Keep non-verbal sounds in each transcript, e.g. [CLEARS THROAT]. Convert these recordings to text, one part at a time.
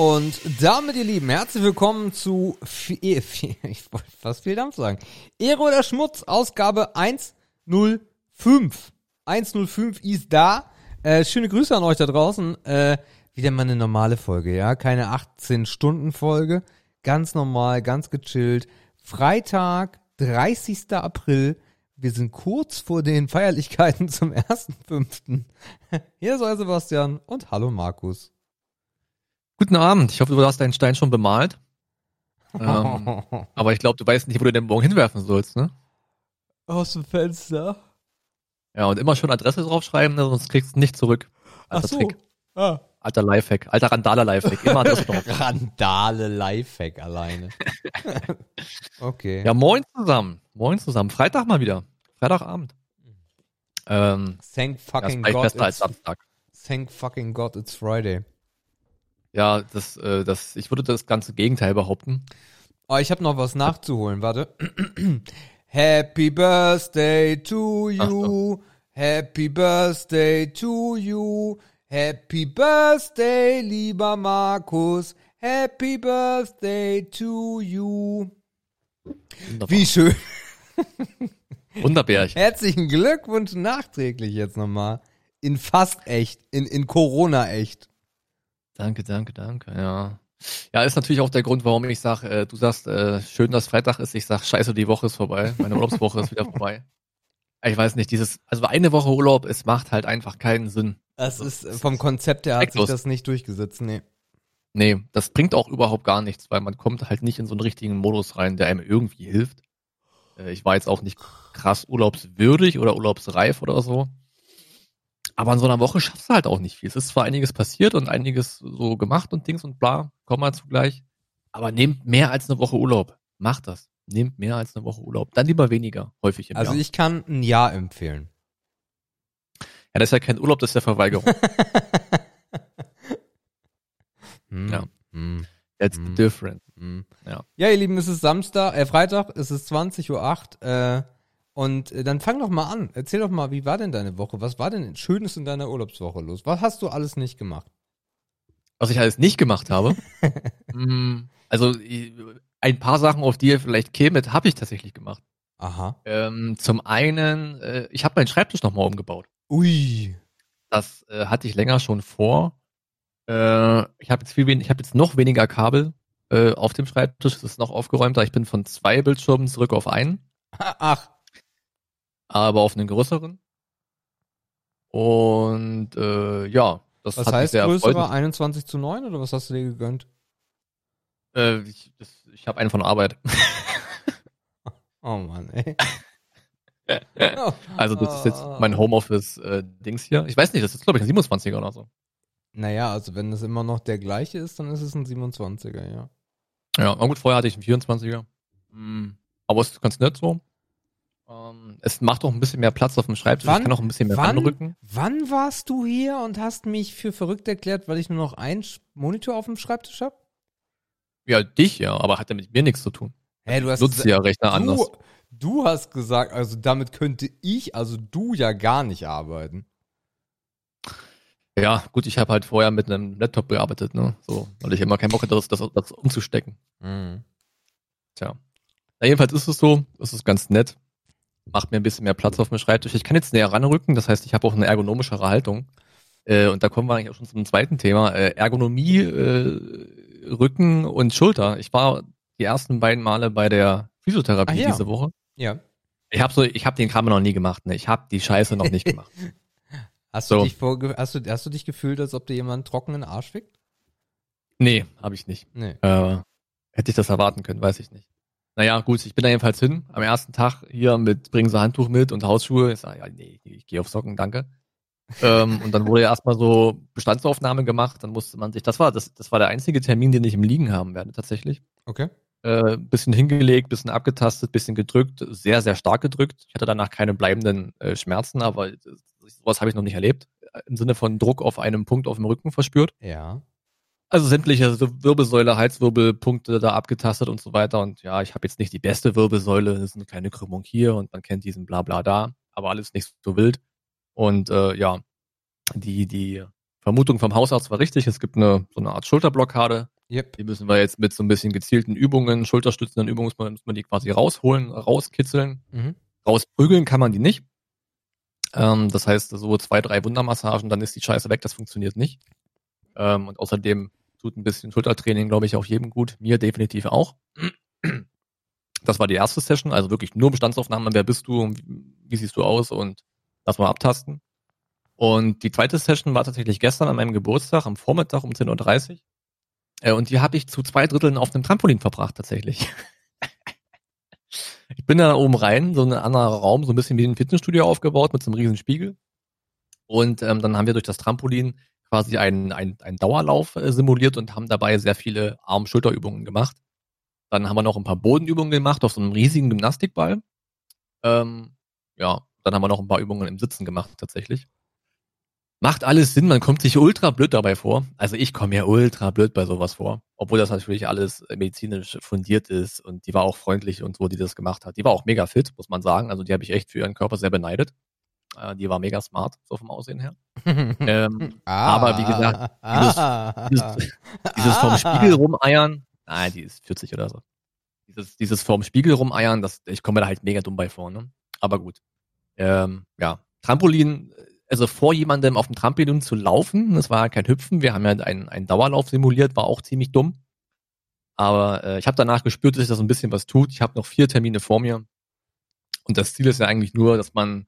Und damit, ihr Lieben, herzlich willkommen zu, [LAUGHS] ich wollte fast viel Dampf sagen, Ehre oder Schmutz, Ausgabe 105. 105 ist da. Äh, schöne Grüße an euch da draußen. Äh, wieder mal eine normale Folge, ja, keine 18-Stunden-Folge. Ganz normal, ganz gechillt. Freitag, 30. April. Wir sind kurz vor den Feierlichkeiten zum 1.5. [LAUGHS] Hier ist euer Sebastian und hallo Markus. Guten Abend. Ich hoffe, du hast deinen Stein schon bemalt. ähm, [LAUGHS] aber ich glaube, du weißt nicht, wo du den morgen hinwerfen sollst, ne? Aus dem Fenster. Ja, und immer schon Adresse draufschreiben, ne, sonst kriegst du nicht zurück. Alter Ach so. Trick. Ah. Alter Lifehack, alter Randale-Lifehack, immer Adresse drauf. [LAUGHS] Randale-Lifehack alleine. [LAUGHS] okay. Ja, moin zusammen. Moin zusammen. Freitag mal wieder. Freitagabend. Ähm, Thank fucking God. Besser als Samstag. Thank fucking God, it's Friday. Ja, das, äh, das, ich würde das ganze Gegenteil behaupten. Oh, ich habe noch was nachzuholen, warte. [CLEARS THROAT] Happy Birthday to you. So. Happy Birthday to you. Happy Birthday, lieber Markus. Happy Birthday to you. Wunderbar. Wie schön. Wunderbärchen. [LAUGHS] Herzlichen Glückwunsch nachträglich jetzt nochmal. In fast echt. In, in Corona echt. Danke, danke, danke, ja. Ja, ist natürlich auch der Grund, warum ich sage, äh, du sagst, äh, schön, dass Freitag ist. Ich sag, scheiße, die Woche ist vorbei. Meine Urlaubswoche ist wieder vorbei. Ich weiß nicht, dieses, also eine Woche Urlaub, es macht halt einfach keinen Sinn. Das also, ist, vom Konzept her hat sich das nicht durchgesetzt, nee. Nee, das bringt auch überhaupt gar nichts, weil man kommt halt nicht in so einen richtigen Modus rein, der einem irgendwie hilft. Äh, ich war jetzt auch nicht krass urlaubswürdig oder urlaubsreif oder so. Aber in so einer Woche schaffst du halt auch nicht viel. Es ist zwar einiges passiert und einiges so gemacht und Dings und bla, kommen wir zugleich. Aber nehmt mehr als eine Woche Urlaub. Macht das. Nehmt mehr als eine Woche Urlaub. Dann lieber weniger, häufig im Also Jahr. ich kann ein Jahr empfehlen. Ja, das ist ja kein Urlaub, das ist ja Verweigerung. [LAUGHS] hm, ja. Hm, That's hm, the difference. Hm. Ja. ja, ihr Lieben, es ist Samstag, äh, Freitag, es ist 20.08 Uhr. Äh, und äh, dann fang doch mal an. Erzähl doch mal, wie war denn deine Woche? Was war denn Schönes in deiner Urlaubswoche los? Was hast du alles nicht gemacht? Was ich alles nicht gemacht habe? [LAUGHS] Mm, also ein paar Sachen, auf die ihr vielleicht kämet, habe ich tatsächlich gemacht. Aha. Ähm, zum einen, äh, ich habe meinen Schreibtisch nochmal umgebaut. Ui. Das äh, hatte ich länger schon vor. Äh, ich habe jetzt viel ich habe jetzt noch weniger Kabel äh, auf dem Schreibtisch. Es ist noch aufgeräumter. Ich bin von zwei Bildschirmen zurück auf einen. Ach aber auf einen größeren. Und äh, ja, das was hat heißt mich sehr größerer erfreut. 21 zu 9 oder was hast du dir gegönnt? Äh, ich ich habe einen von Arbeit. [LAUGHS] oh Mann, ey. [LAUGHS] also das ist jetzt mein Homeoffice-Dings äh, hier. Ich weiß nicht, das ist glaube ich ein 27er oder so. Naja, also wenn es immer noch der gleiche ist, dann ist es ein 27er, ja. Ja, na gut, vorher hatte ich einen 24er. Hm, aber es ist ganz nett so. Ähm, es macht auch ein bisschen mehr Platz auf dem Schreibtisch. Wann, ich kann auch ein bisschen mehr wann, anrücken. Wann warst du hier und hast mich für verrückt erklärt, weil ich nur noch einen Monitor auf dem Schreibtisch habe? Ja, dich ja, aber hat ja mit mir nichts zu tun. Hey, du hast Nutzt ja Rechner du, anders. Du hast gesagt, also damit könnte ich, also du ja gar nicht arbeiten. Ja, gut, ich habe halt vorher mit einem Laptop gearbeitet, ne? So, weil ich immer keinen Bock hatte, das, das, das umzustecken. Mhm. Tja. Na, jedenfalls ist es so, es ist ganz nett macht mir ein bisschen mehr Platz auf dem Schreibtisch. Ich kann jetzt näher ranrücken, das heißt, ich habe auch eine ergonomischere Haltung. Äh, und da kommen wir eigentlich auch schon zum zweiten Thema. Äh, Ergonomie, äh, Rücken und Schulter. Ich war die ersten beiden Male bei der Physiotherapie ja. diese Woche. Ja. Ich habe so, ich habe den Kram noch nie gemacht. Ne? Ich habe die Scheiße noch nicht gemacht. [LAUGHS] hast, so. du dich hast, du, hast du dich gefühlt, als ob dir jemand trockenen Arsch fickt? Nee, habe ich nicht. Nee. Äh, hätte ich das erwarten können, weiß ich nicht. Naja, gut, ich bin da jedenfalls hin. Am ersten Tag hier mit, bringen Sie Handtuch mit und Hausschuhe. Ich sage, ja, nee, ich gehe auf Socken, danke. ähm, und dann wurde ja erstmal so Bestandsaufnahme gemacht. Dann musste man sich, das war, das, das war der einzige Termin, den ich im Liegen haben werde, tatsächlich. Okay. Äh, bisschen hingelegt, bisschen abgetastet, bisschen gedrückt, sehr, sehr stark gedrückt. Ich hatte danach keine bleibenden äh, Schmerzen, aber sowas habe ich noch nicht erlebt. Im Sinne von Druck auf einem Punkt auf dem Rücken verspürt. Ja. Also sämtliche Wirbelsäule, Halswirbelpunkte da abgetastet und so weiter. Und ja, ich habe jetzt nicht die beste Wirbelsäule, das ist eine kleine Krümmung hier und man kennt diesen Blabla da, aber alles nicht so wild. Und äh, ja, die, die Vermutung vom Hausarzt war richtig. Es gibt eine so eine Art Schulterblockade. Yep. Die müssen wir jetzt mit so ein bisschen gezielten Übungen, schulterstützenden Übungen, muss man, muss man die quasi rausholen, rauskitzeln. Mhm. Rausprügeln kann man die nicht. Ähm, das heißt, so zwei, drei Wundermassagen, dann ist die Scheiße weg. Das funktioniert nicht. Ähm, und außerdem tut ein bisschen Schultertraining, glaube ich, auch jedem gut. Mir definitiv auch. Das war die erste Session, also wirklich nur Bestandsaufnahme. Wer bist du? Wie siehst du aus? Und lass mal abtasten. Und die zweite Session war tatsächlich gestern an meinem Geburtstag, am Vormittag um 10.30 Uhr. Äh, und die habe ich zu zwei Dritteln auf einem Trampolin verbracht, tatsächlich. [LAUGHS] ich bin da oben rein, so ein anderer Raum, so ein bisschen wie ein Fitnessstudio aufgebaut mit so einem riesen Spiegel. Und ähm, dann haben wir durch das Trampolin quasi einen, einen, einen Dauerlauf äh, simuliert und haben dabei sehr viele Arm-Schulterübungen gemacht. Dann haben wir noch ein paar Bodenübungen gemacht auf so einem riesigen Gymnastikball. Ähm, ja, dann haben wir noch ein paar Übungen im Sitzen gemacht tatsächlich. Macht alles Sinn, man kommt sich ultra blöd dabei vor. Also ich komme mir ultra blöd bei sowas vor. Obwohl das natürlich alles medizinisch fundiert ist und die war auch freundlich und so, die das gemacht hat. Die war auch mega fit, muss man sagen. Also die habe ich echt für ihren Körper sehr beneidet. Äh, die war mega smart, so vom Aussehen her. [LAUGHS] ähm, ah, aber wie gesagt, dieses, ah, dieses, dieses vom Spiegel rumeiern, nein, die ist 40 oder so. Dieses, dieses vorm Spiegel rumeiern, das, ich komme mir da halt mega dumm bei vor, ne? Aber gut. Ähm, ja, Trampolin also vor jemandem auf dem Trampolin zu laufen, das war kein Hüpfen, wir haben ja einen, einen Dauerlauf simuliert, war auch ziemlich dumm. Aber äh, ich habe danach gespürt, dass sich da so ein bisschen was tut. Ich habe noch vier Termine vor mir. Und das Ziel ist ja eigentlich nur, dass man,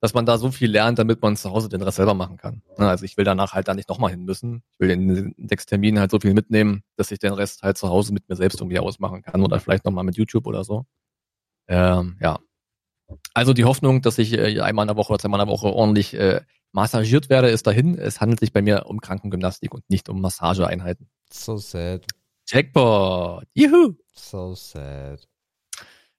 dass man da so viel lernt, damit man zu Hause den Rest selber machen kann. Also ich will danach halt da nicht nochmal hin müssen. Ich will den sechs Terminen halt so viel mitnehmen, dass ich den Rest halt zu Hause mit mir selbst irgendwie ausmachen kann oder vielleicht nochmal mit YouTube oder so. Ähm, ja, also die Hoffnung, dass ich äh, einmal in der Woche oder zweimal in der Woche ordentlich äh, massagiert werde, ist dahin. Es handelt sich bei mir um Krankengymnastik und nicht um Massageeinheiten. So sad. Jackpot. Juhu. So sad.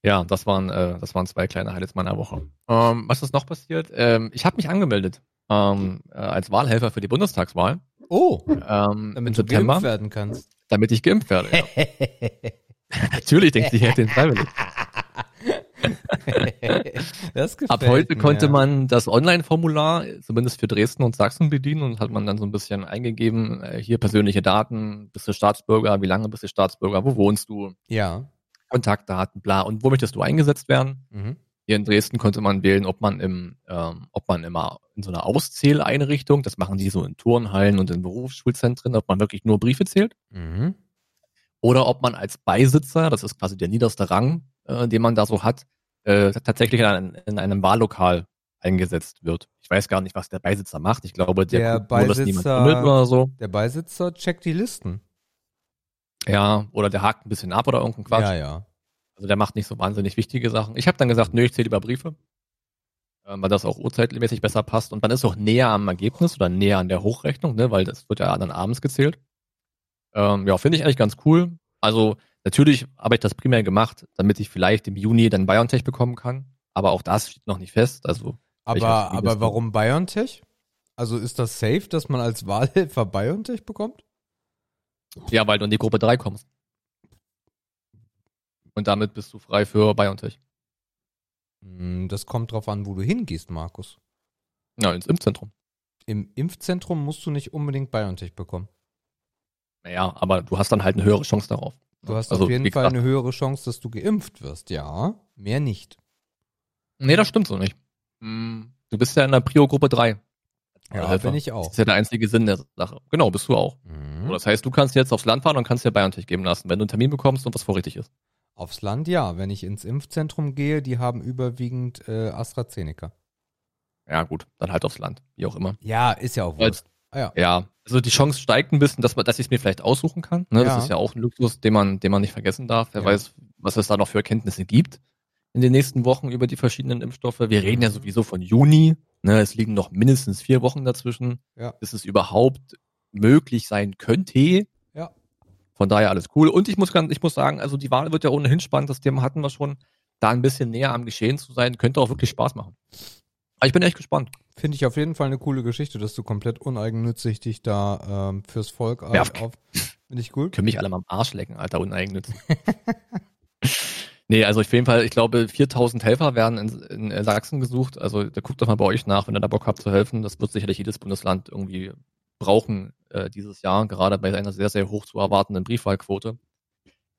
Ja, das waren, äh, das waren zwei kleine Highlights meiner Woche. Ähm, was ist noch passiert? Ähm, ich habe mich angemeldet ähm, äh, als Wahlhelfer für die Bundestagswahl. Oh, ähm, damit du September, geimpft werden kannst. Damit ich geimpft werde. Ja. [LAUGHS] Natürlich denkt sich, ich hätte den freiwillig. [LAUGHS] das Ab heute mir. konnte man das Online-Formular, zumindest für Dresden und Sachsen bedienen und hat man dann so ein bisschen eingegeben, äh, hier persönliche Daten, bist du Staatsbürger, wie lange bist du Staatsbürger, wo wohnst du? Ja. Kontaktdaten, bla. Und wo möchtest du eingesetzt werden? Mhm. Hier in Dresden konnte man wählen, ob man im, ähm, ob man immer in so einer Auszähleinrichtung, das machen die so in Turnhallen und in Berufsschulzentren, ob man wirklich nur Briefe zählt. Mhm. Oder ob man als Beisitzer, das ist quasi der niederste Rang, äh, den man da so hat, äh, tatsächlich in, ein, in einem Wahllokal eingesetzt wird. Ich weiß gar nicht, was der Beisitzer macht. Ich glaube, der, der guckt, Beisitzer, nur, oder so. Der Beisitzer checkt die Listen. Ja, oder der hakt ein bisschen ab oder irgendein Quatsch. Ja, ja. Also der macht nicht so wahnsinnig wichtige Sachen. Ich habe dann gesagt, nö, ich zähle lieber Briefe, äh, weil das auch urzeitmäßig besser passt und man ist auch näher am Ergebnis oder näher an der Hochrechnung, ne, weil das wird ja dann abends gezählt. Ähm, ja, finde ich eigentlich ganz cool. Also Natürlich habe ich das primär gemacht, damit ich vielleicht im Juni dann BioNTech bekommen kann. Aber auch das steht noch nicht fest. Also, aber, aber warum BioNTech? Also ist das safe, dass man als [LAUGHS] Wahlhelfer BioNTech bekommt? Ja, weil du in die Gruppe 3 kommst. Und damit bist du frei für BioNTech. Hm, das kommt drauf an, wo du hingehst, Markus. Ja, ins Impfzentrum. Im Impfzentrum musst du nicht unbedingt BioNTech bekommen. Naja, aber du hast dann halt eine höhere Chance darauf. Du hast also, auf jeden Fall eine höhere Chance, dass du geimpft wirst, ja. Mehr nicht. Nee, das stimmt so nicht. Hm, du bist ja in der Prio-Gruppe 3. Ja, Helfer. bin ich auch. Das ist ja der einzige Sinn der Sache. Genau, bist du auch. Mhm. Das heißt, du kannst jetzt aufs Land fahren und kannst dir BioNTech geben lassen, wenn du einen Termin bekommst und was vorrichtig ist. Aufs Land ja. Wenn ich ins Impfzentrum gehe, die haben überwiegend äh, AstraZeneca. Ja, gut, dann halt aufs Land, wie auch immer. Ja, ist ja auch wurscht. Ah, ja. ja, also die Chance steigt ein bisschen, dass, man, dass ich es mir vielleicht aussuchen kann. Ne? Ja. Das ist ja auch ein Luxus, den man, den man nicht vergessen darf. Wer ja. weiß, was es da noch für Erkenntnisse gibt in den nächsten Wochen über die verschiedenen Impfstoffe. Wir reden ja sowieso von Juni. Ne? Es liegen noch mindestens vier Wochen dazwischen, ja. bis es überhaupt möglich sein könnte. Ja. Von daher alles cool. Und ich muss, ich muss sagen, also die Wahl wird ja ohnehin spannend. Das Thema hatten wir schon. Da ein bisschen näher am Geschehen zu sein, könnte auch wirklich Spaß machen. Aber ich bin echt gespannt. Finde ich auf jeden Fall eine coole Geschichte, dass du komplett uneigennützig dich da ähm, fürs Volk ja, auf. Finde ich cool. Können mich alle mal am Arsch lecken, Alter, uneigennützig. [LAUGHS] nee, also auf jeden Fall, ich glaube, 4000 Helfer werden in, in Sachsen gesucht. Also da guckt doch mal bei euch nach, wenn ihr da Bock habt zu helfen. Das wird sicherlich jedes Bundesland irgendwie brauchen äh, dieses Jahr, gerade bei einer sehr, sehr hoch zu erwartenden Briefwahlquote.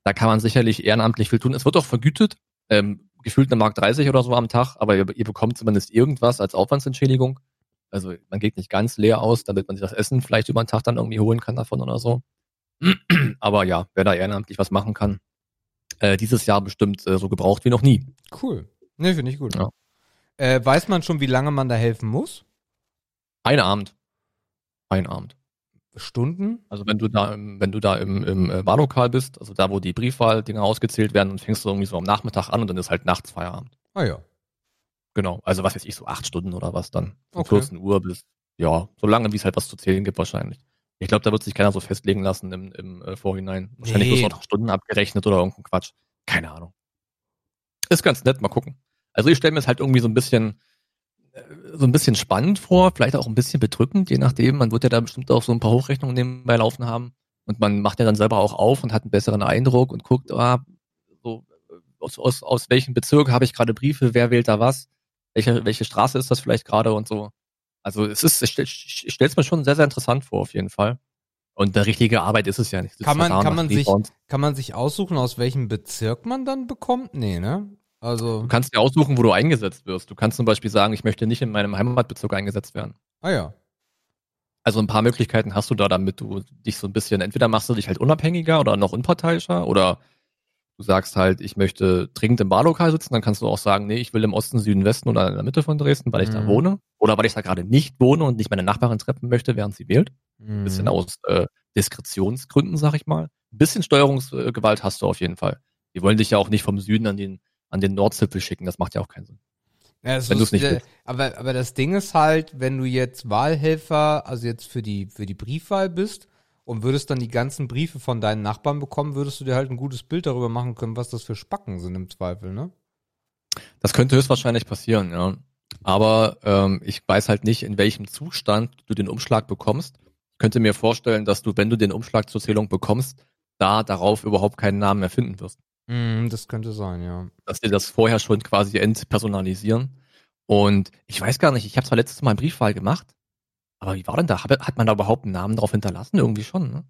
Da kann man sicherlich ehrenamtlich viel tun. Es wird auch vergütet, ähm, gefühlt eine Mark 30 oder so am Tag, aber ihr, ihr bekommt zumindest irgendwas als Aufwandsentschädigung. Also man geht nicht ganz leer aus, damit man sich das Essen vielleicht über den Tag dann irgendwie holen kann davon oder so. [CLEARS THROAT] Aber ja, wer da ehrenamtlich was machen kann, äh, dieses Jahr bestimmt äh, so gebraucht wie noch nie. Cool. Ne, finde ich gut. Ja. Äh, weiß man schon, wie lange man da helfen muss? Ein Abend. Ein Abend. Stunden? Also wenn du da, im, wenn du da im, im äh, Wahllokal bist, also da, wo die Briefwahldinger ausgezählt werden, dann fängst du irgendwie so am Nachmittag an und dann ist halt nachts Feierabend. Ah ja. Genau, also was weiß ich, so acht Stunden oder was dann. Von okay. 14 Uhr bis, ja, so lange, wie es halt was zu zählen gibt wahrscheinlich. Ich glaube, da wird sich keiner so festlegen lassen im, im äh, Vorhinein. Wahrscheinlich nee. wird noch Stunden abgerechnet oder irgendein Quatsch. Keine Ahnung. Ist ganz nett, mal gucken. Also ich stelle mir es halt irgendwie so ein bisschen, äh, so ein bisschen spannend vor, vielleicht auch ein bisschen bedrückend, je nachdem. Man wird ja da bestimmt auch so ein paar Hochrechnungen nebenbei laufen haben. Und man macht ja dann selber auch auf und hat einen besseren Eindruck und guckt, ah, so, aus, aus, aus welchem Bezirk habe ich gerade Briefe, wer wählt da was? welche, welche Straße ist das vielleicht gerade und so. Also es ist, ich, ich stelle es mir schon sehr, sehr interessant vor, auf jeden Fall. Und eine richtige Arbeit ist es ja nicht. Kann man, kann man sich, kann man sich aussuchen, aus welchem Bezirk man dann bekommt? Nee, ne? Also. Du kannst dir aussuchen, wo du eingesetzt wirst. Du kannst zum Beispiel sagen, ich möchte nicht in meinem Heimatbezirk eingesetzt werden. Ah ja. Also ein paar Möglichkeiten hast du da, damit du dich so ein bisschen, entweder machst du dich halt unabhängiger oder noch unparteiischer oder du sagst halt, ich möchte dringend im Barlokal sitzen, dann kannst du auch sagen, nee, ich will im Osten, Süden, Westen oder in der Mitte von Dresden, weil ich mhm. da wohne. Oder weil ich da gerade nicht wohne und nicht meine Nachbarin treffen möchte, während sie wählt. Mhm. Ein bisschen aus äh, Diskretionsgründen, sag ich mal. Ein bisschen Steuerungsgewalt hast du auf jeden Fall. Die wollen dich ja auch nicht vom Süden an den, an den Nordzipfel schicken, das macht ja auch keinen Sinn. Ja, wenn du es nicht willst. Aber, aber das Ding ist halt, wenn du jetzt Wahlhelfer, also jetzt für die, für die Briefwahl bist, und würdest dann die ganzen Briefe von deinen Nachbarn bekommen, würdest du dir halt ein gutes Bild darüber machen können, was das für Spacken sind im Zweifel, ne? Das könnte höchstwahrscheinlich passieren, ja. Aber ähm, ich weiß halt nicht, in welchem Zustand du den Umschlag bekommst. Ich könnte mir vorstellen, dass du, wenn du den Umschlag zur Zählung bekommst, da darauf überhaupt keinen Namen mehr finden wirst. Mm, das könnte sein, ja. Dass die das vorher schon quasi entpersonalisieren. Und ich weiß gar nicht, ich habe zwar letztes Mal einen Briefwahl gemacht, aber wie war denn da? Hat man da überhaupt einen Namen drauf hinterlassen? Irgendwie schon, ne?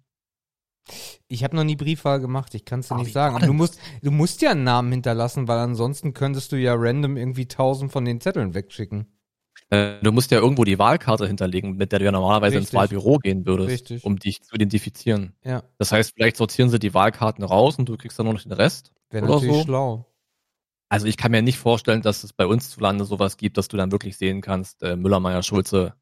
Ich habe noch nie Briefwahl gemacht, ich kann es dir oh, nicht sagen. Du musst, du musst ja einen Namen hinterlassen, weil ansonsten könntest du ja random irgendwie tausend von den Zetteln wegschicken. Äh, du musst ja irgendwo die Wahlkarte hinterlegen, mit der du ja normalerweise Richtig. ins Wahlbüro gehen würdest, Richtig. um dich zu identifizieren. Ja. Das heißt, vielleicht sortieren sie die Wahlkarten raus und du kriegst dann nur noch den Rest. Wäre natürlich so. schlau. Also ich kann mir nicht vorstellen, dass es bei uns zu Lande sowas gibt, dass du dann wirklich sehen kannst, äh, Müller, Meier, Schulze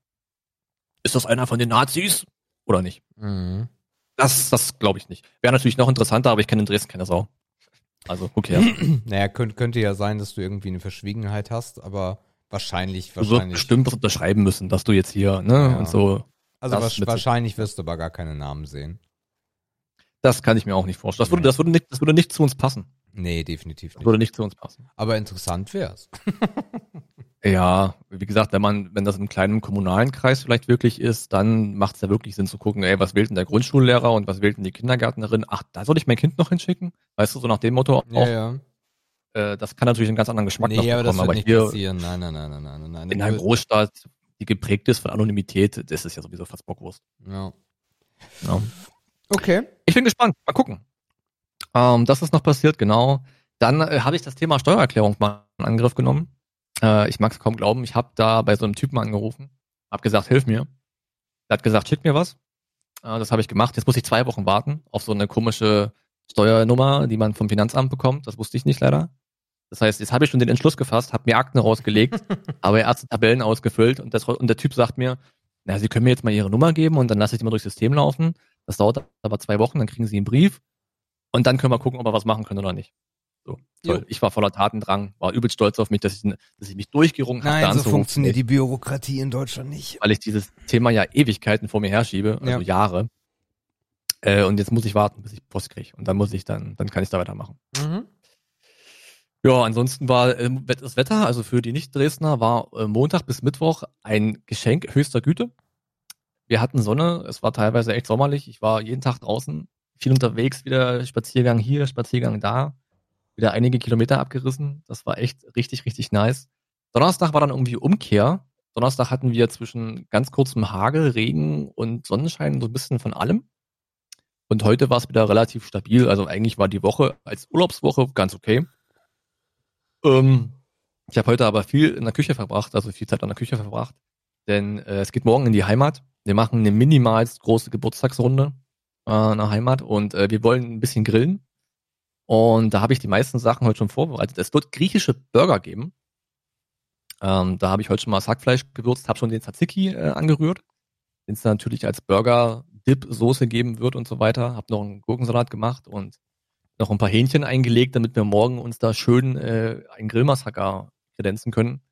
ist das einer von den Nazis oder nicht? Mhm. Das, das glaube ich nicht. Wäre natürlich noch interessanter, aber ich kenne in Dresden keine Sau. Also, okay. [CLEARS THROAT] naja, könnte, könnte ja sein, dass du irgendwie eine Verschwiegenheit hast, aber wahrscheinlich, wahrscheinlich. Du wirst bestimmt was unterschreiben müssen, dass du jetzt hier, ne, ja. und so. Also wahrscheinlich wirst du aber gar keine Namen sehen. Das kann ich mir auch nicht vorstellen. Das würde, das würde, nicht, das würde nicht zu uns passen. Nee, definitiv nicht. Das würde nicht zu uns passen. Aber interessant wär's. [LAUGHS] Ja, wie gesagt, wenn man, wenn das im kleinen kommunalen Kreis vielleicht wirklich ist, dann macht es ja wirklich Sinn zu gucken, ey, was wählt denn der Grundschullehrer und was wählt denn die Kindergärtnerin? Ach, da soll ich mein Kind noch hinschicken? Weißt du, so nach dem Motto auch. Ja, ja. Äh, das kann natürlich einen ganz anderen Geschmack nee, noch bekommen, aber, das wird aber nicht hier passieren. Nein, nein, nein, nein, nein, nein. In einer Großstadt, die geprägt ist von Anonymität, das ist ja sowieso fast Bockwurst. Ja. ja. Okay. Ich bin gespannt. Mal gucken. Ähm, das ist noch passiert, genau. Dann äh, habe ich das Thema Steuererklärung mal in Angriff genommen. Äh, ich mag es kaum glauben, ich habe da bei so einem Typen angerufen, habe gesagt, hilf mir. Er hat gesagt, schick mir was. Äh, das habe ich gemacht. Jetzt muss ich zwei Wochen warten auf so eine komische Steuernummer, die man vom Finanzamt bekommt. Das wusste ich nicht leider. Das heißt, jetzt habe ich schon den Entschluss gefasst, habe mir Akten rausgelegt, [LAUGHS] habe erste Tabellen ausgefüllt und, das, und der Typ sagt mir, na, Sie können mir jetzt mal Ihre Nummer geben und dann lasse ich die mal durchs System laufen. Das dauert aber zwei Wochen, dann kriegen Sie einen Brief und dann können wir gucken, ob wir was machen können oder nicht. So, toll. Ich war voller Tatendrang, war übel stolz auf mich, dass ich, dass ich mich durchgerungen habe. Nein, so funktioniert die Bürokratie in Deutschland nicht. Weil ich dieses Thema ja Ewigkeiten vor mir herschiebe, also ja. Jahre. Äh, und jetzt muss ich warten, bis ich Post kriege. Und dann muss ich dann, dann kann ich da weitermachen. Mhm. Ja, ansonsten war äh, das Wetter, also für die Nicht-Dresdner, war äh, Montag bis Mittwoch ein Geschenk höchster Güte. Wir hatten Sonne, es war teilweise echt sommerlich. Ich war jeden Tag draußen, viel unterwegs, wieder Spaziergang hier, Spaziergang da wieder einige Kilometer abgerissen. Das war echt richtig, richtig nice. Donnerstag war dann irgendwie Umkehr. Donnerstag hatten wir zwischen ganz kurzem Hagel, Regen und Sonnenschein so ein bisschen von allem. Und heute war es wieder relativ stabil. Also eigentlich war die Woche als Urlaubswoche ganz okay. Ähm, ich habe heute aber viel in der Küche verbracht, also viel Zeit in der Küche verbracht. Denn äh, es geht morgen in die Heimat. Wir machen eine minimalst große Geburtstagsrunde äh, in der Heimat und äh, wir wollen ein bisschen grillen. Und da habe ich die meisten Sachen heute schon vorbereitet. Es wird griechische Burger geben. Ähm, da habe ich heute schon mal Hackfleisch gewürzt, habe schon den Tzatziki äh, angerührt, den es natürlich als Burger-Dip-Soße geben wird und so weiter. Habe noch einen Gurkensalat gemacht und noch ein paar Hähnchen eingelegt, damit wir morgen uns da schön äh, ein Grillmassaker kredenzen können.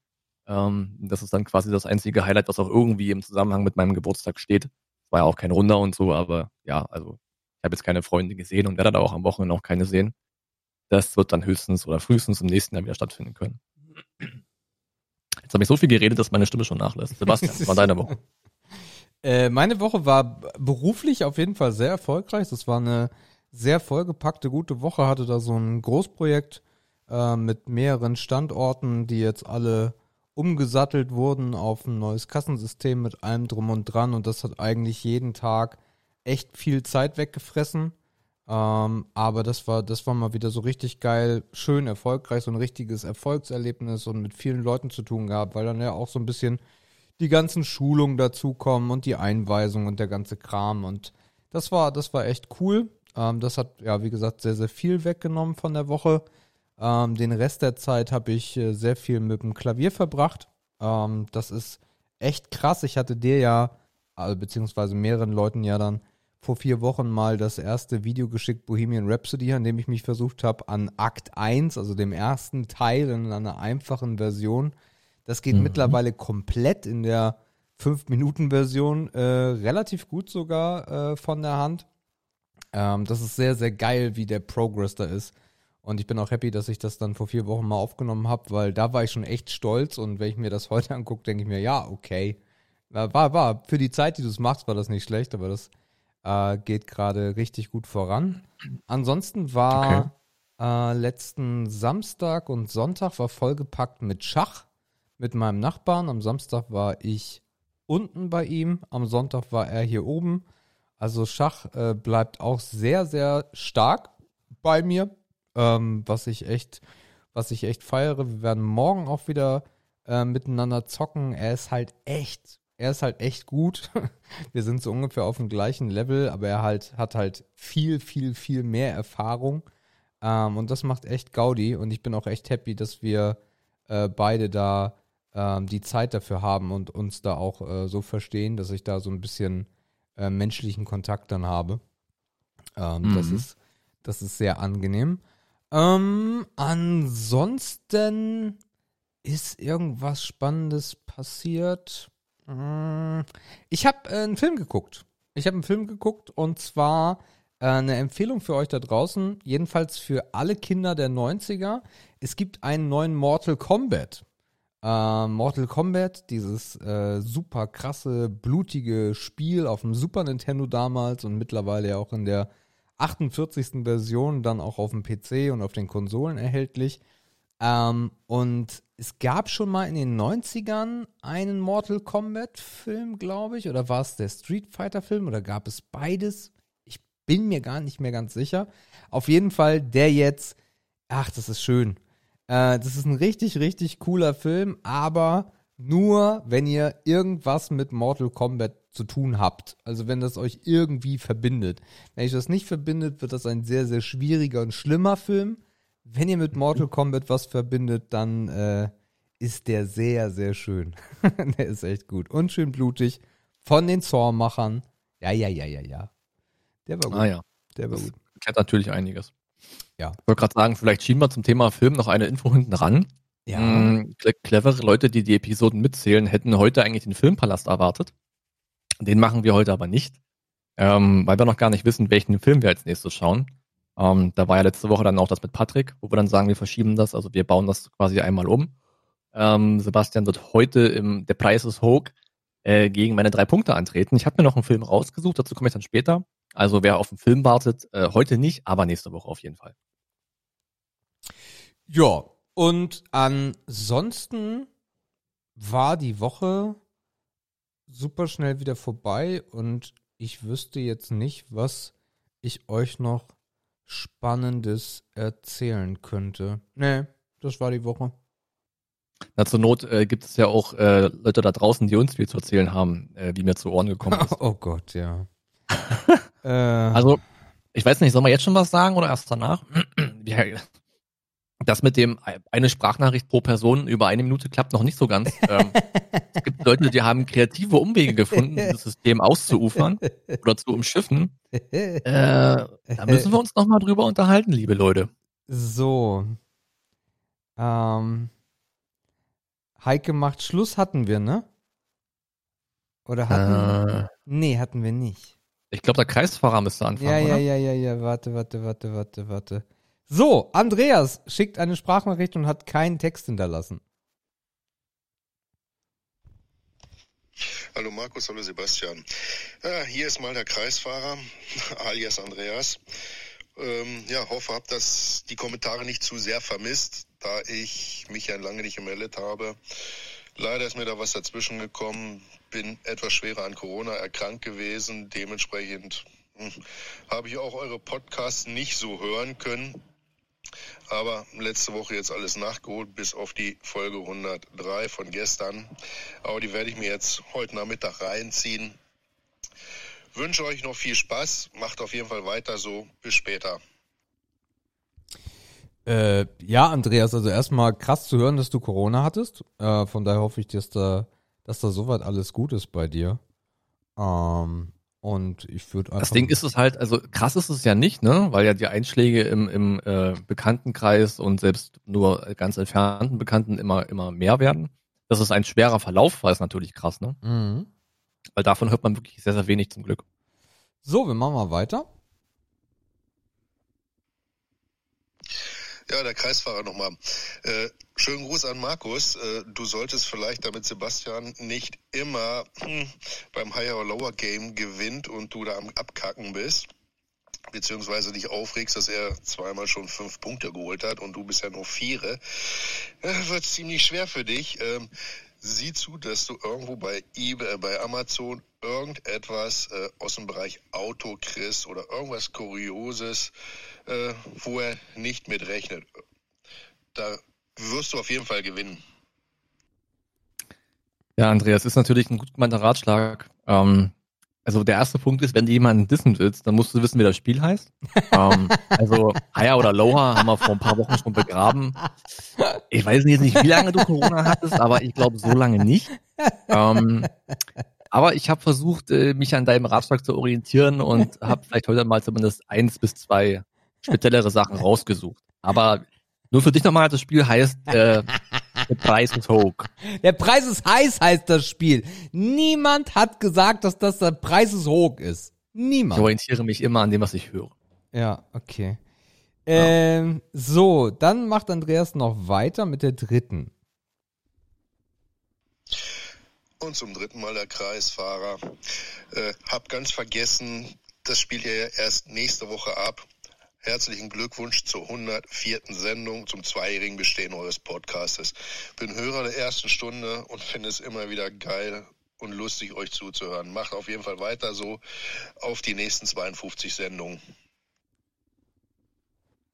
Ähm, das ist dann quasi das einzige Highlight, was auch irgendwie im Zusammenhang mit meinem Geburtstag steht. War ja auch kein Runder und so, aber ja, also ich habe jetzt keine Freunde gesehen und werde da auch am Wochenende auch keine sehen. Das wird dann höchstens oder frühestens im nächsten Jahr wieder stattfinden können. Jetzt habe ich so viel geredet, dass meine Stimme schon nachlässt. Sebastian, [LAUGHS] was war deine Woche? Äh, meine Woche war beruflich auf jeden Fall sehr erfolgreich. Das war eine sehr vollgepackte, gute Woche. Hatte da so ein Großprojekt äh, mit mehreren Standorten, die jetzt alle umgesattelt wurden auf ein neues Kassensystem mit allem drum und dran. Und das hat eigentlich jeden Tag echt viel Zeit weggefressen. Ähm, aber das war, das war mal wieder so richtig geil, schön erfolgreich, so ein richtiges Erfolgserlebnis und mit vielen Leuten zu tun gehabt, weil dann ja auch so ein bisschen die ganzen Schulungen dazukommen und die Einweisung und der ganze Kram. Und das war, das war echt cool. Ähm, das hat, ja, wie gesagt, sehr, sehr viel weggenommen von der Woche. Ähm, den Rest der Zeit habe ich äh, sehr viel mit dem Klavier verbracht. Ähm, das ist echt krass. Ich hatte dir ja, also, beziehungsweise mehreren Leuten ja dann vor vier Wochen mal das erste Video geschickt, Bohemian Rhapsody, an dem ich mich versucht habe, an Akt 1, also dem ersten Teil in einer einfachen Version. Das geht mhm. mittlerweile komplett in der 5-Minuten-Version, äh, relativ gut sogar äh, von der Hand. Ähm, das ist sehr, sehr geil, wie der Progress da ist. Und ich bin auch happy, dass ich das dann vor vier Wochen mal aufgenommen habe, weil da war ich schon echt stolz. Und wenn ich mir das [LAUGHS] heute angucke, denke ich mir, ja, okay. War, war, für die Zeit, die du es machst, war das nicht schlecht, aber das äh, geht gerade richtig gut voran. Ansonsten war okay. äh, letzten Samstag und Sonntag war vollgepackt mit Schach mit meinem Nachbarn. Am Samstag war ich unten bei ihm, am Sonntag war er hier oben. Also Schach äh, bleibt auch sehr, sehr stark bei mir, ähm, was ich echt, was ich echt feiere. Wir werden morgen auch wieder äh, miteinander zocken. Er ist halt echt er ist halt echt gut. [LAUGHS] Wir sind so ungefähr auf dem gleichen Level, aber er halt hat halt viel, viel, viel mehr Erfahrung. Ähm, und das macht echt Gaudi. Und ich bin auch echt happy, dass wir äh, beide da ähm, die Zeit dafür haben und uns da auch äh, so verstehen, dass ich da so ein bisschen äh, menschlichen Kontakt dann habe. Ähm, mhm. Das ist, das ist sehr angenehm. Ähm, ansonsten ist irgendwas Spannendes passiert. Mm, ich habe äh, einen Film geguckt. Ich habe einen Film geguckt und zwar äh, eine Empfehlung für euch da draußen, jedenfalls für alle Kinder der 90er. Es gibt einen neuen Mortal Kombat. Äh, Mortal Kombat, dieses äh, super krasse, blutige Spiel auf dem Super Nintendo damals und mittlerweile ja auch in der 48. Version dann auch auf dem PC und auf den Konsolen erhältlich. Ähm, und es gab schon mal in den 90ern einen Mortal Kombat-Film, glaube ich. Oder war es der Street Fighter-Film? Oder gab es beides? Ich bin mir gar nicht mehr ganz sicher. Auf jeden Fall der jetzt. Ach, das ist schön. Äh, das ist ein richtig, richtig cooler Film, aber nur, wenn ihr irgendwas mit Mortal Kombat zu tun habt. Also wenn das euch irgendwie verbindet. Wenn euch das nicht verbindet, wird das ein sehr, sehr schwieriger und schlimmer Film wenn ihr mit Mortal Kombat was verbindet, dann äh, ist der sehr, sehr schön. [LAUGHS] der ist echt gut. Und schön blutig. Von den Zormachern. Ja, ja, ja, ja, ja. Der war gut. Ah ja. Der war das gut. Kennt natürlich einiges. Ja. Ich wollte gerade sagen, vielleicht schieben wir zum Thema Film noch eine Info hinten ran. Ja. Mhm, clevere Leute, die die Episoden mitzählen, hätten heute eigentlich den Filmpalast erwartet. Den machen wir heute aber nicht, ähm, weil wir noch gar nicht wissen, welchen Film wir als nächstes schauen. Ähm, da war ja letzte Woche dann auch das mit Patrick, wo wir dann sagen, wir verschieben das, also wir bauen das quasi einmal um. Ähm, Sebastian wird heute im Der Preis ist hoch äh, gegen meine drei Punkte antreten. Ich habe mir noch einen Film rausgesucht, dazu komme ich dann später. Also wer auf den Film wartet, äh, heute nicht, aber nächste Woche auf jeden Fall. Ja, und ansonsten war die Woche super schnell wieder vorbei und ich wüsste jetzt nicht, was ich euch noch Spannendes erzählen könnte. Nee, das war die Woche. Na, zur Not äh, gibt es ja auch äh, Leute da draußen, die uns viel zu erzählen haben, äh, wie mir zu Ohren gekommen ist. [LAUGHS] Oh Gott, ja. [LAUGHS] äh, also, ich weiß nicht, soll man jetzt schon was sagen oder erst danach? [CLEARS THROAT] das mit dem eine Sprachnachricht pro Person über eine Minute klappt noch nicht so ganz. ähm, [LAUGHS] es gibt Leute, die haben kreative Umwege gefunden, das System auszuufern oder zu umschiffen. Äh, da müssen wir uns noch mal drüber unterhalten, liebe Leute. So. Ähm, Heike macht Schluss hatten wir, ne? Oder hatten äh, Nee, hatten wir nicht. Ich glaube, der Kreisfahrer müsste anfangen. Ja, ja, oder? ja, ja, ja, warte, warte, warte, warte, warte. So, Andreas schickt eine Sprachnachricht und hat keinen Text hinterlassen. Hallo Markus, hallo Sebastian. Ja, hier ist mal der Kreisfahrer, [LAUGHS] alias Andreas. Ähm, ja, hoffe, habt das die Kommentare nicht zu sehr vermisst, da ich mich ja lange nicht gemeldet habe. Leider ist mir da was dazwischen gekommen. Bin etwas schwerer an Corona erkrankt gewesen. Dementsprechend hm, habe ich auch eure Podcasts nicht so hören können. Aber letzte Woche jetzt alles nachgeholt, bis auf die Folge 103 von gestern. Aber die werde ich mir jetzt heute Nachmittag reinziehen. Wünsche euch noch viel Spaß. Macht auf jeden Fall weiter so. Bis später. Äh, ja, Andreas, also erstmal krass zu hören, dass du Corona hattest. Äh, von daher hoffe ich, dass da, dass da soweit alles gut ist bei dir. Ähm, und ich würde einfach. Das Ding ist es halt, also krass ist es ja nicht, ne? Weil ja die Einschläge im, im äh, Bekanntenkreis und selbst nur ganz entfernten Bekannten immer, immer mehr werden. Dass es ein schwerer Verlauf war, ist natürlich krass, ne? Mhm. Weil davon hört man wirklich sehr, sehr wenig zum Glück. So, wir machen mal weiter. Ja, der Kreisfahrer nochmal. Äh, schönen Gruß an Markus. Äh, du solltest vielleicht, damit Sebastian nicht immer hm, beim Higher or Lower Game gewinnt und du da am Abkacken bist, beziehungsweise dich aufregst, dass er zweimal schon fünf Punkte geholt hat und du bist ja nur viere, äh, wird ziemlich schwer für dich. Ähm, sieh zu, dass du irgendwo bei eBay, bei Amazon irgendetwas äh, aus dem Bereich Auto kriegst oder irgendwas Kurioses, äh, wo er nicht mit rechnet. Da wirst du auf jeden Fall gewinnen. Ja, Andreas, ist natürlich ein gut gemeinter Ratschlag. Ähm, also der erste Punkt ist, wenn du jemanden dissen willst, dann musst du wissen, wie das Spiel heißt. ähm, also Higher oder Lower haben wir vor ein paar Wochen schon begraben. Ich weiß jetzt nicht, wie lange du Corona hattest, aber ich glaube so lange nicht. Ähm, aber ich habe versucht, äh, mich an deinem Ratschlag zu orientieren und habe vielleicht heute mal zumindest eins bis zwei speziellere Sachen rausgesucht. Aber nur für dich nochmal, das Spiel heißt äh, Der Preis ist hoch. Der Preis ist heiß heißt das Spiel. Niemand hat gesagt, dass das der Preis ist hoch ist. Niemand. Ich orientiere mich immer an dem, was ich höre. Ja, okay. Ähm, so, dann macht Andreas noch weiter mit der dritten. Und zum dritten Mal der Kreisfahrer. Äh, hab ganz vergessen, das spielt ja erst nächste Woche ab. Herzlichen Glückwunsch zur 104. Sendung zum zweijährigen Bestehen eures Podcastes. Bin Hörer der ersten Stunde und finde es immer wieder geil und lustig, euch zuzuhören. Macht auf jeden Fall weiter so auf die nächsten 52 Sendungen.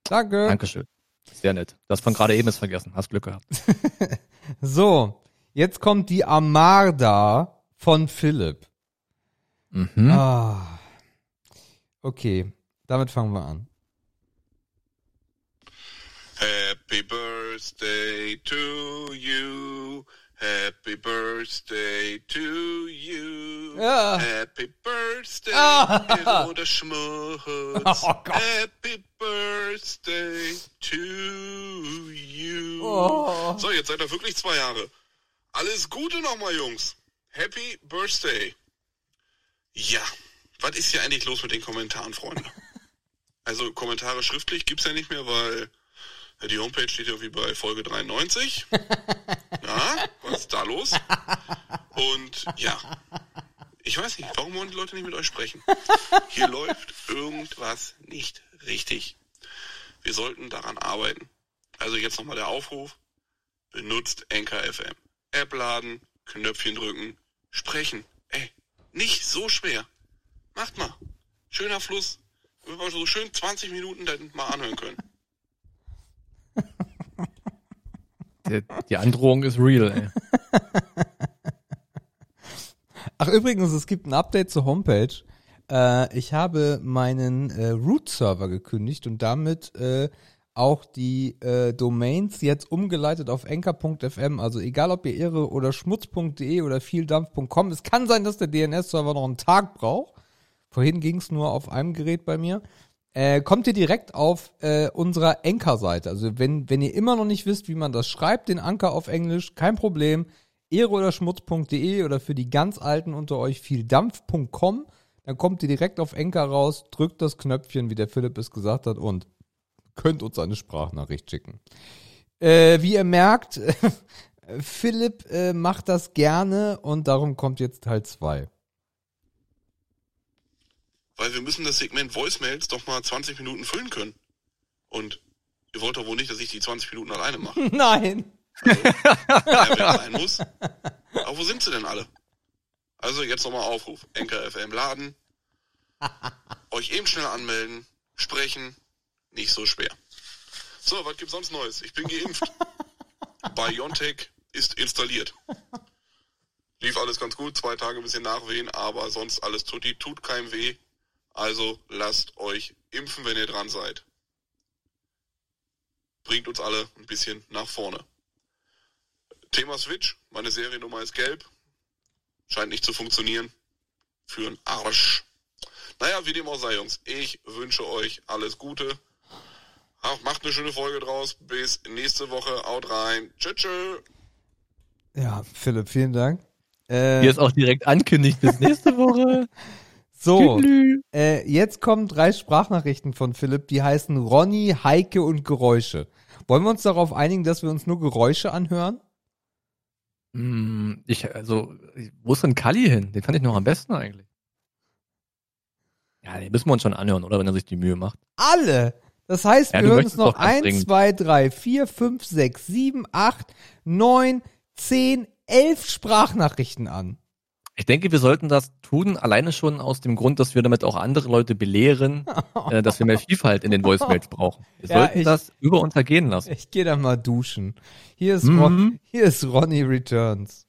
Danke. Dankeschön. Sehr nett. Das von gerade eben ist vergessen. Hast Glück gehabt. [LAUGHS] so, jetzt kommt die Amarda von Philipp. Mhm. Ah. Okay, damit fangen wir an. Happy birthday to you. Happy birthday to you. Ja. Happy birthday, ah. oder Schmutz. [LAUGHS] Oh Happy birthday to you. Oh. So, jetzt seid ihr wirklich zwei Jahre. Alles Gute nochmal, Jungs. Happy Birthday. Ja, was ist hier eigentlich los mit den Kommentaren, Freunde? [LAUGHS] Also Kommentare schriftlich gibt's ja nicht mehr, weil die Homepage steht ja wie bei Folge 93. [LAUGHS] ja, was ist da los? Und ja, ich weiß nicht, warum wollen die Leute nicht mit euch sprechen? Hier läuft irgendwas nicht richtig. Wir sollten daran arbeiten. Also jetzt nochmal der Aufruf. Benutzt Anchor FM. App laden, Knöpfchen drücken, sprechen. Ey, nicht so schwer. Macht mal. Schöner Fluss. Wir wollen so schön 20 Minuten dann mal anhören können. Die, die Androhung ist real, ey. Ach übrigens, es gibt ein Update zur Homepage. Äh, ich habe meinen äh, Root-Server gekündigt und damit äh, auch die äh, Domains jetzt umgeleitet auf enker.fm. Also egal, ob ihr irre oder schmutz.de oder vieldampf.com. Es kann sein, dass der DNS-Server noch einen Tag braucht. Vorhin ging es nur auf einem Gerät bei mir. Äh, kommt ihr direkt auf äh, unserer Enker-Seite. Also wenn, wenn ihr immer noch nicht wisst, wie man das schreibt, den Anker auf Englisch, kein Problem. Ehre oder schmutz.de oder für die ganz Alten unter euch vieldampf.com. Dann kommt ihr direkt auf Enker raus, drückt das Knöpfchen, wie der Philipp es gesagt hat, und könnt uns eine Sprachnachricht schicken. Äh, wie ihr merkt, [LAUGHS] Philipp äh, macht das gerne und darum kommt jetzt Teil 2. Weil wir müssen das Segment Voicemails doch mal 20 Minuten füllen können. Und ihr wollt doch wohl nicht, dass ich die 20 Minuten alleine mache. [LAUGHS] Nein. Also, ja, wer sein muss. Aber wo sind sie denn alle? Also jetzt nochmal Aufruf. Enker FM laden. Euch eben schnell anmelden. Sprechen. Nicht so schwer. So, was gibt's sonst Neues? Ich bin geimpft. BioNTech ist installiert. Lief alles ganz gut, zwei Tage ein bisschen nachwehen, aber sonst alles tut, tut keinem weh. Also lasst euch impfen, wenn ihr dran seid. Bringt uns alle ein bisschen nach vorne. Thema Switch. Meine Seriennummer ist gelb. Scheint nicht zu funktionieren. Für einen Arsch. Naja, wie dem auch sei, Jungs. Ich wünsche euch alles Gute. Ach, macht eine schöne Folge draus. Bis nächste Woche. Haut rein. Tschüss. tschüss. Ja, Philipp, vielen Dank. Äh, Hier ist auch direkt ankündigt bis nächste Woche. [LAUGHS] so, äh, jetzt kommen drei Sprachnachrichten von Philipp, die heißen Ronny, Heike und Geräusche. Wollen wir uns darauf einigen, dass wir uns nur Geräusche anhören? Hm, Ich, also, wo ist denn Kali hin? Den fand ich noch am besten eigentlich. Ja, den müssen wir uns schon anhören, oder? Wenn er sich die Mühe macht. Alle. Das heißt, Ja, wir hören uns noch doch ganz 1, dringend. 2, 3, 4, 5, 6, 7, 8, 9, 10, 11 Sprachnachrichten an. Ich denke, wir sollten das tun, alleine schon aus dem Grund, dass wir damit auch andere Leute belehren, [LAUGHS] äh, dass wir mehr Vielfalt in den Voicemails brauchen. Wir Ja, sollten ich- das über uns ergehen lassen. Ich gehe da mal duschen. Hier ist, Mhm. Ron, hier ist Ronny Returns.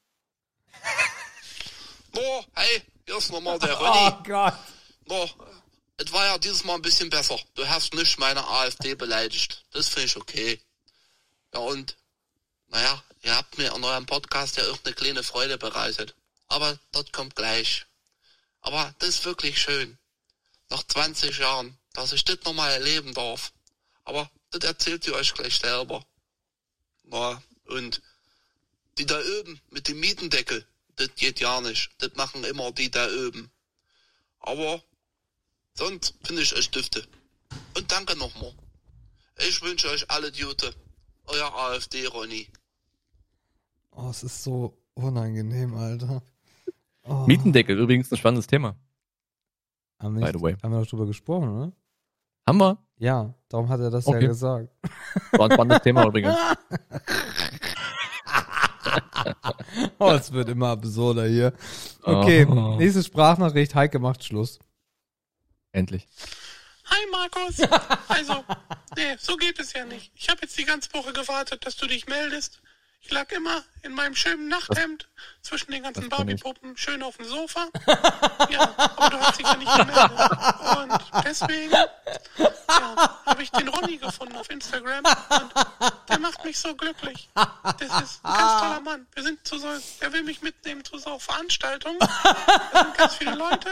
No, hey, hier ist nochmal der [LAUGHS] Oh Ronny. Gott. No, es war ja dieses Mal ein bisschen besser. Du hast nicht meine AfD beleidigt. Das finde ich okay. Ja und, naja, ihr habt mir in eurem Podcast ja irgendeine kleine Freude bereitet. Aber das kommt gleich. Aber das ist wirklich schön. Nach 20 Jahren, dass ich das nochmal erleben darf. Aber das erzählt ihr euch gleich selber. Na, und die da oben mit dem Mietendeckel, das geht ja nicht. Das machen immer die da oben. Aber sonst finde ich euch Düfte. Und danke nochmal. Ich wünsche euch alle Gute. Euer AfD, Ronny. Oh, es ist so unangenehm, Alter. Oh. Mietendeckel, übrigens ein spannendes Thema. Haben wir, by the way. nicht, haben wir doch drüber gesprochen, oder? Haben wir? Ja, darum hat er das ja Okay. gesagt. War ein spannendes Thema übrigens. [LAUGHS] Oh, es wird immer absurder hier. Okay, Oh. nächste Sprachnachricht. Heike macht Schluss. Endlich. Hi Markus. [LAUGHS] Also, nee, so geht es ja nicht. Ich habe jetzt die ganze Woche gewartet, dass du dich meldest. Ich lag immer in meinem schönen Nachthemd zwischen den ganzen. Barbie-Puppen schön auf dem Sofa. [LAUGHS] Ja, aber du hast dich ja nicht gemeldet. Und deswegen ja, habe ich den Ronny gefunden auf Instagram und der macht mich so glücklich. Das ist ein ganz toller Mann. Wir sind zu so, der will mich mitnehmen zu so Veranstaltungen. Da sind ganz viele Leute.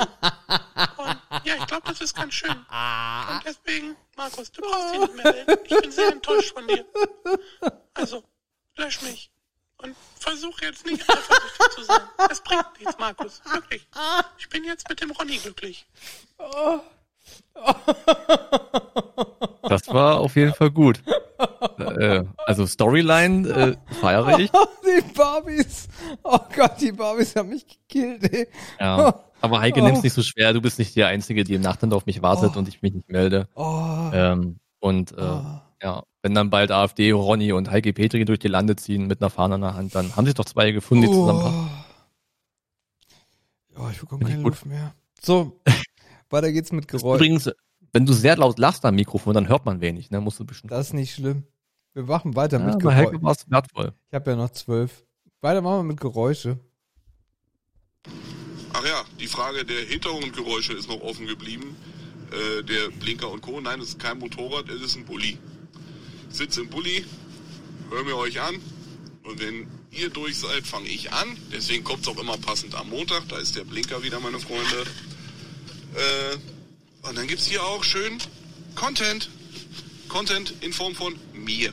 Und ja, ich glaube, das ist ganz schön. Und deswegen, Markus, du brauchst dich nicht mehr melden. Ich bin sehr enttäuscht von dir. Also, lösch mich. Und versuch jetzt nicht eifersüchtig zu sein. Das bringt nichts, Markus. Wirklich. Ich bin jetzt mit dem Ronny glücklich. Das war auf jeden Fall gut. äh, also Storyline äh, feiere ich. [LAUGHS] die Barbies. Oh Gott, die Barbies haben mich gekillt, ey. Ja. Aber Heike, Oh. nimm's nicht so schwer. Du bist nicht die Einzige, die im Nachthemd auf mich wartet Oh. und ich mich nicht melde. Oh. Ähm, und äh, Oh. Ja, wenn dann bald AfD, Ronny und Heike Petri durch die Lande ziehen mit einer Fahne in der Hand, dann haben sich doch zwei gefunden, die zusammenpassen. Ja, ich bekomme keine. Luft mehr. So, [LAUGHS] weiter geht's mit Geräusch. Übrigens, wenn du sehr laut lachst am Mikrofon, dann hört man wenig, ne? Musst du bestimmt. Das ist nicht schlimm. Wir machen weiter ja, mit Geräusch. Heike war es wertvoll. Ich habe ja noch zwölf. Weiter machen wir mit Geräusche. Ach ja, die Frage der Hintergrundgeräusche ist noch offen geblieben. Äh, der Blinker und Co. Nein, es ist kein Motorrad, es ist ein Bulli. Sitze im Bulli, höre mir euch an und wenn ihr durch seid, fange ich an. Deswegen kommt es auch immer passend am Montag. Da ist der Blinker wieder, meine Freunde. Äh, und dann gibt's hier auch schön Content. Content in Form von mir.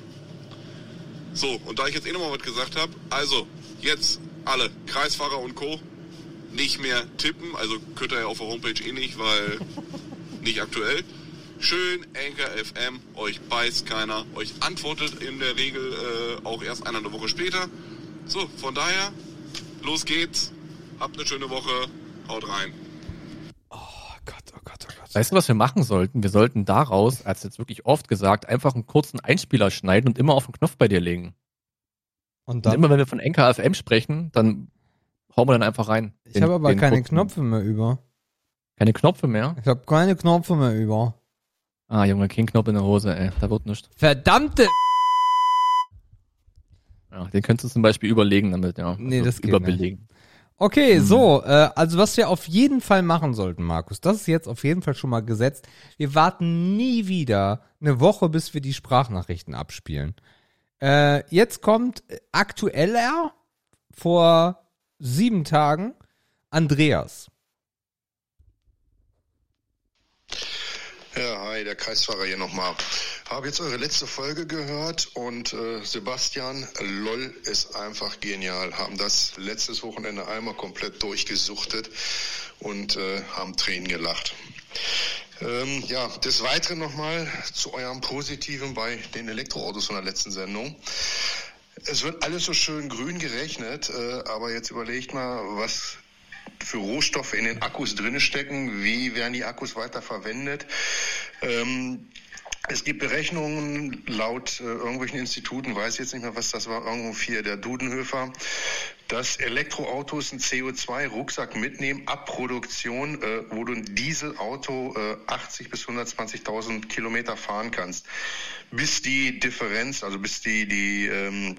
So, und da ich jetzt eh nochmal was gesagt habe, also jetzt alle Kreisfahrer und Co. nicht mehr tippen, also könnt ihr ja auf der Homepage eh nicht, weil [LAUGHS] nicht aktuell. Schön Anchor FM, euch beißt keiner, euch antwortet in der Regel äh, auch erst eine Woche später. So, von daher, los geht's, habt eine schöne Woche, haut rein. Oh Gott, oh Gott, oh Gott. Weißt du, was wir machen sollten? Wir sollten daraus, als jetzt wirklich oft gesagt, einfach einen kurzen Einspieler schneiden und immer auf den Knopf bei dir legen. Und Und dann, immer wenn wir von NKFM sprechen, dann hauen wir dann einfach rein. ich habe aber keine kurzen- Knöpfe mehr über. Keine Knöpfe mehr? Ich habe keine Knöpfe mehr über. Ah, Junge, kein Knopf in der Hose, ey. Da wird nichts. Verdammte! Ja, den könntest du zum Beispiel überlegen damit, ja. Also Nee, das geht Überbelegen. Okay, so, äh, also was wir auf jeden Fall machen sollten, Markus, das ist jetzt auf jeden Fall schon mal gesetzt. Wir warten nie wieder eine Woche, bis wir die Sprachnachrichten abspielen. Äh, jetzt kommt aktueller vor sieben Tagen Andreas. Ja, hi, der Kreisfahrer hier nochmal. Habe jetzt eure letzte Folge gehört und äh, Sebastian, LOL ist einfach genial. Haben das letztes Wochenende einmal komplett durchgesuchtet und äh, haben Tränen gelacht. Ähm, ja, des Weiteren nochmal zu eurem Positiven bei den Elektroautos von der letzten Sendung. Es wird alles so schön grün gerechnet, äh, aber jetzt überlegt mal, was für Rohstoffe in den Akkus drinne stecken, wie werden die Akkus weiter verwendet. Ähm, es gibt Berechnungen laut äh, irgendwelchen Instituten, weiß jetzt nicht mehr, was das war, irgendwo vier, der Dudenhöfer, dass Elektroautos einen CO2-Rucksack mitnehmen ab Produktion, äh, wo du ein Dieselauto äh, 80 bis 120.000 Kilometer fahren kannst, bis die Differenz, also bis die, die ähm,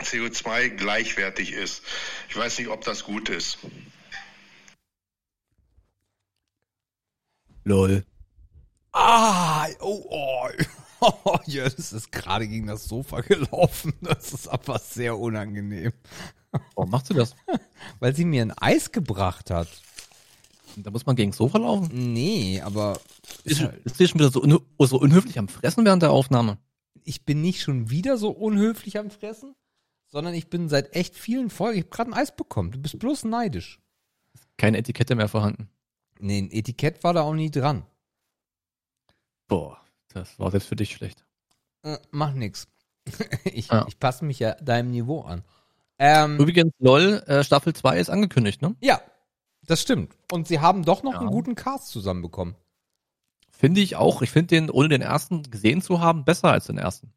CO2 gleichwertig ist. Ich weiß nicht, ob das gut ist. Lol. Ah, oh, oh. [LAUGHS] oh ja, das ist gerade gegen das Sofa gelaufen. Das ist aber sehr unangenehm. Warum machst du das? [LAUGHS] Weil sie mir ein Eis gebracht hat. Da muss man gegen das Sofa laufen? Nee, aber Ist, ist dir schon wieder so, unhö so unhöflich am Fressen während der Aufnahme? ich bin nicht schon wieder so unhöflich am Fressen, sondern ich bin seit echt vielen Folgen, ich habe gerade ein Eis bekommen. Du bist bloß neidisch. Keine Etikette mehr vorhanden. Nee, ein Etikett war da auch nie dran. Boah, das war selbst für dich schlecht. Äh, mach nix. [LAUGHS] ich, Ja. ich passe mich ja deinem Niveau an. Ähm, Übrigens, LOL, äh, Staffel 2 ist angekündigt, ne? ja, das stimmt. Und sie haben doch noch Ja. einen guten Cast zusammenbekommen. Finde ich auch. Ich finde den, ohne den ersten gesehen zu haben, besser als den ersten.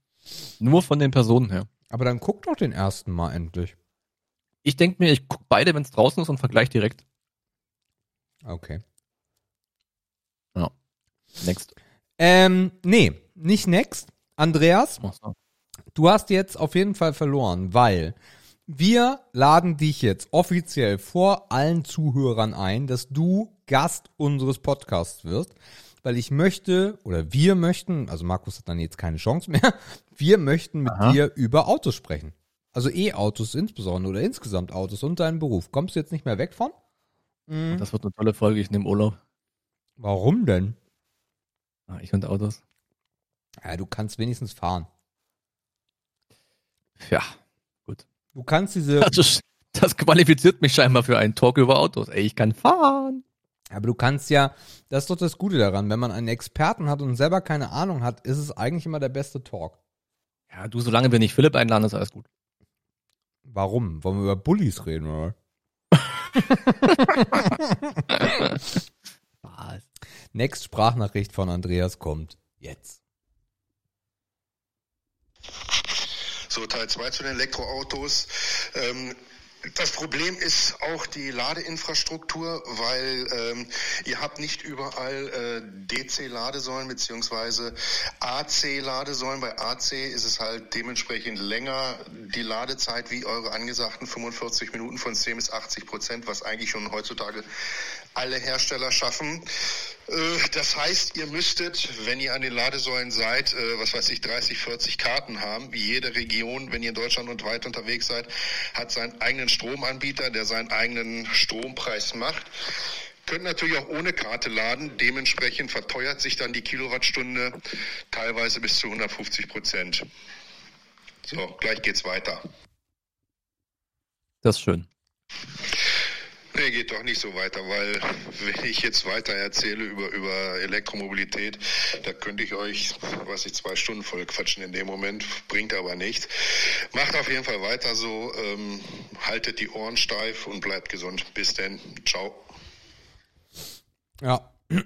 Nur von den Personen her. Aber dann guck doch den ersten mal endlich. Ich denke mir, ich gucke beide, wenn es draußen ist und vergleiche direkt. Okay. Next. Ähm, nee, nicht next. Andreas, du hast jetzt auf jeden Fall verloren, weil wir laden dich jetzt offiziell vor allen Zuhörern ein, dass du Gast unseres Podcasts wirst, weil ich möchte oder wir möchten, also Markus hat dann jetzt keine Chance mehr, [LAUGHS] wir möchten mit Aha. dir über Autos sprechen. Also E-Autos insbesondere oder insgesamt Autos und deinen Beruf. Kommst du jetzt nicht mehr weg von? Mhm. Das wird eine tolle Folge. Ich nehme Urlaub. Warum denn? Ah, ich und Autos. Ja, du kannst wenigstens fahren. Ja, Du kannst diese, das, das qualifiziert mich scheinbar für einen Talk über Autos. Ey, ich kann fahren. aber du kannst ja, das ist doch das Gute daran, wenn man einen Experten hat und selber keine Ahnung hat, ist es eigentlich immer der beste Talk. Ja, du, solange wir nicht Philipp einladen, ist alles gut. Warum? Wollen wir über Bullies reden, oder? [LAUGHS] [LAUGHS] Was? Next Sprachnachricht von Andreas kommt jetzt. So, Teil 2 zu den Elektroautos. Ähm, das Problem ist auch die Ladeinfrastruktur, weil ähm, ihr habt nicht überall äh, DC-Ladesäulen beziehungsweise AC-Ladesäulen. Bei AC ist es halt dementsprechend länger die Ladezeit wie eure angesagten 45 Minuten von 10 bis 80 Prozent, was eigentlich schon heutzutage alle Hersteller schaffen. Äh, das heißt, ihr müsstet, wenn ihr an den Ladesäulen seid, äh, was weiß ich, 30, 40 Karten haben. Wie jede Region, wenn ihr in Deutschland und weit unterwegs seid, hat seinen eigenen Stromanbieter, der seinen eigenen Strompreis macht. Könnt natürlich auch ohne Karte laden. Dementsprechend verteuert sich dann die Kilowattstunde teilweise bis zu 150 Prozent. So, gleich geht's weiter. Das ist schön. Nee, geht doch nicht so weiter, weil wenn ich jetzt weiter erzähle über, über Elektromobilität, da könnte ich euch, was ich, zwei Stunden voll quatschen in dem Moment, bringt aber nichts. Macht auf jeden Fall weiter so, ähm, haltet die Ohren steif und bleibt gesund. Bis denn. Ciao. Ja. [CLEARS THROAT]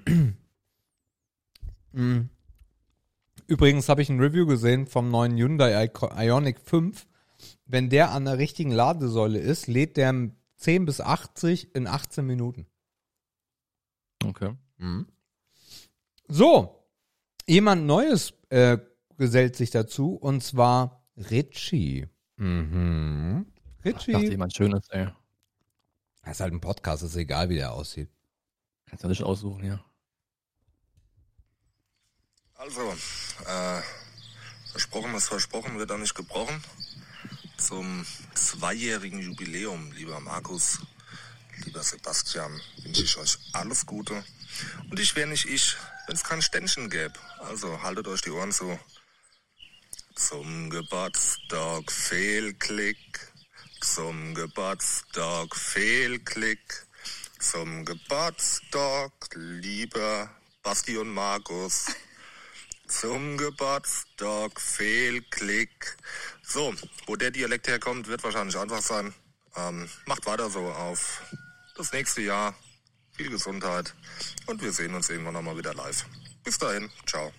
Mm. Übrigens habe ich ein Review gesehen vom neuen Hyundai Ioniq 5. Wenn der an der richtigen Ladesäule ist, lädt der 10 bis 80 in 18 Minuten. Okay. Mhm. So, jemand Neues äh, gesellt sich dazu und zwar Richie. Mhm. Richie. Ich dachte, jemand Schönes, ey. Das ist halt ein Podcast, ist egal, wie der aussieht. Kannst du nicht aussuchen, ja. Also, äh, versprochen ist versprochen, wird auch nicht gebrochen. Zum zweijährigen Jubiläum, lieber Markus, lieber Sebastian, wünsche ich euch alles Gute. Und ich wäre nicht ich, wenn es kein Ständchen gäbe. Also haltet euch die Ohren zu. Zum Geburtstag Fehlklick. Zum Geburtstag Fehlklick. Zum Geburtstag, lieber Basti und Markus. Zum Geburtstag Fehlklick. So, wo der Dialekt herkommt, wird wahrscheinlich einfach sein. Ähm, macht weiter so auf das nächste Jahr. Viel Gesundheit. Und wir sehen uns irgendwann nochmal wieder live. Bis dahin. Ciao.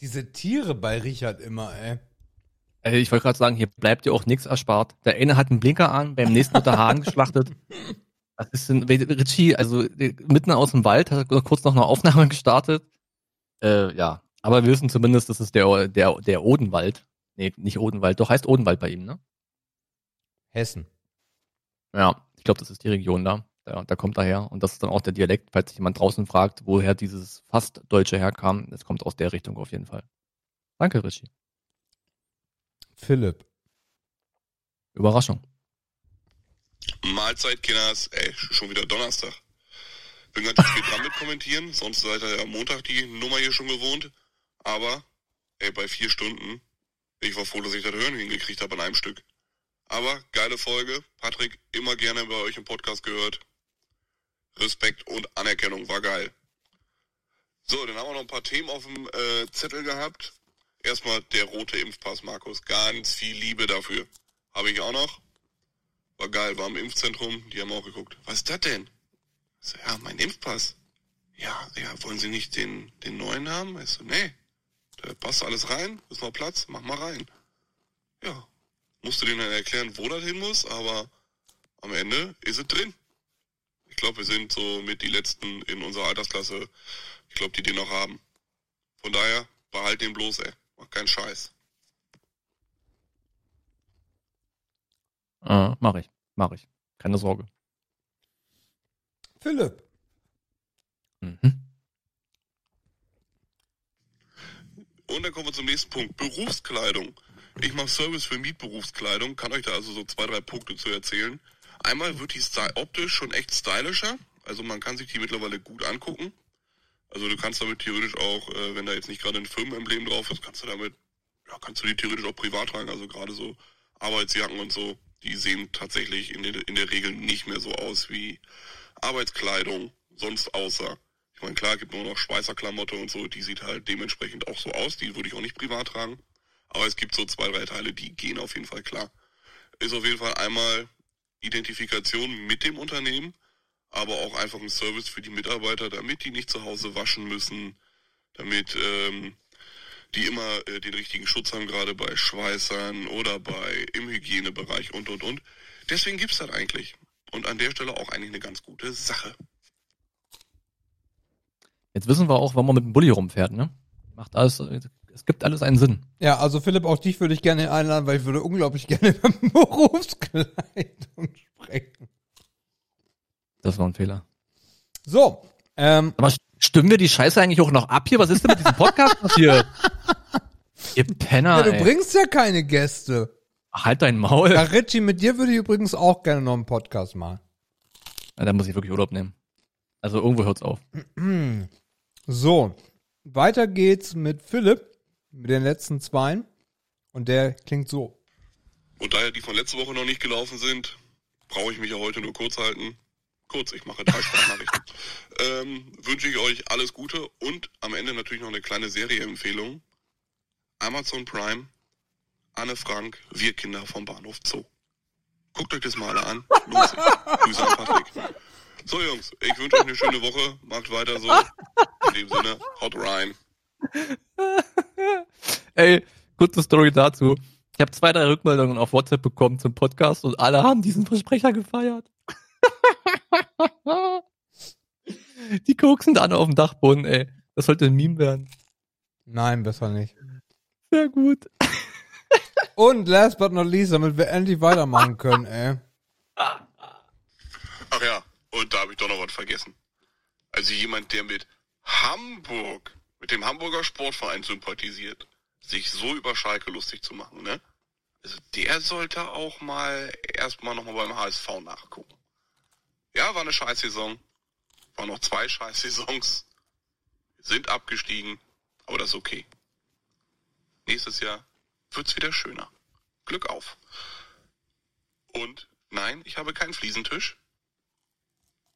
Diese Tiere bei Richard immer, ey. Ey, Ich wollte gerade sagen, hier bleibt dir auch nichts erspart. Der eine hat einen Blinker an, beim nächsten wird der Hahn geschlachtet. [LAUGHS] Was ist denn, Richie, also äh, mitten aus dem Wald, hat er kurz noch eine Aufnahme gestartet. Äh, ja, aber wir wissen zumindest, das ist der, der, der Odenwald. Nee, nicht Odenwald, doch heißt Odenwald bei ihm, ne? Hessen. Ja, ich glaube, das ist die Region da. Da, da kommt daher. Und das ist dann auch der Dialekt, falls sich jemand draußen fragt, woher dieses fast Deutsche herkam. Das kommt aus der Richtung auf jeden Fall. Danke, Richie. Philipp. Überraschung. Mahlzeit, Kinders. Ey, schon wieder Donnerstag. Bin ganz spät dran mit kommentieren, sonst seid ihr ja am Montag die Nummer hier schon gewohnt. Aber, ey, bei vier Stunden, ich war froh, dass ich das Hören hingekriegt habe an einem Stück. Aber, geile Folge. Patrick, immer gerne bei euch im Podcast gehört. Respekt und Anerkennung, war geil. So, dann haben wir noch ein paar Themen auf dem äh, Zettel gehabt. Erstmal der rote Impfpass, Markus. Ganz viel Liebe dafür. Habe ich auch noch. War geil, war im Impfzentrum, die haben auch geguckt. Was ist das denn? So, ja, mein Impfpass. Ja, ja, wollen Sie nicht den, den neuen haben? Ich so, nee. Da passt alles rein, ist noch Platz, mach mal rein. Ja. Musste denen dann erklären, wo das hin muss, aber am Ende ist es drin. Ich glaube, wir sind so mit die letzten in unserer Altersklasse, ich glaube, die den noch haben. Von daher, behalt den bloß, ey. Mach keinen Scheiß. Äh, mach ich, mach ich. Keine Sorge. Philipp. Mhm. Und dann kommen wir zum nächsten Punkt. Berufskleidung. Ich mache Service für Mietberufskleidung, kann euch da also so zwei, drei Punkte zu erzählen. Einmal wird die optisch schon echt stylischer. Also man kann sich die mittlerweile gut angucken. Also du kannst damit theoretisch auch, äh, wenn da jetzt nicht gerade ein Firmenemblem drauf ist, kannst du damit, ja, kannst du die theoretisch auch privat tragen. Also gerade so Arbeitsjacken und so, die sehen tatsächlich in der, in der Regel nicht mehr so aus wie Arbeitskleidung sonst aussah. Meine, klar, gibt nur noch Schweißerklamotte und so, die sieht halt dementsprechend auch so aus, die würde ich auch nicht privat tragen. Aber es gibt so zwei, drei Teile, die gehen auf jeden Fall klar. Ist auf jeden Fall einmal Identifikation mit dem Unternehmen, aber auch einfach ein Service für die Mitarbeiter, damit die nicht zu Hause waschen müssen, damit ähm, die immer äh, den richtigen Schutz haben, gerade bei Schweißern oder bei im Hygienebereich und und und. Deswegen gibt's das eigentlich. Und an der Stelle auch eigentlich eine ganz gute Sache. Jetzt wissen wir auch, warum man mit dem Bulli rumfährt, ne? Macht alles, es gibt alles einen Sinn. Ja, also Philipp, auch dich würde ich gerne einladen, weil ich würde unglaublich gerne [LAUGHS] über Berufskleidung sprechen. Das war ein Fehler. So, ähm, Aber stimmen wir die Scheiße eigentlich auch noch ab hier? Was ist denn mit diesem Podcast passiert? [LAUGHS] Ihr Penner, ja, du ey. bringst ja keine Gäste. Halt dein Maul. Ja, Richie, mit dir würde ich übrigens auch gerne noch einen Podcast machen. Ja, da muss ich wirklich Urlaub nehmen. Also irgendwo hört's auf. [CLEARS THROAT] So, weiter geht's mit Philipp, mit den letzten zweien. Und der klingt so. Und da ja die von letzter Woche noch nicht gelaufen sind, brauche ich mich ja heute nur kurz halten. Kurz, ich mache drei Sprachnachrichten. [LAUGHS] ähm, wünsche ich euch alles Gute und am Ende natürlich noch eine kleine Serieempfehlung. Amazon Prime, Anne Frank, Wir Kinder vom Bahnhof Zoo. Guckt euch das mal an. Grüße an Patrick. So Jungs, ich wünsche euch eine schöne Woche. Macht weiter so. In dem Sinne, haut rein. Ey, kurze Story dazu. Ich habe zwei, drei Rückmeldungen auf WhatsApp bekommen zum Podcast und alle haben diesen Versprecher gefeiert. [LAUGHS] Die koksen alle auf dem Dachboden, ey. Das sollte ein Meme werden. Nein, besser nicht. Sehr gut. Und last but not least, damit wir endlich weitermachen können, ey. Ach ja, und da habe ich doch noch was vergessen. Also jemand, der mit Hamburg, mit dem Hamburger Sportverein sympathisiert, sich so über Schalke lustig zu machen, ne? Also der sollte auch mal erstmal nochmal beim HSV nachgucken. Ja, war eine Scheißsaison. War noch zwei Scheißsaisons. Sind abgestiegen, aber das ist okay. Nächstes Jahr wird's wieder schöner. Glück auf. Und nein, ich habe keinen Fliesentisch.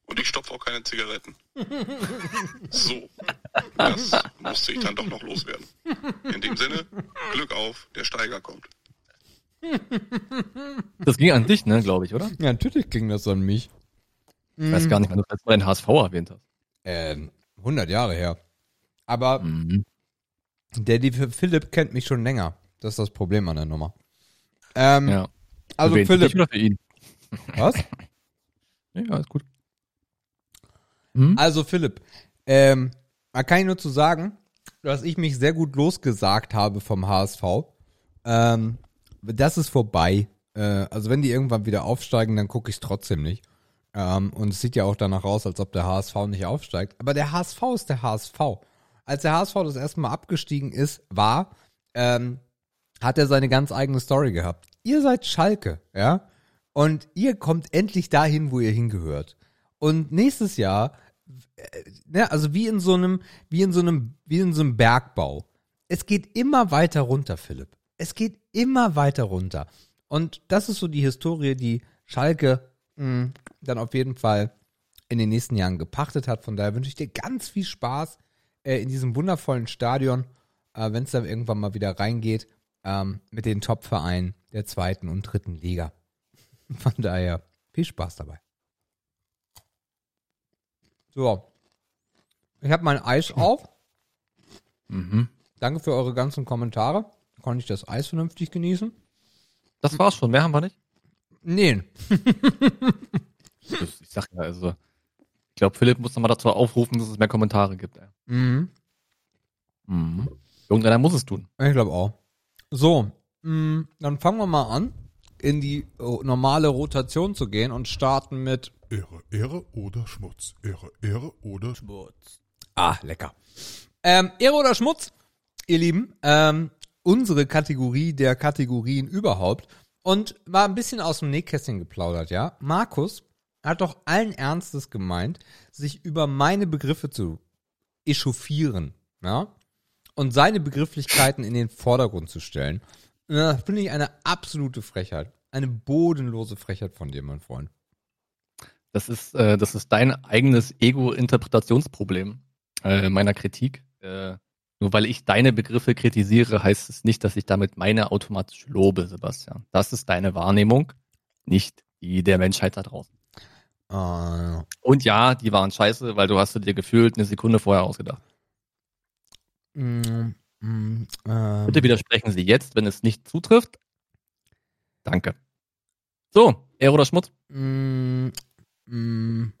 Und ich stopfe auch keine Zigaretten. [LAUGHS] So, das musste ich dann doch noch loswerden. In dem Sinne, Glück auf, der Steiger kommt. Das ging an dich, ne, glaube ich, oder? Ja, natürlich klingt das an mich. Ich weiß gar nicht, wann du das Mal den HSV erwähnt hast. Ähm, 100 Jahre her. Aber Mhm. der liebe Philipp kennt mich schon länger. Das ist das Problem an der Nummer. Ähm, Ja. also Philipp, dich oder für ihn? was? [LAUGHS] Ja, alles gut. Hm? Also Philipp, ähm, da kann ich nur zu sagen, dass ich mich sehr gut losgesagt habe vom HSV. Ähm, das ist vorbei. Äh, also wenn die irgendwann wieder aufsteigen, dann gucke ich es trotzdem nicht. Ähm, und es sieht ja auch danach aus, als ob der HSV nicht aufsteigt. Aber der HSV ist der HSV. Als der HSV das erste Mal abgestiegen ist, war, ähm, hat er seine ganz eigene Story gehabt. Ihr seid Schalke, ja? Und ihr kommt endlich dahin, wo ihr hingehört. Und nächstes Jahr, äh, ne, also wie in so einem, wie in so einem, wie in so einem Bergbau. Es geht immer weiter runter, Philipp. Es geht immer weiter runter. Und das ist so die Historie, die Schalke mh, dann auf jeden Fall in den nächsten Jahren gepachtet hat. Von daher wünsche ich dir ganz viel Spaß äh, in diesem wundervollen Stadion, äh, wenn es dann irgendwann mal wieder reingeht, ähm, mit den Top-Vereinen der zweiten und dritten Liga. Von daher viel Spaß dabei. So. Ich habe mein Eis [LAUGHS] auf. Mhm. Danke für eure ganzen Kommentare. Konnte ich das Eis vernünftig genießen? Das war's schon, mehr haben wir nicht. Nee. [LAUGHS] Ich sag ja, also, ich glaube, Philipp muss nochmal dazu aufrufen, dass es mehr Kommentare gibt. Ey. Mhm. Mhm. Irgendeiner muss es tun. Ich glaube auch. So, mh, dann fangen wir mal an, in die oh, normale Rotation zu gehen und starten mit Ehre, Ehre oder Schmutz. Ehre, Ehre oder Schmutz. Ah, lecker. Ähm, Ehre oder Schmutz, ihr Lieben, ähm, unsere Kategorie der Kategorien überhaupt. Und war ein bisschen aus dem Nähkästchen geplaudert, ja. Markus hat doch allen Ernstes gemeint, sich über meine Begriffe zu echauffieren, ja. Und seine Begrifflichkeiten in den Vordergrund zu stellen. Das finde ich eine absolute Frechheit. Eine bodenlose Frechheit von dir, mein Freund. Das ist, äh, das ist dein eigenes Ego-Interpretationsproblem äh, meiner Kritik. Äh, nur weil ich deine Begriffe kritisiere, heißt es nicht, dass ich damit meine automatisch lobe, Sebastian. Das ist deine Wahrnehmung, nicht die der Menschheit da draußen. Äh, Und ja, die waren scheiße, weil du hast dir gefühlt eine Sekunde vorher ausgedacht. mh, Mm, ähm, Bitte widersprechen Sie jetzt, wenn es nicht zutrifft. Danke. So, Ehre oder Schmutz? Mm, mm,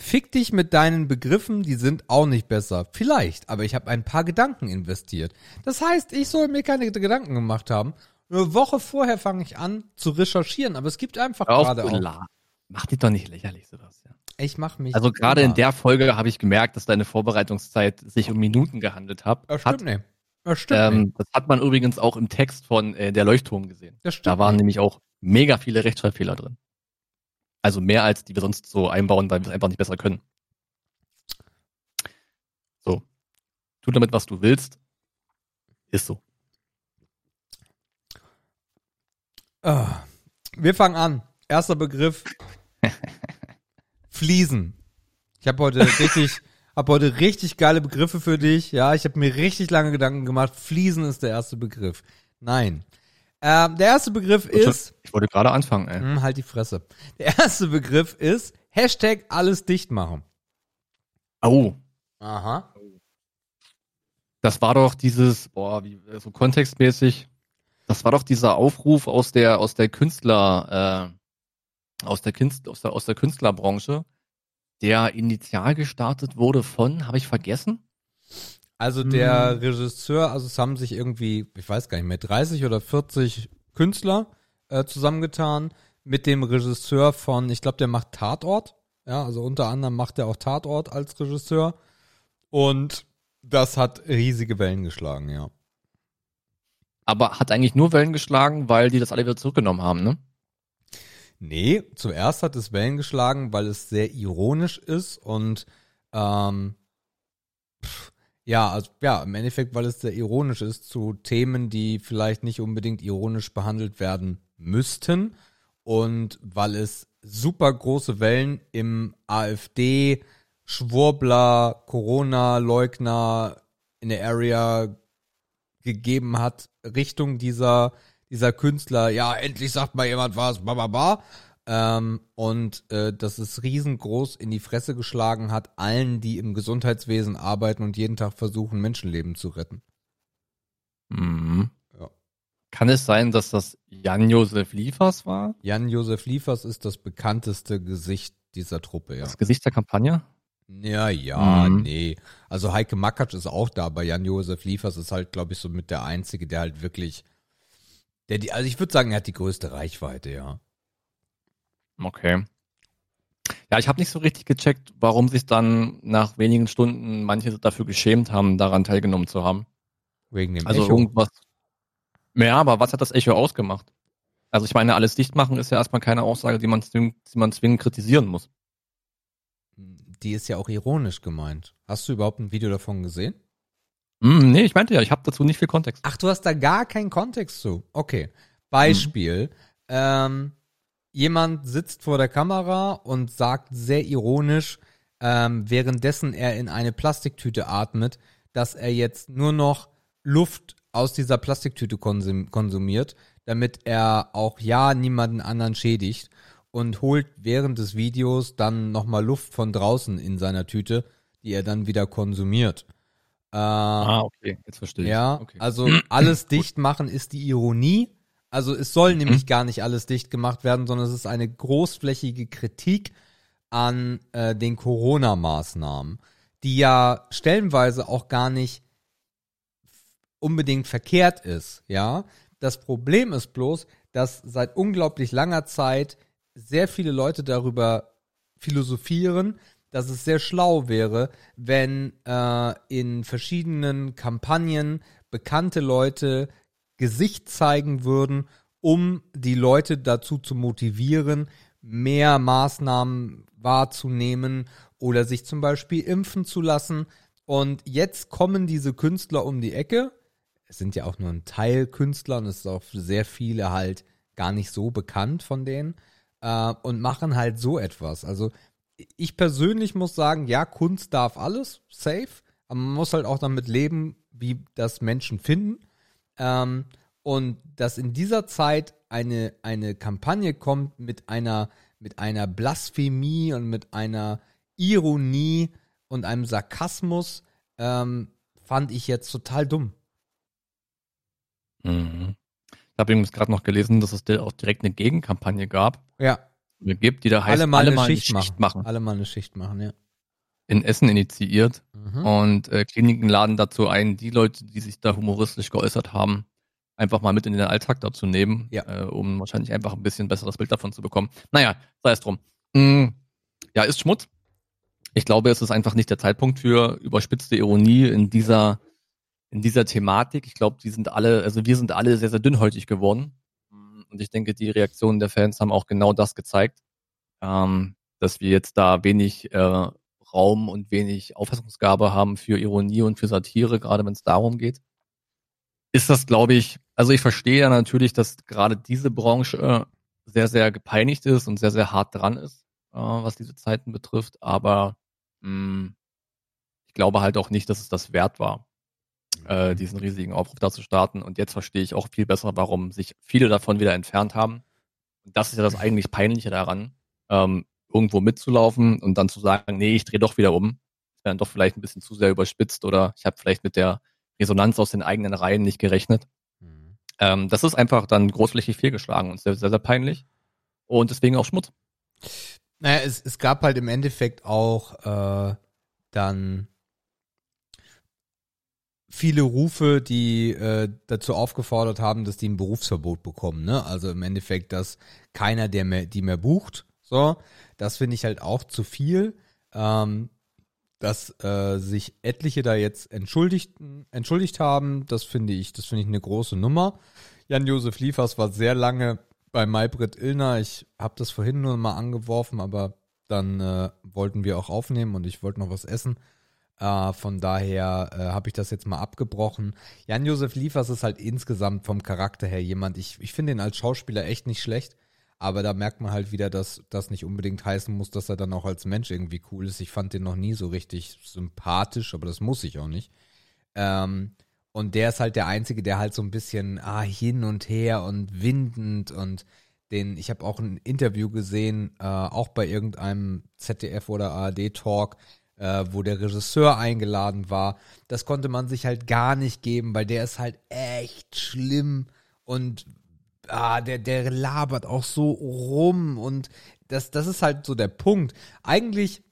Fick dich mit deinen Begriffen, die sind auch nicht besser. Vielleicht, aber ich habe ein paar Gedanken investiert. Das heißt, ich soll mir keine Gedanken gemacht haben. Eine Woche vorher fange ich an zu recherchieren, aber es gibt einfach gerade auch. Mach dich doch nicht lächerlich, Sebastian. Ich mache mich. Also gerade in der Folge habe ich gemerkt, dass deine Vorbereitungszeit sich um Minuten gehandelt hat. Das stimmt nicht. Das stimmt ähm, das hat man übrigens auch im Text von äh, der Leuchtturm gesehen. Das stimmt Da waren nämlich auch mega viele Rechtschreibfehler drin. Also mehr als die wir sonst so einbauen, weil wir es einfach nicht besser können. So. Tu damit, was du willst. Ist so. Ah, wir fangen an. Erster Begriff. [LAUGHS] Fliesen. Ich habe heute [LAUGHS] richtig, habe heute richtig geile Begriffe für dich. Ja, ich habe mir richtig lange Gedanken gemacht. Fliesen ist der erste Begriff. Nein. Ähm, der erste Begriff ist, Ich wollte gerade anfangen, ey. hm, halt die Fresse. Der erste Begriff ist Hashtag alles dicht machen. Oh, Aha. das war doch dieses, boah, wie, so kontextmäßig. Das war doch dieser Aufruf aus der, aus der Künstler, äh, aus der Künst, aus der, aus der Künstlerbranche, der initial gestartet wurde von, habe ich vergessen? Also der Regisseur, also es haben sich irgendwie, ich weiß gar nicht mehr, 30 oder 40 Künstler äh, zusammengetan mit dem Regisseur von, ich glaube, der macht Tatort. Ja, also unter anderem macht er auch Tatort als Regisseur. Und das hat riesige Wellen geschlagen, ja. Aber hat eigentlich nur Wellen geschlagen, weil die das alle wieder zurückgenommen haben, ne? Nee, zuerst hat es Wellen geschlagen, weil es sehr ironisch ist und ähm, pff, ja, also ja, im Endeffekt, weil es sehr ironisch ist zu Themen, die vielleicht nicht unbedingt ironisch behandelt werden müssten und weil es super große Wellen im AfD Schwurbler, Corona-Leugner in der Area gegeben hat, Richtung dieser, dieser Künstler, ja, endlich sagt mal jemand was, ba, ba, ba. Ähm, und äh, dass es riesengroß in die Fresse geschlagen hat, allen, die im Gesundheitswesen arbeiten und jeden Tag versuchen, Menschenleben zu retten. Mhm. Ja. Kann es sein, dass das Jan-Josef Liefers war? Jan-Josef Liefers ist das bekannteste Gesicht dieser Truppe, ja. Das Gesicht der Kampagne? Ja, ja, Mhm. nee. Also Heike Makatsch ist auch da, aber Jan-Josef Liefers ist halt, glaube ich, so mit der Einzige, der halt wirklich, der die, also ich würde sagen, er hat die größte Reichweite, ja. Okay. Ja, ich habe nicht so richtig gecheckt, warum sich dann nach wenigen Stunden manche dafür geschämt haben, daran teilgenommen zu haben. Wegen dem Also Echo. irgendwas. Ja, aber was hat das Echo ausgemacht? Also ich meine, alles dicht machen ist ja erstmal keine Aussage, die man, zwing, die man zwingend kritisieren muss. Die ist ja auch ironisch gemeint. Hast du überhaupt ein Video davon gesehen? Hm, nee, ich meinte ja, ich habe dazu nicht viel Kontext. Ach, du hast da gar keinen Kontext zu. Okay. Beispiel. Ähm, jemand sitzt vor der Kamera und sagt sehr ironisch, ähm, währenddessen er in eine Plastiktüte atmet, dass er jetzt nur noch Luft aus dieser Plastiktüte konsum konsumiert, damit er auch ja niemanden anderen schädigt und holt während des Videos dann nochmal Luft von draußen in seiner Tüte, die er dann wieder konsumiert. Äh, Ah, okay, jetzt verstehe ich. ja, okay. also [CLEARS THROAT] alles dicht machen ist die Ironie. Also es soll nämlich gar nicht alles dicht gemacht werden, sondern es ist eine großflächige Kritik an äh, den Corona-Maßnahmen, die ja stellenweise auch gar nicht unbedingt verkehrt ist, ja. Das Problem ist bloß, dass seit unglaublich langer Zeit sehr viele Leute darüber philosophieren, dass es sehr schlau wäre, wenn äh, in verschiedenen Kampagnen bekannte Leute Gesicht zeigen würden, um die Leute dazu zu motivieren, mehr Maßnahmen wahrzunehmen oder sich zum Beispiel impfen zu lassen. Und jetzt kommen diese Künstler um die Ecke. Es sind ja auch nur ein Teil Künstler und es ist auch sehr viele halt gar nicht so bekannt von denen äh, und machen halt so etwas. Also ich persönlich muss sagen, ja, Kunst darf alles, safe, aber man muss halt auch damit leben, wie das Menschen finden. Ähm, und dass in dieser Zeit eine, eine Kampagne kommt mit einer, mit einer Blasphemie und mit einer Ironie und einem Sarkasmus, ähm, fand ich jetzt total dumm. Mhm. Ich habe übrigens gerade noch gelesen, dass es auch direkt eine Gegenkampagne gab. Ja. Gibt, die da heißt, alle mal eine eine Schicht, machen. machen. Alle mal eine Schicht machen, ja. In Essen initiiert. Mhm. Und äh, Kliniken laden dazu ein, die Leute, die sich da humoristisch geäußert haben, einfach mal mit in den Alltag dazu nehmen, Ja. äh, um wahrscheinlich einfach ein bisschen besseres Bild davon zu bekommen. Naja, sei es drum. Mm, ja, ist Schmutz. Ich glaube, es ist einfach nicht der Zeitpunkt für überspitzte Ironie in dieser, in dieser Thematik. Ich glaube, die sind alle, also wir sind alle sehr, sehr dünnhäutig geworden. Und ich denke, die Reaktionen der Fans haben auch genau das gezeigt, ähm, dass wir jetzt da wenig äh, Raum und wenig Auffassungsgabe haben für Ironie und für Satire, gerade wenn es darum geht. Ist das, glaube ich, also ich verstehe ja natürlich, dass gerade diese Branche äh, sehr, sehr gepeinigt ist und sehr, sehr hart dran ist, äh, was diese Zeiten betrifft, aber mh, ich glaube halt auch nicht, dass es das wert war, äh, diesen riesigen Aufruf da zu starten. Und jetzt verstehe ich auch viel besser, warum sich viele davon wieder entfernt haben. Und das ist ja das eigentlich Peinliche daran, ähm, irgendwo mitzulaufen und dann zu sagen, nee, ich drehe doch wieder um. Das wäre dann doch vielleicht ein bisschen zu sehr überspitzt oder ich habe vielleicht mit der Resonanz aus den eigenen Reihen nicht gerechnet. Mhm. Ähm, das ist einfach dann großflächig fehlgeschlagen und sehr, sehr, sehr peinlich. Und deswegen auch Schmutz. Naja, es, es gab halt im Endeffekt auch äh, dann viele Rufe, die äh, dazu aufgefordert haben, dass die ein Berufsverbot bekommen. Ne? Also im Endeffekt, dass keiner, der mehr, die mehr bucht. So, das finde ich halt auch zu viel. Ähm, dass äh, sich etliche da jetzt entschuldigt, entschuldigt haben, das finde ich, das finde ich eine große Nummer. Jan-Josef Liefers war sehr lange bei Maybrit Illner. Ich habe das vorhin nur mal angeworfen, aber dann äh, wollten wir auch aufnehmen und ich wollte noch was essen. Äh, von daher äh, habe ich das jetzt mal abgebrochen. Jan-Josef Liefers ist halt insgesamt vom Charakter her jemand, ich, ich finde ihn als Schauspieler echt nicht schlecht. Aber da merkt man halt wieder, dass das nicht unbedingt heißen muss, dass er dann auch als Mensch irgendwie cool ist. Ich fand den noch nie so richtig sympathisch, aber das muss ich auch nicht. Ähm, und der ist halt der Einzige, der halt so ein bisschen ah, hin und her und windend und den, ich habe auch ein Interview gesehen, äh, auch bei irgendeinem ZDF oder ARD-Talk, äh, wo der Regisseur eingeladen war. Das konnte man sich halt gar nicht geben, weil der ist halt echt schlimm und ah, der, der labert auch so rum und das, das ist halt so der Punkt. Eigentlich,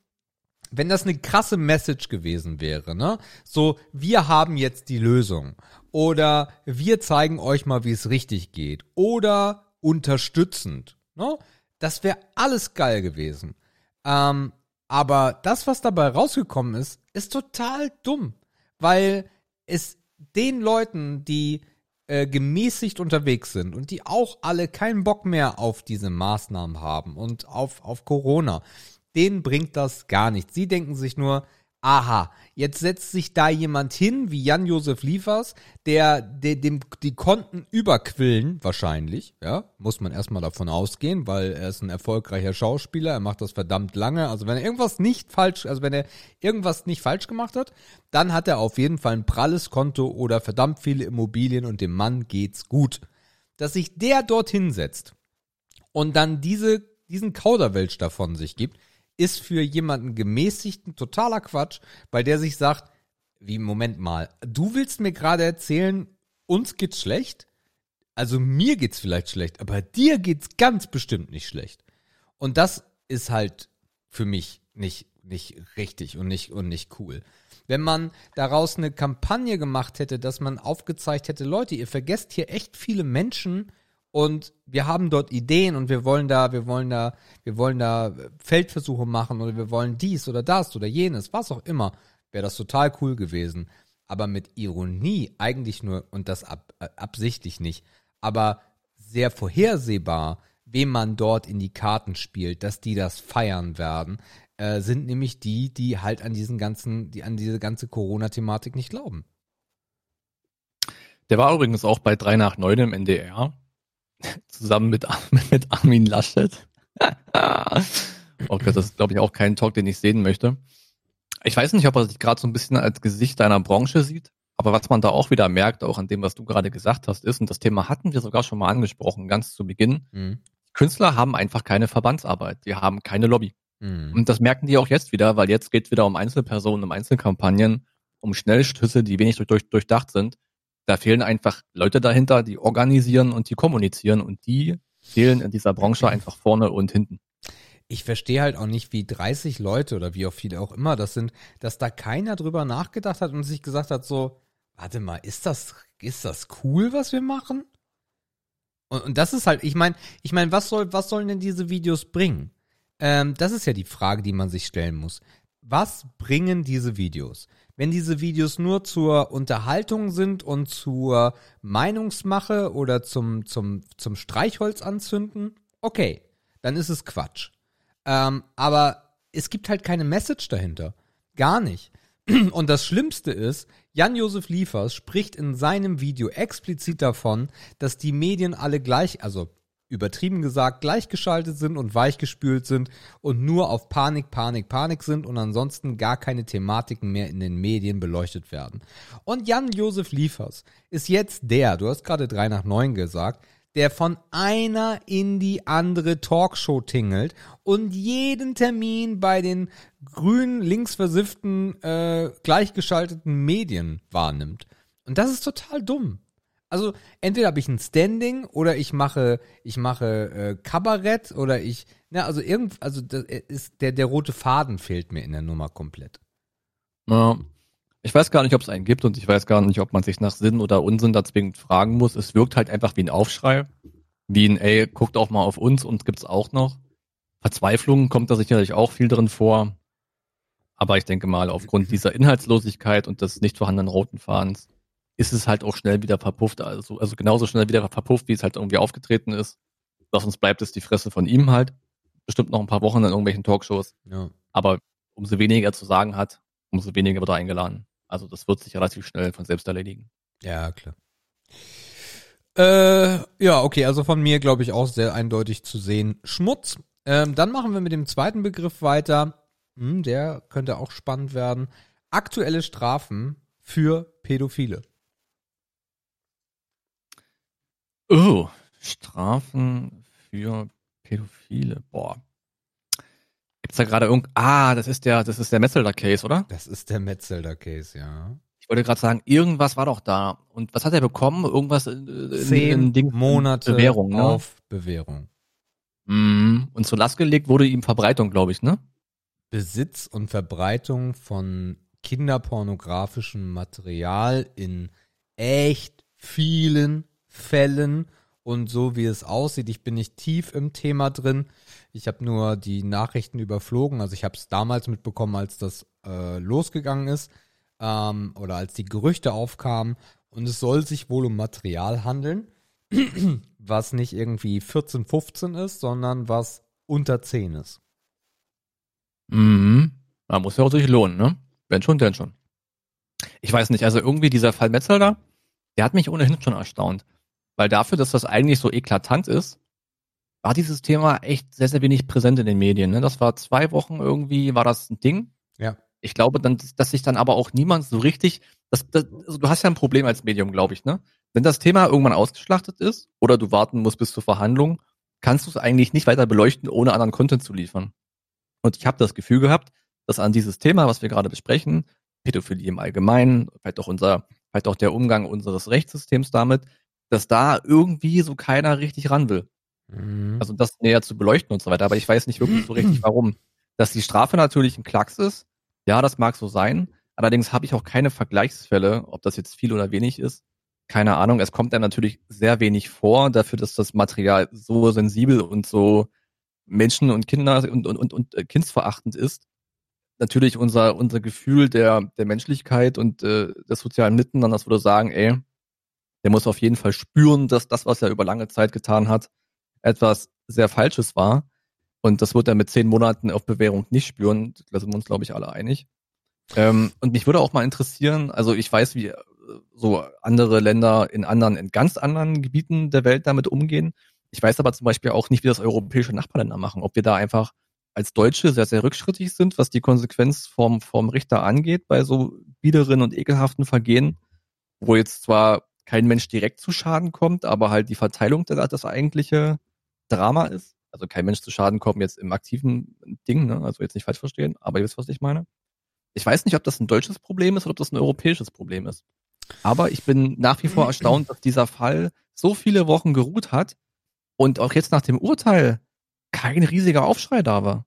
wenn das eine krasse Message gewesen wäre, ne? So, wir haben jetzt die Lösung. Oder wir zeigen euch mal, wie es richtig geht. Oder unterstützend, ne? Das wäre alles geil gewesen. Ähm, aber das, was dabei rausgekommen ist, ist total dumm. Weil es den Leuten, die äh, gemäßigt unterwegs sind und die auch alle keinen Bock mehr auf diese Maßnahmen haben und auf, auf Corona, denen bringt das gar nichts. Sie denken sich nur, aha, jetzt setzt sich da jemand hin, wie Jan-Josef Liefers, der, der dem die Konten überquillen, wahrscheinlich, ja, muss man erstmal davon ausgehen, weil er ist ein erfolgreicher Schauspieler, er macht das verdammt lange, also wenn er irgendwas nicht falsch, also wenn er irgendwas nicht falsch gemacht hat, dann hat er auf jeden Fall ein pralles Konto oder verdammt viele Immobilien und dem Mann geht's gut. Dass sich der dort hinsetzt und dann diese, diesen Kauderwelsch davon sich gibt, ist für jemanden gemäßigten totaler Quatsch, weil der sich sagt, wie, Moment mal, du willst mir gerade erzählen, uns geht's schlecht? Also mir geht's vielleicht schlecht, aber dir geht's ganz bestimmt nicht schlecht. Und das ist halt für mich nicht, nicht richtig und nicht, und nicht cool. Wenn man daraus eine Kampagne gemacht hätte, dass man aufgezeigt hätte, Leute, ihr vergesst hier echt viele Menschen, und wir haben dort Ideen und wir wollen da, wir wollen da, wir wollen da Feldversuche machen oder wir wollen dies oder das oder jenes, was auch immer, wäre das total cool gewesen. Aber mit Ironie eigentlich nur, und das ab, äh, absichtlich nicht, aber sehr vorhersehbar, wem man dort in die Karten spielt, dass die das feiern werden, äh, sind nämlich die, die halt an diesen ganzen, die an diese ganze Corona-Thematik nicht glauben. Der war übrigens auch bei 3 nach 9 im NDR. [LAUGHS] Zusammen mit, [LAUGHS] mit Armin Laschet. oh Gott, das ist, glaube ich, auch kein Talk, den ich sehen möchte. Ich weiß nicht, ob er sich gerade so ein bisschen als Gesicht deiner Branche sieht, aber was man da auch wieder merkt, auch an dem, was du gerade gesagt hast, ist, und das Thema hatten wir sogar schon mal angesprochen, ganz zu Beginn, Mhm. Künstler haben einfach keine Verbandsarbeit, die haben keine Lobby. Mhm. Und das merken die auch jetzt wieder, weil jetzt geht wieder um Einzelpersonen, um Einzelkampagnen. um Schnellschüsse, die wenig durch, durch, durchdacht sind. Da fehlen einfach Leute dahinter, die organisieren und die kommunizieren und die fehlen in dieser Branche einfach vorne und hinten. Ich verstehe halt auch nicht, wie 30 Leute oder wie auch viele auch immer das sind, dass da keiner drüber nachgedacht hat und sich gesagt hat, so, warte mal, ist das, ist das cool, was wir machen? Und, und das ist halt, ich meine, ich meine, was soll, was sollen denn diese Videos bringen? Ähm, das ist ja die Frage, die man sich stellen muss. Was bringen diese Videos? Wenn diese Videos nur zur Unterhaltung sind und zur Meinungsmache oder zum, zum, zum Streichholz anzünden, okay, dann ist es Quatsch. Ähm, aber es gibt halt keine Message dahinter. Gar nicht. [CLEARS THROAT] Und das Schlimmste ist, Jan-Josef Liefers spricht in seinem Video explizit davon, dass die Medien alle gleich, also übertrieben gesagt, gleichgeschaltet sind und weichgespült sind und nur auf Panik, Panik, Panik sind und ansonsten gar keine Thematiken mehr in den Medien beleuchtet werden. Und Jan-Josef Liefers ist jetzt der, du hast gerade drei nach neun gesagt, der von einer in die andere Talkshow tingelt und jeden Termin bei den grün linksversifften, äh, gleichgeschalteten Medien wahrnimmt. Und das ist total dumm. Also entweder habe ich ein Standing oder ich mache ich mache äh, Kabarett oder ich ne also irgend also das ist der der rote Faden fehlt mir in der Nummer komplett. Ja. Ich weiß gar nicht, ob es einen gibt und ich weiß gar nicht, ob man sich nach Sinn oder Unsinn da zwingend fragen muss. Es wirkt halt einfach wie ein Aufschrei, wie ein ey, guckt auch mal auf uns, uns gibt's auch noch. Verzweiflung kommt da sicherlich auch viel drin vor. Aber ich denke mal, aufgrund [LAUGHS] dieser Inhaltslosigkeit und des nicht vorhandenen roten Fadens ist es halt auch schnell wieder verpufft. Also, also genauso schnell wieder verpufft, wie es halt irgendwie aufgetreten ist. Was uns bleibt, ist die Fresse von ihm halt. Bestimmt noch ein paar Wochen in irgendwelchen Talkshows. Ja. Aber umso weniger zu sagen hat, umso weniger wird er eingeladen. Also das wird sich relativ schnell von selbst erledigen. Ja, klar. Äh, ja, okay, also von mir glaube ich auch sehr eindeutig zu sehen. Schmutz. Ähm, dann machen wir mit dem zweiten Begriff weiter. Hm, der könnte auch spannend werden. Aktuelle Strafen für Pädophile. Oh, Strafen für Pädophile. Boah. Gibt's da gerade irgend Ah, das ist der das ist der Metzelder Case, oder? Das ist der Metzelder Case, ja. Ich wollte gerade sagen, irgendwas war doch da. Und was hat er bekommen? Irgendwas in, Zehn in Ding, Monate Bewährung, ne? auf Bewährung. Mhm. Und zur Last gelegt wurde ihm Verbreitung, glaube ich, ne? Besitz und Verbreitung von kinderpornografischem Material in echt vielen Fällen und so wie es aussieht, ich bin nicht tief im Thema drin. Ich habe nur die Nachrichten überflogen. Also ich habe es damals mitbekommen, als das äh, losgegangen ist ähm, oder als die Gerüchte aufkamen. Und es soll sich wohl um Material handeln, [CLEARS THROAT] was nicht irgendwie 14, 15 ist, sondern was unter 10 ist. Mhm. Da muss ja auch sich lohnen, ne? Wenn schon, denn schon. Ich weiß nicht, also irgendwie dieser Fall Metzelder, der hat mich ohnehin schon erstaunt. Weil dafür, dass das eigentlich so eklatant ist, war dieses Thema echt sehr, sehr wenig präsent in den Medien. Ne? Das war zwei Wochen irgendwie, war das ein Ding. Ja. Ich glaube, dann, dass sich dann aber auch niemand so richtig, das, das, also du hast ja ein Problem als Medium, glaube ich, ne? Wenn das Thema irgendwann ausgeschlachtet ist oder du warten musst bis zur Verhandlung, kannst du es eigentlich nicht weiter beleuchten, ohne anderen Content zu liefern. Und ich habe das Gefühl gehabt, dass an dieses Thema, was wir gerade besprechen, Pädophilie im Allgemeinen, vielleicht auch unser, vielleicht auch der Umgang unseres Rechtssystems damit, dass da irgendwie so keiner richtig ran will. Mhm. Also das näher zu beleuchten und so weiter. Aber ich weiß nicht wirklich so richtig, warum. Dass die Strafe natürlich ein Klacks ist, ja, das mag so sein. Allerdings habe ich auch keine Vergleichsfälle, ob das jetzt viel oder wenig ist. Keine Ahnung. Es kommt dann natürlich sehr wenig vor, dafür, dass das Material so sensibel und so Menschen und Kinder und, und, und, und äh, kindsverachtend ist. Natürlich unser, unser Gefühl der, der Menschlichkeit und äh, des sozialen Miteinanders würde sagen, ey, der muss auf jeden Fall spüren, dass das, was er über lange Zeit getan hat, etwas sehr Falsches war. Und das wird er mit zehn Monaten auf Bewährung nicht spüren. Da sind wir uns, glaube ich, alle einig. Ähm, und mich würde auch mal interessieren, also ich weiß, wie äh, so andere Länder in anderen, in ganz anderen Gebieten der Welt damit umgehen. Ich weiß aber zum Beispiel auch nicht, wie das europäische Nachbarländer machen. Ob wir da einfach als Deutsche sehr, sehr rückschrittig sind, was die Konsequenz vom, vom Richter angeht, bei so biederen und ekelhaften Vergehen, wo jetzt zwar kein Mensch direkt zu Schaden kommt, aber halt die Verteilung der, das eigentliche Drama ist. Also kein Mensch zu Schaden kommt jetzt im aktiven Ding, ne? also jetzt nicht falsch verstehen, aber ihr wisst, was ich meine. Ich weiß nicht, ob das ein deutsches Problem ist oder ob das ein europäisches Problem ist. Aber ich bin nach wie vor [CLEARS THROAT] erstaunt, dass dieser Fall so viele Wochen geruht hat und auch jetzt nach dem Urteil kein riesiger Aufschrei da war.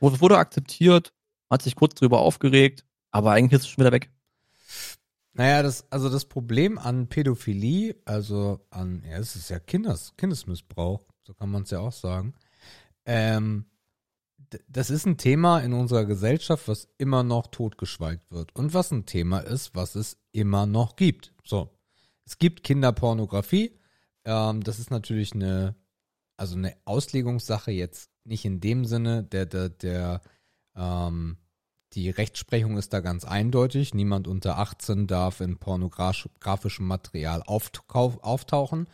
Wurde akzeptiert, hat sich kurz drüber aufgeregt, aber eigentlich ist es schon wieder weg. Naja, das, also das Problem an Pädophilie, also an, ja, es ist ja Kindes, Kindesmissbrauch, so kann man es ja auch sagen. Ähm, das ist ein Thema in unserer Gesellschaft, was immer noch totgeschweigt wird. Und was ein Thema ist, was es immer noch gibt. So. Es gibt Kinderpornografie. Ähm, das ist natürlich eine, also eine Auslegungssache jetzt nicht in dem Sinne, der, der, der, ähm, die Rechtsprechung ist da ganz eindeutig. Niemand unter 18 darf in pornografischem Material auftauchen.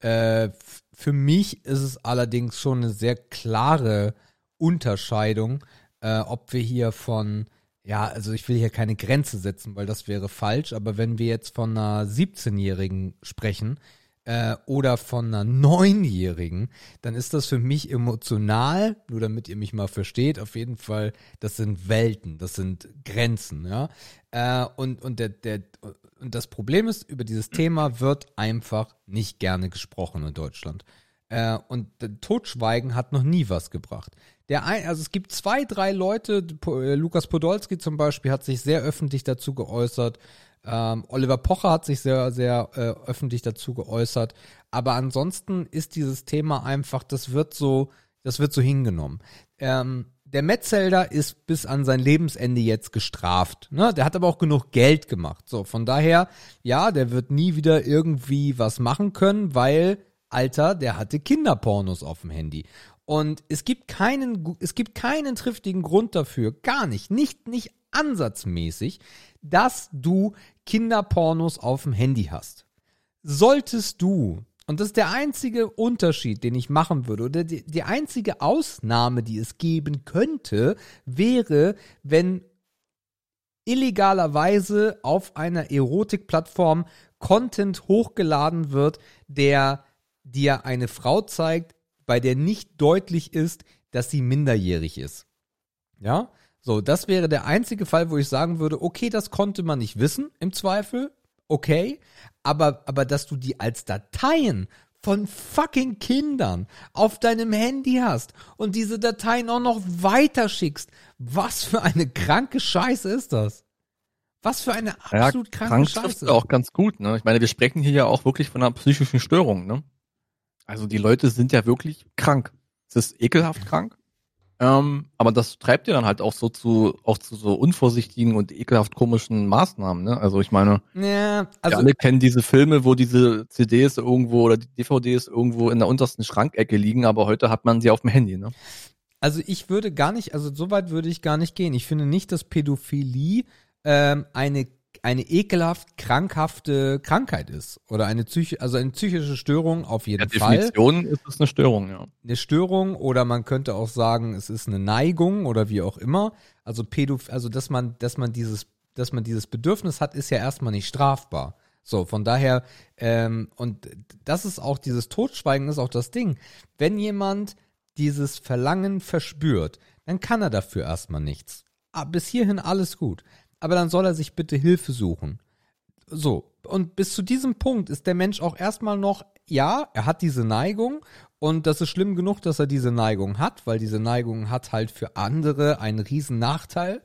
Äh, für mich ist es allerdings schon eine sehr klare Unterscheidung, äh, ob wir hier von, ja, also ich will hier keine Grenze setzen, weil das wäre falsch, aber wenn wir jetzt von einer 17-Jährigen sprechen, äh, oder von einer Neunjährigen, dann ist das für mich emotional, nur damit ihr mich mal versteht, auf jeden Fall, das sind Welten, das sind Grenzen, ja. Äh, und, und, der, der, und das Problem ist, über dieses Thema wird einfach nicht gerne gesprochen in Deutschland. Äh, und Totschweigen hat noch nie was gebracht. Der ein, also es gibt zwei, drei Leute, äh, Lukas Podolski zum Beispiel hat sich sehr öffentlich dazu geäußert. Ähm, Oliver Pocher hat sich sehr, sehr äh, öffentlich dazu geäußert. Aber ansonsten ist dieses Thema einfach, das wird so, das wird so hingenommen. Ähm, der Metzelder ist bis an sein Lebensende jetzt gestraft. Ne? Der hat aber auch genug Geld gemacht. So, von daher, ja, der wird nie wieder irgendwie was machen können, weil, Alter, der hatte Kinderpornos auf dem Handy. Und es gibt keinen, es gibt keinen triftigen Grund dafür, gar nicht, nicht, nicht ansatzmäßig, dass du Kinderpornos auf dem Handy hast. Solltest du, und das ist der einzige Unterschied, den ich machen würde, oder die, die einzige Ausnahme, die es geben könnte, wäre, wenn illegalerweise auf einer Erotikplattform Content hochgeladen wird, der dir eine Frau zeigt, bei der nicht deutlich ist, dass sie minderjährig ist. Ja? So, das wäre der einzige Fall, wo ich sagen würde, okay, das konnte man nicht wissen, im Zweifel, okay, aber, aber dass du die als Dateien von fucking Kindern auf deinem Handy hast und diese Dateien auch noch weiterschickst, was für eine kranke Scheiße ist das? Was für eine absolut ja, kranke krank Scheiße. auch ganz gut, ne? Ich meine, wir sprechen hier ja auch wirklich von einer psychischen Störung, ne? Also die Leute sind ja wirklich krank. Es ist ekelhaft krank. Ähm, aber das treibt ja dann halt auch so zu, auch zu so unvorsichtigen und ekelhaft komischen Maßnahmen, ne? Also ich meine, ja, also wir alle kennen diese Filme, wo diese CDs irgendwo oder die DVDs irgendwo in der untersten Schrankecke liegen, aber heute hat man sie auf dem Handy, ne? Also ich würde gar nicht, also so weit würde ich gar nicht gehen. Ich finde nicht, dass Pädophilie ähm, eine eine ekelhaft krankhafte Krankheit ist oder eine Psyche, also eine psychische Störung auf jeden ja, Fall. Definition ist es eine Störung, ja. Eine Störung oder man könnte auch sagen, es ist eine Neigung oder wie auch immer. Also Pädoph also dass man, dass man dieses, dass man dieses Bedürfnis hat, ist ja erstmal nicht strafbar. So, von daher, ähm, und das ist auch, dieses Totschweigen ist auch das Ding. Wenn jemand dieses Verlangen verspürt, dann kann er dafür erstmal nichts. Ah, bis hierhin alles gut aber dann soll er sich bitte Hilfe suchen. So, und bis zu diesem Punkt ist der Mensch auch erstmal noch, ja, er hat diese Neigung und das ist schlimm genug, dass er diese Neigung hat, weil diese Neigung hat halt für andere einen riesen Nachteil.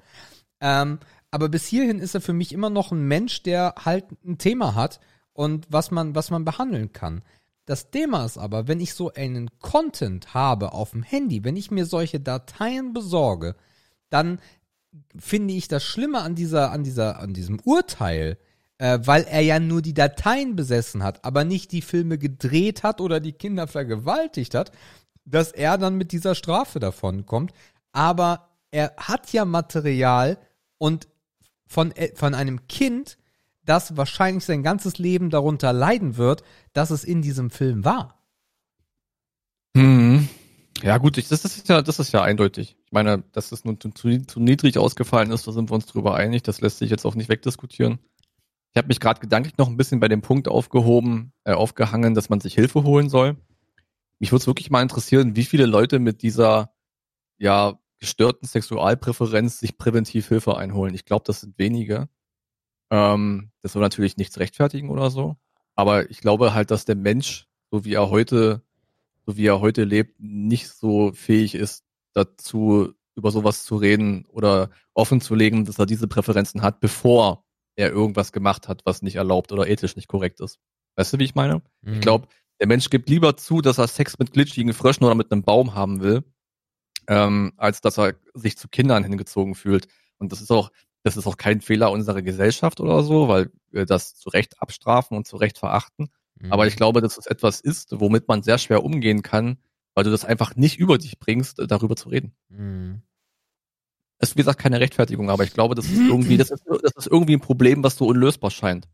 Ähm, aber bis hierhin ist er für mich immer noch ein Mensch, der halt ein Thema hat und was man, was man behandeln kann. Das Thema ist aber, wenn ich so einen Content habe auf dem Handy, wenn ich mir solche Dateien besorge, dann finde ich das Schlimme an dieser, an dieser, an diesem Urteil, äh, weil er ja nur die Dateien besessen hat, aber nicht die Filme gedreht hat oder die Kinder vergewaltigt hat, dass er dann mit dieser Strafe davon kommt. Aber er hat ja Material und von, äh, von einem Kind, das wahrscheinlich sein ganzes Leben darunter leiden wird, dass es in diesem Film war. Hm. Ja, gut, ich, das ist ja, das ist ja eindeutig. Ich meine, dass es nun zu, zu niedrig ausgefallen ist, da sind wir uns drüber einig. Das lässt sich jetzt auch nicht wegdiskutieren. Ich habe mich gerade gedanklich noch ein bisschen bei dem Punkt aufgehoben, äh, aufgehangen, dass man sich Hilfe holen soll. Mich würde es wirklich mal interessieren, wie viele Leute mit dieser ja gestörten Sexualpräferenz sich präventiv Hilfe einholen. Ich glaube, das sind wenige. Ähm, das soll natürlich nichts rechtfertigen oder so. Aber ich glaube halt, dass der Mensch, so wie er heute, so wie er heute lebt, nicht so fähig ist, dazu über sowas zu reden oder offen zu legen, dass er diese Präferenzen hat, bevor er irgendwas gemacht hat, was nicht erlaubt oder ethisch nicht korrekt ist. Weißt du, wie ich meine? Mhm. Ich glaube, der Mensch gibt lieber zu, dass er Sex mit glitschigen Fröschen oder mit einem Baum haben will, ähm, als dass er sich zu Kindern hingezogen fühlt. Und das ist auch, das ist auch kein Fehler unserer Gesellschaft oder so, weil wir das zu Recht abstrafen und zu Recht verachten. Mhm. Aber ich glaube, dass es etwas ist, womit man sehr schwer umgehen kann, weil du das einfach nicht über dich bringst, darüber zu reden. Mhm. Es ist, wie gesagt, keine Rechtfertigung, aber ich glaube, das ist [CLEARS THROAT] irgendwie, das ist, das ist irgendwie ein Problem, was so unlösbar scheint.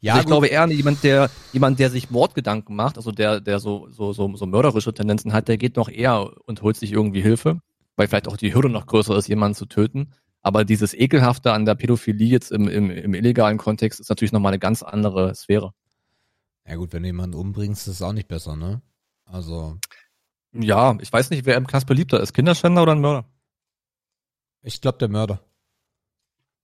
Ja, also ich gut. glaube eher jemand, der jemand, der sich Mordgedanken macht, also der, der so so so so mörderische Tendenzen hat, der geht noch eher und holt sich irgendwie Hilfe, weil vielleicht auch die Hürde noch größer ist, jemanden zu töten. Aber dieses ekelhafte an der Pädophilie jetzt im, im, im illegalen Kontext ist natürlich nochmal eine ganz andere Sphäre. ja gut, wenn du jemanden umbringst, ist es auch nicht besser, ne? Also, Ja, ich weiß nicht, wer im Knast beliebter ist, Kinderschänder oder ein Mörder? ich glaube der Mörder.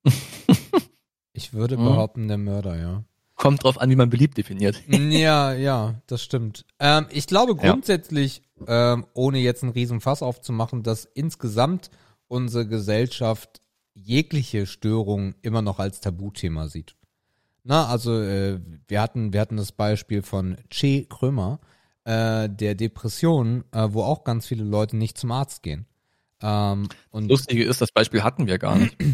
[LAUGHS] ich würde Mhm. behaupten, der Mörder, ja. Kommt drauf an, wie man beliebt definiert. ja, ja, das stimmt. Ähm, ich glaube Ja. grundsätzlich, ähm, ohne jetzt einen riesen Fass aufzumachen, dass insgesamt unsere Gesellschaft jegliche Störung immer noch als Tabuthema sieht. Na, also äh, wir hatten wir hatten das Beispiel von Che Krömer, äh, der Depression, äh, wo auch ganz viele Leute nicht zum Arzt gehen. Ähm, und Lustige ist, das Beispiel hatten wir gar nicht. [CLEARS THROAT]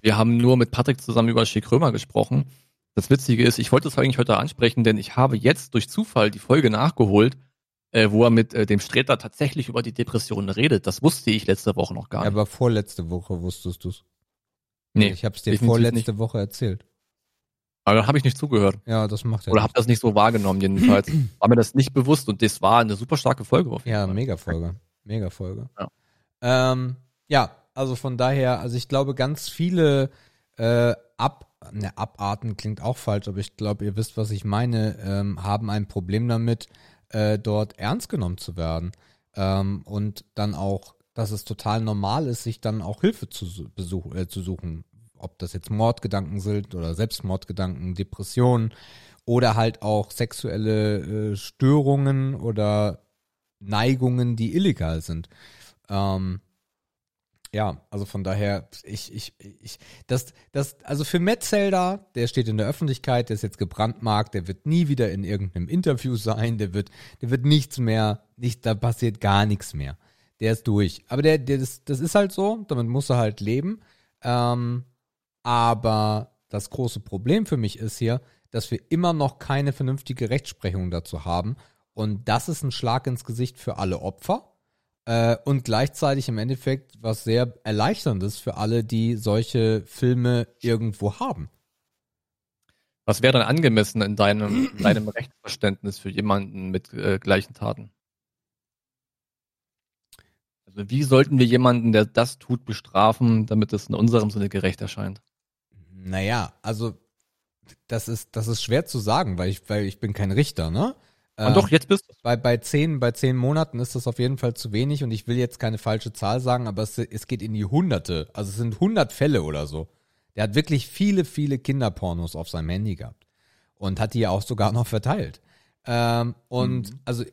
Wir haben nur mit Patrick zusammen über Schick Römer gesprochen. Das Witzige ist, ich wollte es eigentlich heute ansprechen, denn ich habe jetzt durch Zufall die Folge nachgeholt, äh, wo er mit äh, dem Streter tatsächlich über die Depressionen redet. Das wusste ich letzte Woche noch gar nicht. aber vorletzte Woche wusstest du's. Nee, ich habe es dir vorletzte Woche erzählt. aber dann habe ich nicht zugehört. Ja, das macht er. Oder nicht. habe das nicht so wahrgenommen jedenfalls. [CLEARS THROAT] War mir das nicht bewusst und das war eine super starke Folge. Auf jeden Ja, Fall. mega Folge. Mega Folge. Ja. Ähm, ja, also von daher, also ich glaube, ganz viele äh, ab, ne, Abarten klingt auch falsch, aber ich glaube, ihr wisst, was ich meine, ähm, haben ein Problem damit, äh, dort ernst genommen zu werden. Ähm, und dann auch, dass es total normal ist, sich dann auch Hilfe zu, su- besuch, äh, zu suchen. Ob das jetzt Mordgedanken sind oder Selbstmordgedanken, Depressionen oder halt auch sexuelle äh, Störungen oder Neigungen, die illegal sind. Ähm, ja, also von daher, ich, ich, ich, das, das, also für Metzelder, der steht in der Öffentlichkeit, der ist jetzt gebrandmarkt, der wird nie wieder in irgendeinem Interview sein, der wird, der wird nichts mehr, nicht, da passiert gar nichts mehr. Der ist durch. Aber der, der, das, das ist halt so, damit muss er halt leben. Ähm, aber das große Problem für mich ist hier, dass wir immer noch keine vernünftige Rechtsprechung dazu haben. Und das ist ein Schlag ins Gesicht für alle Opfer. Äh, und gleichzeitig im Endeffekt was sehr erleichterndes für alle, die solche Filme irgendwo haben. Was wäre dann angemessen in deinem, in deinem Rechtsverständnis für jemanden mit äh, gleichen Taten? Also wie sollten wir jemanden, der das tut, bestrafen, damit es in unserem Sinne gerecht erscheint? Naja, also das ist, das ist schwer zu sagen, weil ich, weil ich bin kein Richter, ne? Und Ähm, doch, jetzt bist du. bei, bei, zehn, bei zehn Monaten ist das auf jeden Fall zu wenig und ich will jetzt keine falsche Zahl sagen, aber es, es geht in die Hunderte. Also es sind hundert Fälle oder so. Der hat wirklich viele, viele Kinderpornos auf seinem Handy gehabt und hat die ja auch sogar noch verteilt. Ähm, und also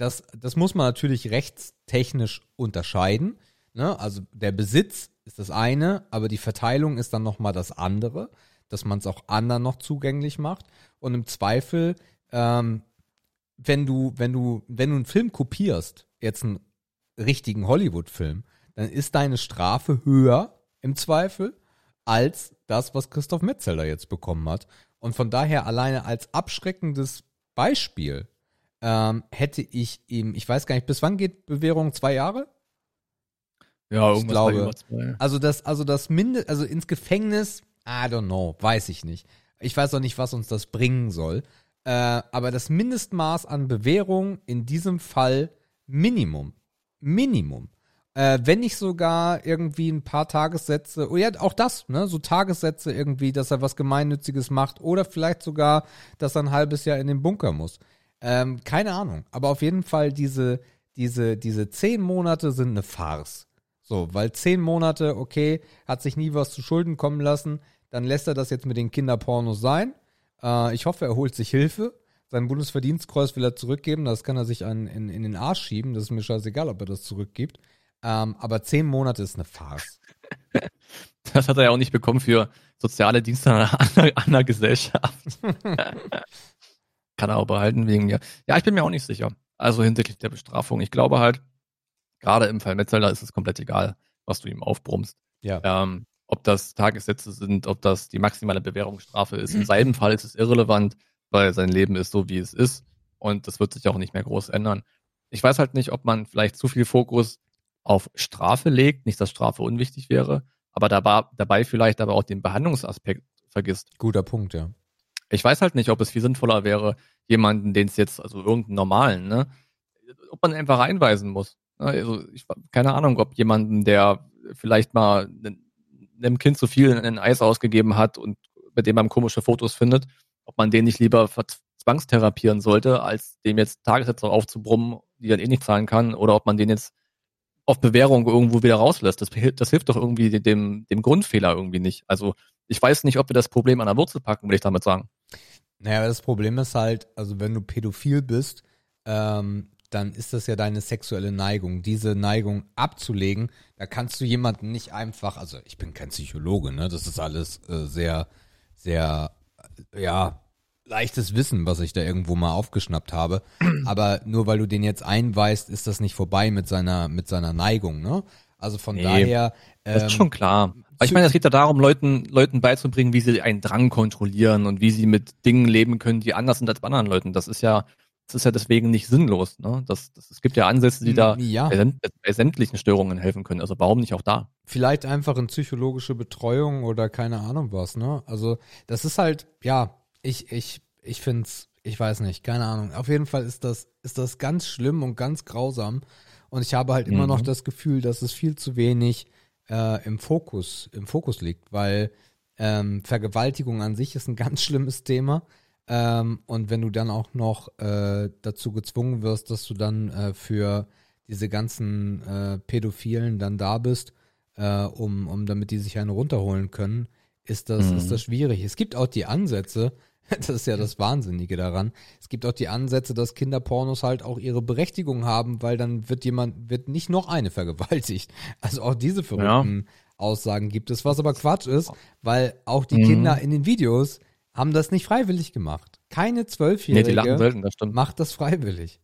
das, das muss man natürlich rechtstechnisch unterscheiden. Ne? Also der Besitz ist das eine, aber die Verteilung ist dann nochmal das andere, dass man es auch anderen noch zugänglich macht. Und im Zweifel, ähm, wenn du, wenn du, wenn du einen Film kopierst, jetzt einen richtigen Hollywood-Film, dann ist deine Strafe höher im Zweifel als das, was Christoph Metzelder jetzt bekommen hat. Und von daher alleine als abschreckendes Beispiel ähm, hätte ich ihm, ich weiß gar nicht, bis wann geht Bewährung? Zwei Jahre? Ja, ich irgendwas glaube-. Also das, also das Minde, also ins Gefängnis, I don't know, weiß ich nicht. Ich weiß auch nicht, was uns das bringen soll. Äh, aber das Mindestmaß an Bewährung in diesem Fall Minimum. Minimum. Äh, wenn nicht sogar irgendwie ein paar Tagessätze, oh ja, auch das, ne, so Tagessätze irgendwie, dass er was Gemeinnütziges macht oder vielleicht sogar, dass er ein halbes Jahr in den Bunker muss. Ähm, keine Ahnung. Aber auf jeden Fall diese, diese, diese zehn Monate sind eine Farce. So, weil zehn Monate, okay, hat sich nie was zu Schulden kommen lassen, dann lässt er das jetzt mit den Kinderpornos sein. Äh, ich hoffe, er holt sich Hilfe. Sein Bundesverdienstkreuz will er zurückgeben, das kann er sich an, in, in den Arsch schieben. Das ist mir scheißegal, ob er das zurückgibt. Ähm, aber zehn Monate ist eine Farce. [LAUGHS] Das hat er ja auch nicht bekommen für soziale Dienste an einer, an [LAUGHS] einer Gesellschaft. [LAUGHS] Kann er auch behalten wegen mir. Ja, ich bin mir auch nicht sicher. Also hinsichtlich der Bestrafung. Ich glaube halt, gerade im Fall Metzelder ist es komplett egal, was du ihm aufbrummst. Ja. Ähm, ob das Tagessätze sind, ob das die maximale Bewährungsstrafe ist. In seinem Fall ist es irrelevant, weil sein Leben ist so, wie es ist. Und das wird sich auch nicht mehr groß ändern. Ich weiß halt nicht, ob man vielleicht zu viel Fokus auf Strafe legt. Nicht, dass Strafe unwichtig wäre, aber dabei, dabei vielleicht aber auch den Behandlungsaspekt vergisst. Guter Punkt, ja. Ich weiß halt nicht, ob es viel sinnvoller wäre, jemanden, den es jetzt, also irgendeinen normalen, ne, ob man einfach einweisen muss. Ne? Also ich, keine Ahnung, ob jemanden, der vielleicht mal einem Kind zu viel in ein Eis ausgegeben hat und mit dem man komische Fotos findet, ob man den nicht lieber zwangstherapieren sollte, als dem jetzt Tagessätze aufzubrummen, die er eh nicht zahlen kann, oder ob man den jetzt auf Bewährung irgendwo wieder rauslässt. Das, das hilft doch irgendwie dem, dem Grundfehler irgendwie nicht. Also ich weiß nicht, ob wir das Problem an der Wurzel packen, will ich damit sagen. Naja, das Problem ist halt, also wenn du pädophil bist, ähm, dann ist das ja deine sexuelle Neigung. Diese Neigung abzulegen, da kannst du jemanden nicht einfach, also ich bin kein Psychologe, ne? Das ist alles äh, sehr, sehr, äh, ja, leichtes Wissen, was ich da irgendwo mal aufgeschnappt habe. Aber nur weil du den jetzt einweist, ist das nicht vorbei mit seiner, mit seiner Neigung, ne? Also von Nee, daher. Das ist ähm, schon klar. Aber ich meine, es geht ja darum, Leuten, Leuten beizubringen, wie sie einen Drang kontrollieren und wie sie mit Dingen leben können, die anders sind als bei anderen Leuten. Das ist ja, das ist ja deswegen nicht sinnlos. Ne? Das, das, es gibt ja Ansätze, die da Ja. bei, sämt- bei sämtlichen Störungen helfen können. Also warum nicht auch da? vielleicht einfach in psychologische Betreuung oder keine Ahnung was, ne? Also, das ist halt, ja, ich, ich, ich find's, ich weiß nicht, keine Ahnung. Auf jeden Fall ist das, ist das ganz schlimm und ganz grausam. Und ich habe halt immer Mhm. noch das Gefühl, dass es viel zu wenig äh, im Fokus, im Fokus liegt, weil ähm, Vergewaltigung an sich ist ein [LAUGHS] ganz schlimmes Thema. Ähm, und wenn du dann auch noch äh, dazu gezwungen wirst, dass du dann äh, für diese ganzen äh, Pädophilen dann da bist, äh, um, um damit die sich eine runterholen können, ist das, Mhm. ist das schwierig. Es gibt auch die Ansätze, [LAUGHS] das ist ja das Wahnsinnige daran, es gibt auch die Ansätze, dass Kinderpornos halt auch ihre Berechtigung haben, weil dann wird jemand, wird nicht noch eine vergewaltigt. [LAUGHS] Also auch diese verrückten Aussagen gibt es, was aber Quatsch ist, weil auch die Mhm. Kinder in den Videos haben das nicht freiwillig gemacht. Keine Nee, Zwölfjährige selten, das macht das freiwillig.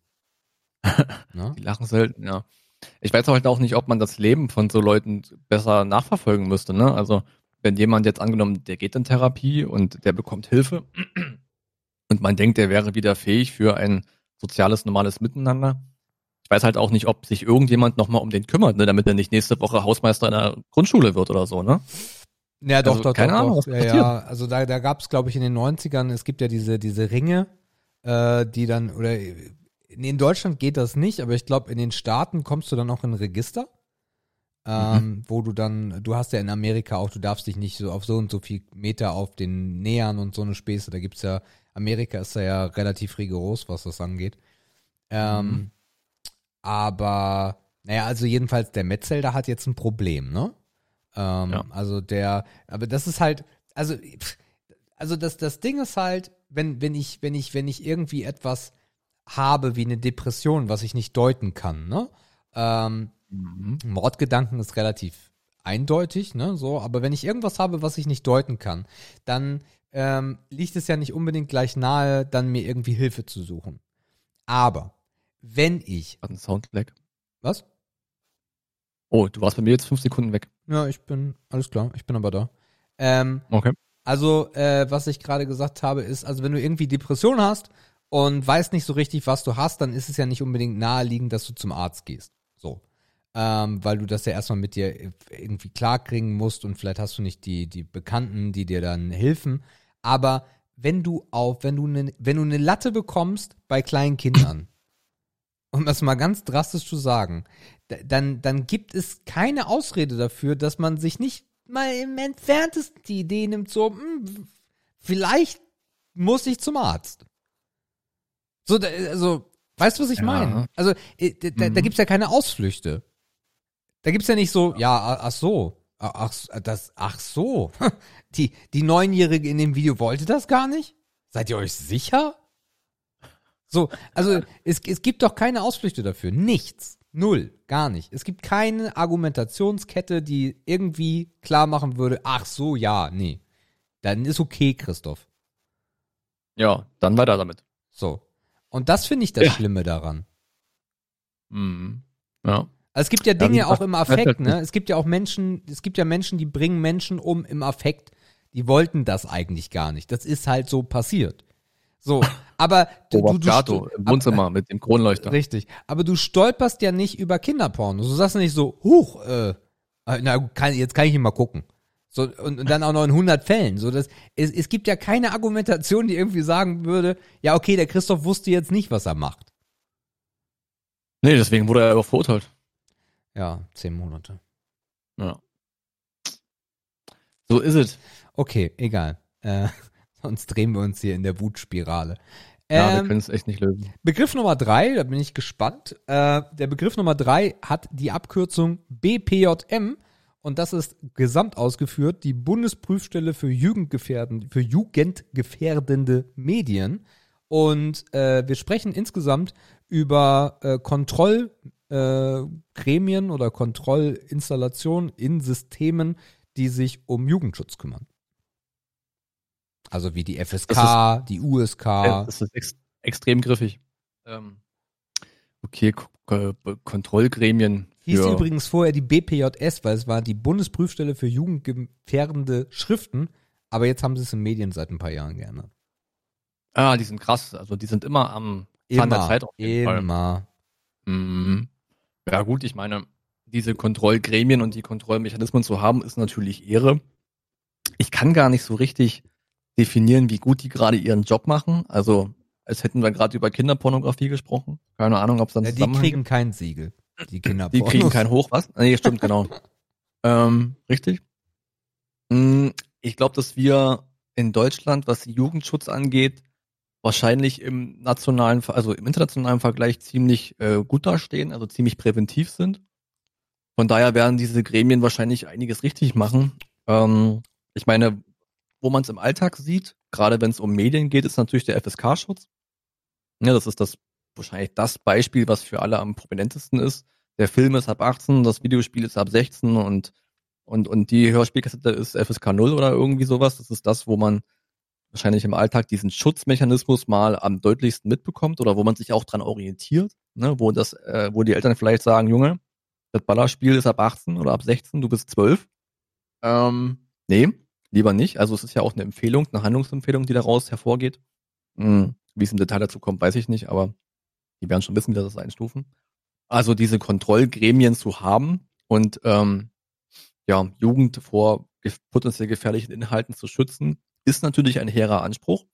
[LAUGHS] ne? Die lachen selten, ja. Ich weiß halt auch nicht, ob man das Leben von so Leuten besser nachverfolgen müsste, ne? Also, wenn jemand jetzt angenommen, der geht in Therapie und der bekommt Hilfe [CLEARS THROAT] und man denkt, der wäre wieder fähig für ein soziales, normales Miteinander. Ich weiß halt auch nicht, ob sich irgendjemand nochmal um den kümmert, ne, damit er nicht nächste Woche Hausmeister in der Grundschule wird oder so, ne? Ja, doch, Also, doch, keine doch, Ahnung, doch. Ja, ja, also da, da gab es, glaube ich, in den 90ern, es gibt ja diese, diese Ringe, äh, die dann, oder in Deutschland geht das nicht, aber ich glaube, in den Staaten kommst du dann auch in ein Register, ähm, wo du dann, du hast ja in Amerika auch, du darfst dich nicht so auf so und so viel Meter auf den nähern und so eine Späße. Da gibt's ja, Amerika ist da ja relativ rigoros, was das angeht. Ähm, aber, naja, also jedenfalls der Metzelder hat jetzt ein Problem, ne? Ähm, Ja. Also der, aber das ist halt, also, also das, das Ding ist halt, wenn, wenn ich, wenn ich, wenn ich irgendwie etwas habe wie eine Depression, was ich nicht deuten kann, ne? Ähm, Mordgedanken ist relativ eindeutig, ne? So, aber wenn ich irgendwas habe, was ich nicht deuten kann, dann ähm, liegt es ja nicht unbedingt gleich nahe, dann mir irgendwie Hilfe zu suchen. Aber wenn ich, Hat ein Soundlag. was? Oh, du warst bei mir jetzt fünf Sekunden weg. Ja, ich bin, alles klar, ich bin aber da. Ähm, Okay. Also, äh, was ich gerade gesagt habe, ist, also wenn du irgendwie Depression hast und weißt nicht so richtig, was du hast, dann ist es ja nicht unbedingt naheliegend, dass du zum Arzt gehst. So. Ähm, weil du das ja erstmal mit dir irgendwie klarkriegen musst und vielleicht hast du nicht die, die Bekannten, die dir dann helfen. Aber wenn du auf, wenn du eine, wenn du eine Latte bekommst bei kleinen Kindern, [CLEARS THROAT] um das mal ganz drastisch zu sagen, da- dann, dann gibt es keine Ausrede dafür, dass man sich nicht mal im entferntesten die Idee nimmt, so, hm, vielleicht muss ich zum Arzt. So, da- also, Weißt du, was ich Ja. meine? Also, äh, da, da, da Mhm. gibt's ja keine Ausflüchte. Da gibt's ja nicht so, ja, ach so, ach, das, ach so. [LAUGHS] Die, die Neunjährige in dem Video wollte das gar nicht? Seid ihr euch sicher? So, also, es, es gibt doch keine Ausflüchte dafür. Nichts. Null. Gar nicht. Es gibt keine Argumentationskette, die irgendwie klar machen würde, ach so, ja, nee. Dann ist okay, Christoph. Ja, dann weiter damit. So. Und das finde ich das Ja. Schlimme daran. Mhm. Ja. Also es gibt ja Dinge gesagt, auch im Affekt, ne? Es gibt ja auch Menschen, es gibt ja Menschen, die bringen Menschen um im Affekt. Die wollten das eigentlich gar nicht. Das ist halt so passiert. So, [LAUGHS] aber du, du, du Gato im Wohnzimmer mit dem Kronleuchter. Richtig. Aber du stolperst ja nicht über Kinderporno. Du sagst nicht so, huch, äh, äh, na kann, jetzt kann ich ihn mal gucken. So, und, und dann auch noch in 100 Fällen. So, das, es, es gibt ja keine Argumentation, die irgendwie sagen würde, ja, okay, der Christoph wusste jetzt nicht, was er macht. Nee, deswegen wurde er auch verurteilt. Ja, zehn Monate. Ja. So ist es. Okay, egal. Äh, [LAUGHS] sonst drehen wir uns hier in der Wutspirale. Ja, wir Ähm, können es echt nicht lösen. Begriff Nummer drei, da bin ich gespannt. Äh, der Begriff Nummer drei hat die Abkürzung BPJM und das ist gesamt ausgeführt die Bundesprüfstelle für Jugendgefährden, für jugendgefährdende Medien. Und äh, wir sprechen insgesamt über äh, Kontrollgremien äh, Gremien oder Kontrollinstallationen in Systemen, die sich um Jugendschutz kümmern. Also wie die FSK, die USK. Ja, das ist ex extrem griffig. Ähm, okay, K Kontrollgremien Hieß für, übrigens vorher die BPJS, weil es war die Bundesprüfstelle für jugendgefährdende Schriften, aber jetzt haben sie es in Medien seit ein paar Jahren geändert. Ah, die sind krass. Also die sind immer am Zahn der Immer, Zeit auf jeden Fall. immer. Mhm. Ja gut, ich meine, diese Kontrollgremien und die Kontrollmechanismen zu haben, ist natürlich Ehre. Ich kann gar nicht so richtig definieren, wie gut die gerade ihren Job machen. Also, als hätten wir gerade über Kinderpornografie gesprochen. Keine Ahnung, ob es dann Ja, die kriegen kein Siegel. Die Kinder Die kriegen kein Hoch, was? Nee, stimmt, genau. [LAUGHS] ähm, richtig. Mm, Ich glaube, dass wir in Deutschland, was Jugendschutz angeht, wahrscheinlich im nationalen, also im internationalen Vergleich ziemlich äh, gut dastehen, also ziemlich präventiv sind. Von daher werden diese Gremien wahrscheinlich einiges richtig machen. Ähm, ich meine, wo man es im Alltag sieht, gerade wenn es um Medien geht, ist natürlich der FSK-Schutz. Ja, das ist das wahrscheinlich das Beispiel, was für alle am prominentesten ist. Der Film ist ab 18, das Videospiel ist ab 16 und und und die Hörspielkassette ist FSK 0 oder irgendwie sowas. Das ist das, wo man wahrscheinlich im Alltag diesen Schutzmechanismus mal am deutlichsten mitbekommt oder wo man sich auch dran orientiert, ne, wo das, äh, wo die Eltern vielleicht sagen, Junge, das Ballerspiel ist ab 18 oder ab 16, du bist 12. Ähm, nee, lieber nicht. Also es ist ja auch eine Empfehlung, eine Handlungsempfehlung, die daraus hervorgeht. Hm, wie es im Detail dazu kommt, weiß ich nicht, aber die werden schon wissen, wie das einstufen. Also diese Kontrollgremien zu haben und ähm, ja, Jugend vor potenziell gefährlichen Inhalten zu schützen, ist natürlich ein hehrer Anspruch.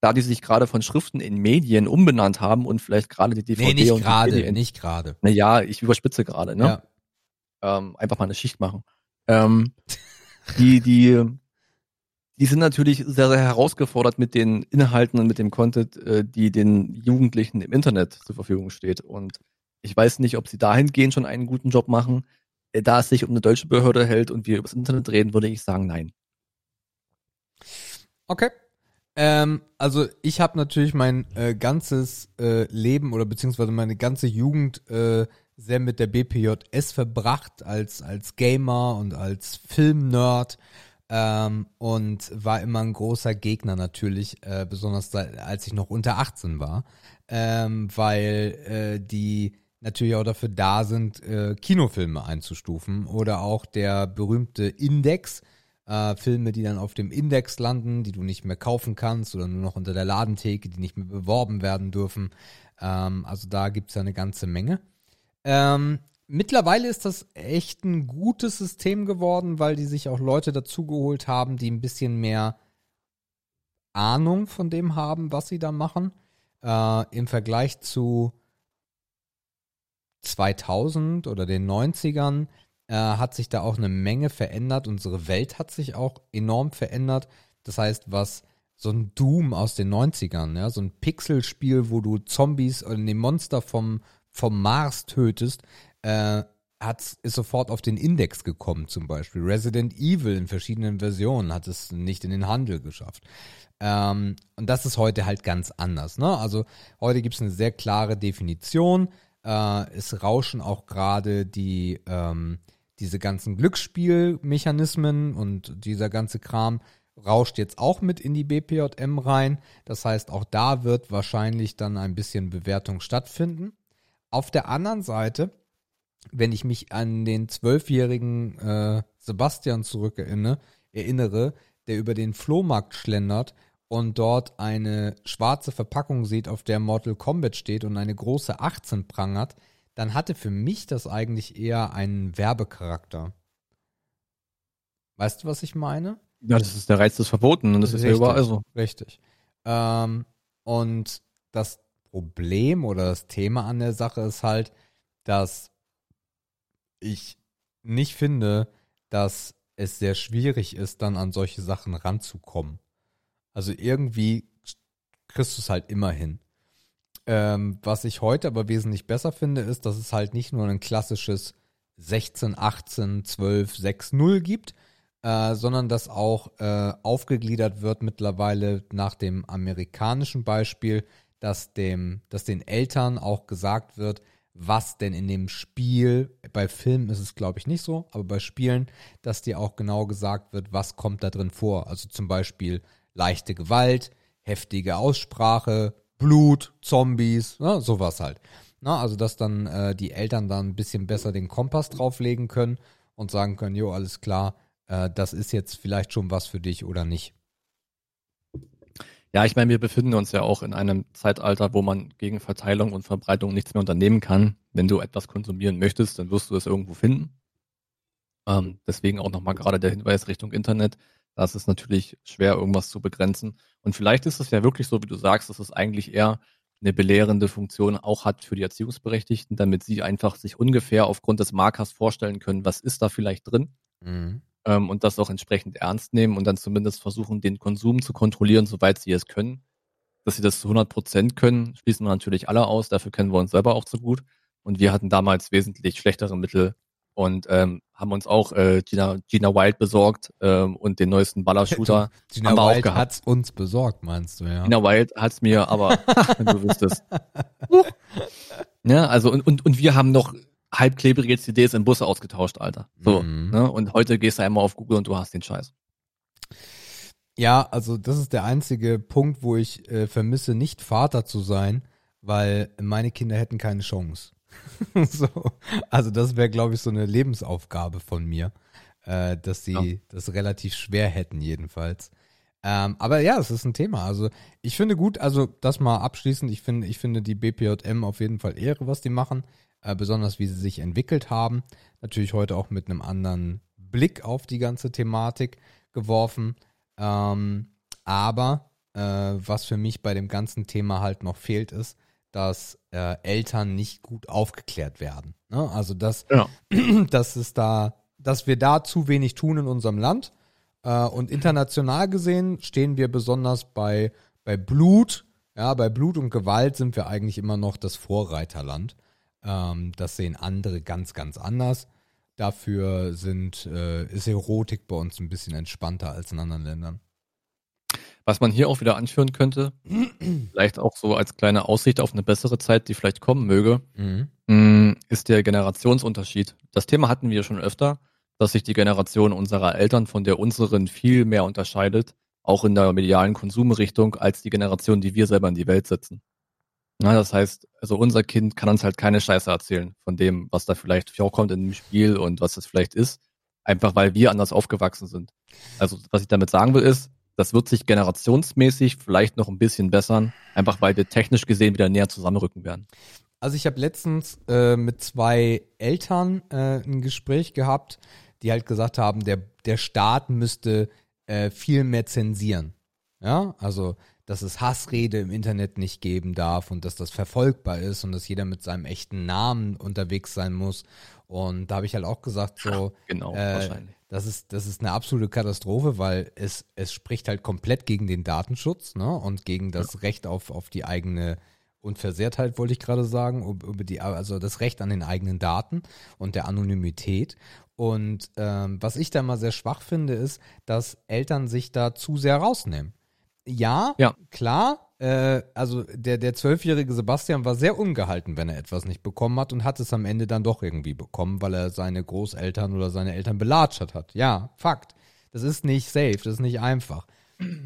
Da die sich gerade von Schriften in Medien umbenannt haben und vielleicht gerade die DVD Nee, nicht und die gerade, nicht gerade. Naja, ich überspitze gerade, ne? Ja. ähm, einfach mal eine Schicht machen. Ähm, die, die, die sind natürlich sehr, sehr herausgefordert mit den Inhalten und mit dem Content, äh, die den Jugendlichen im Internet zur Verfügung steht. Und ich weiß nicht, ob sie dahingehend schon einen guten Job machen. Äh, Da es sich um eine deutsche Behörde hält und wir über das Internet reden, würde ich sagen, nein. Okay. Ähm, also ich habe natürlich mein äh, ganzes äh, Leben oder beziehungsweise meine ganze Jugend äh, sehr mit der BPJS verbracht als als Gamer und als Filmnerd ähm, und war immer ein großer Gegner natürlich, äh, besonders da, als ich noch unter 18 war, ähm, weil äh, die natürlich auch dafür da sind, äh, Kinofilme einzustufen oder auch der berühmte Index, äh, Filme, die dann auf dem Index landen, die du nicht mehr kaufen kannst oder nur noch unter der Ladentheke, die nicht mehr beworben werden dürfen. Ähm, also da gibt's ja eine ganze Menge. Ähm, mittlerweile ist das echt ein gutes System geworden, weil die sich auch Leute dazugeholt haben, die ein bisschen mehr Ahnung von dem haben, was sie da machen. Äh, Im Vergleich zu 2000 oder den 90ern äh, hat sich da auch eine Menge verändert. Unsere Welt hat sich auch enorm verändert. Das heißt, was so ein Doom aus den 90ern, ja, so ein Pixelspiel, wo du Zombies oder nee, Monster vom, vom Mars tötest, äh, hat, ist sofort auf den Index gekommen zum Beispiel. Resident Evil in verschiedenen Versionen hat es nicht in den Handel geschafft. Ähm, und das ist heute halt ganz anders. Ne? Also heute gibt es eine sehr klare Definition. Äh, es rauschen auch gerade die ähm, diese ganzen Glücksspielmechanismen und dieser ganze Kram rauscht jetzt auch mit in die BPJM rein. Das heißt, auch da wird wahrscheinlich dann ein bisschen Bewertung stattfinden. Auf der anderen Seite, wenn ich mich an den zwölfjährigen äh, Sebastian zurückerinnere, erinnere, der über den Flohmarkt schlendert und dort eine schwarze Verpackung sieht, auf der Mortal Kombat steht und eine große 18 prangert, dann hatte für mich das eigentlich eher einen Werbecharakter. Weißt du, was ich meine? Ja, das ist der Reiz des Verbotenen und das ist ja überall so. Richtig. Ähm, und das Problem oder das Thema an der Sache ist halt, dass ich nicht finde, dass es sehr schwierig ist, dann an solche Sachen ranzukommen. Also irgendwie kriegst du es halt immer hin. Ähm, was ich heute aber wesentlich besser finde, ist, dass es halt nicht nur ein klassisches 16, 18, 12, 6, 0 gibt, äh, sondern dass auch äh, aufgegliedert wird mittlerweile nach dem amerikanischen Beispiel, dass dem, dass den Eltern auch gesagt wird, was denn in dem Spiel, bei Filmen ist es glaube ich nicht so, aber bei Spielen, dass dir auch genau gesagt wird, was kommt da drin vor. Also zum Beispiel leichte Gewalt, heftige Aussprache, Blut, Zombies, ne, sowas halt. Na, also dass dann äh, die Eltern dann ein bisschen besser den Kompass drauflegen können und sagen können, jo, alles klar, äh, das ist jetzt vielleicht schon was für dich oder nicht. Ja, ich meine, wir befinden uns ja auch in einem Zeitalter, wo man gegen Verteilung und Verbreitung nichts mehr unternehmen kann. Wenn du etwas konsumieren möchtest, dann wirst du es irgendwo finden. Ähm, deswegen auch nochmal gerade der Hinweis Richtung Internet. Da ist es natürlich schwer, irgendwas zu begrenzen. Und vielleicht ist es ja wirklich so, wie du sagst, dass es eigentlich eher eine belehrende Funktion auch hat für die Erziehungsberechtigten, damit sie einfach sich ungefähr aufgrund des Markers vorstellen können, was ist da vielleicht drin. Mhm ähm, und das auch entsprechend ernst nehmen und dann zumindest versuchen, den Konsum zu kontrollieren, soweit sie es können. Dass sie das zu 100 Prozent können, schließen wir natürlich alle aus. Dafür kennen wir uns selber auch zu gut. Und wir hatten damals wesentlich schlechtere Mittel und ähm, haben uns auch äh, Gina, Gina Wild besorgt ähm, und den neuesten Ballershooter. [LAUGHS] Gina Wild hat's uns besorgt, meinst du, ja? Gina Wild hat's mir, aber [LAUGHS] wenn du wüsstest. ja, also und, und, und wir haben noch halbklebrige CDs in Busse ausgetauscht, Alter. So, mhm. ne? Und heute gehst du einmal auf Google und du hast den Scheiß. Ja, also das ist der einzige Punkt, wo ich äh, vermisse, nicht Vater zu sein, weil meine Kinder hätten keine Chance. [LAUGHS] so, also das wäre, glaube ich, so eine Lebensaufgabe von mir, äh, dass sie ja. das relativ schwer hätten jedenfalls. Ähm, aber ja, es ist ein Thema. Also ich finde gut, also das mal abschließend, ich finde, ich finde die BPJM auf jeden Fall Ehre, was die machen äh, besonders wie sie sich entwickelt haben. Natürlich heute auch mit einem anderen Blick auf die ganze Thematik geworfen. Ähm, aber äh, was für mich bei dem ganzen Thema halt noch fehlt, ist, dass äh, Eltern nicht gut aufgeklärt werden. Ne? Also dass, ja. [CLEARS THROAT] dass es da, dass wir da zu wenig tun in unserem Land. Äh, und international gesehen stehen wir besonders bei, bei Blut, ja, bei Blut und Gewalt sind wir eigentlich immer noch das Vorreiterland. Ähm, das sehen andere ganz, ganz anders. Dafür sind, äh, ist Erotik bei uns ein bisschen entspannter als in anderen Ländern. Was man hier auch wieder anführen könnte, vielleicht auch so als kleine Aussicht auf eine bessere Zeit, die vielleicht kommen möge, mhm. Mm, ist der Generationsunterschied. Das Thema hatten wir schon öfter, dass sich die Generation unserer Eltern von der unseren viel mehr unterscheidet, auch in der medialen Konsumrichtung, als die Generation, die wir selber in die Welt setzen. Na, das heißt, also unser Kind kann uns halt keine Scheiße erzählen von dem, was da vielleicht vorkommt in dem Spiel und was das vielleicht ist, einfach weil wir anders aufgewachsen sind. Also was ich damit sagen will ist, das wird sich generationsmäßig vielleicht noch ein bisschen bessern, einfach weil wir technisch gesehen wieder näher zusammenrücken werden. Also ich habe letztens äh, mit zwei Eltern äh, ein Gespräch gehabt, die halt gesagt haben, der, der Staat müsste äh, viel mehr zensieren. Ja, also dass es Hassrede im Internet nicht geben darf und dass das verfolgbar ist und dass jeder mit seinem echten Namen unterwegs sein muss. Und da habe ich halt auch gesagt, so, Genau, äh, wahrscheinlich. Das ist, das ist eine absolute Katastrophe, weil es, es spricht halt komplett gegen den Datenschutz, ne? Und gegen das Recht auf, auf die eigene Unversehrtheit, wollte ich gerade sagen, über die, also das Recht an den eigenen Daten und der Anonymität. Und ähm, was ich da mal sehr schwach finde, ist, dass Eltern sich da zu sehr rausnehmen. Ja, Ja. klar, äh, also der, der zwölfjährige Sebastian war sehr ungehalten, wenn er etwas nicht bekommen hat und hat es am Ende dann doch irgendwie bekommen, weil er seine Großeltern oder seine Eltern belatschert hat. Ja, Fakt. Das ist nicht safe, das ist nicht einfach.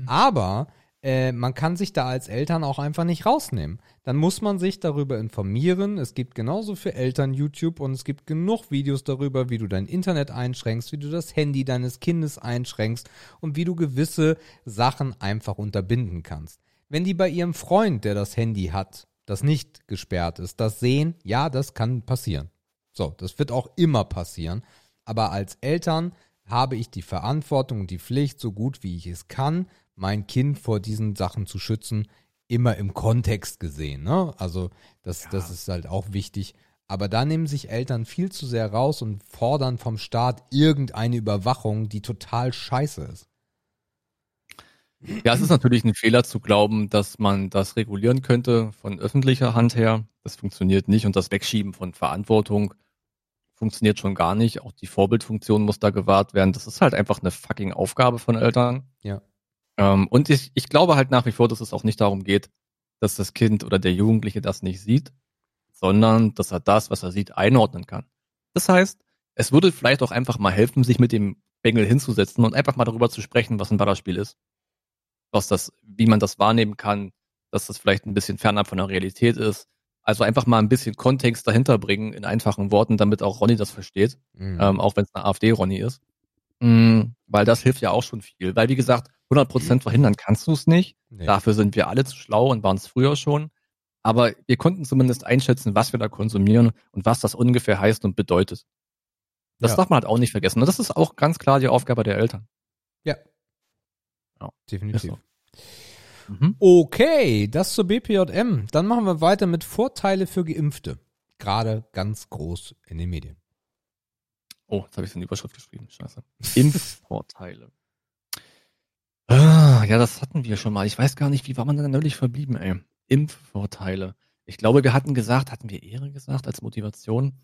Aber äh, man kann sich da als Eltern auch einfach nicht rausnehmen. Dann muss man sich darüber informieren. Es gibt genauso für Eltern YouTube und es gibt genug Videos darüber, wie du dein Internet einschränkst, wie du das Handy deines Kindes einschränkst und wie du gewisse Sachen einfach unterbinden kannst. Wenn die bei ihrem Freund, der das Handy hat, das nicht gesperrt ist, das sehen, ja, das kann passieren. So, das wird auch immer passieren. Aber als Eltern habe ich die Verantwortung und die Pflicht, so gut wie ich es kann, mein Kind vor diesen Sachen zu schützen, immer im Kontext gesehen. Ne? Also das, das ist halt auch wichtig. Aber da nehmen sich Eltern viel zu sehr raus und fordern vom Staat irgendeine Überwachung, die total scheiße ist. Ja, es ist natürlich ein Fehler zu glauben, dass man das regulieren könnte von öffentlicher Hand her. Das funktioniert nicht und das Wegschieben von Verantwortung funktioniert schon gar nicht. Auch die Vorbildfunktion muss da gewahrt werden. Das ist halt einfach eine fucking Aufgabe von Eltern. Ja. Ähm, und ich, ich glaube halt nach wie vor, dass es auch nicht darum geht, dass das Kind oder der Jugendliche das nicht sieht, sondern dass er das, was er sieht, einordnen kann. Das heißt, es würde vielleicht auch einfach mal helfen, sich mit dem Bengel hinzusetzen und einfach mal darüber zu sprechen, was ein Ballerspiel ist was das, wie man das wahrnehmen kann, dass das vielleicht ein bisschen fernab von der Realität ist. Also einfach mal ein bisschen Kontext dahinter bringen in einfachen Worten, damit auch Ronny das versteht, Mhm. ähm, auch wenn es eine AfD-Ronny ist. Mm, weil das hilft ja auch schon viel. Weil wie gesagt, 100% verhindern kannst du es nicht. Nee. Dafür sind wir alle zu schlau und waren es früher schon. Aber wir konnten zumindest einschätzen, was wir da konsumieren und was das ungefähr heißt und bedeutet. Das Ja. darf man halt auch nicht vergessen. Und das ist auch ganz klar die Aufgabe der Eltern. Ja. Ja, Definitiv. so. Mhm. Okay, das zur BPJM. Dann machen wir weiter mit Vorteile für Geimpfte. Gerade ganz groß in den Medien. Oh, jetzt habe ich in die Überschrift geschrieben. Scheiße. [LAUGHS] Impfvorteile. Ah, ja, das hatten wir schon mal. Ich weiß gar nicht, wie war man denn neulich verblieben, ey? Impfvorteile. Ich glaube, wir hatten gesagt, hatten wir Ehre gesagt als Motivation?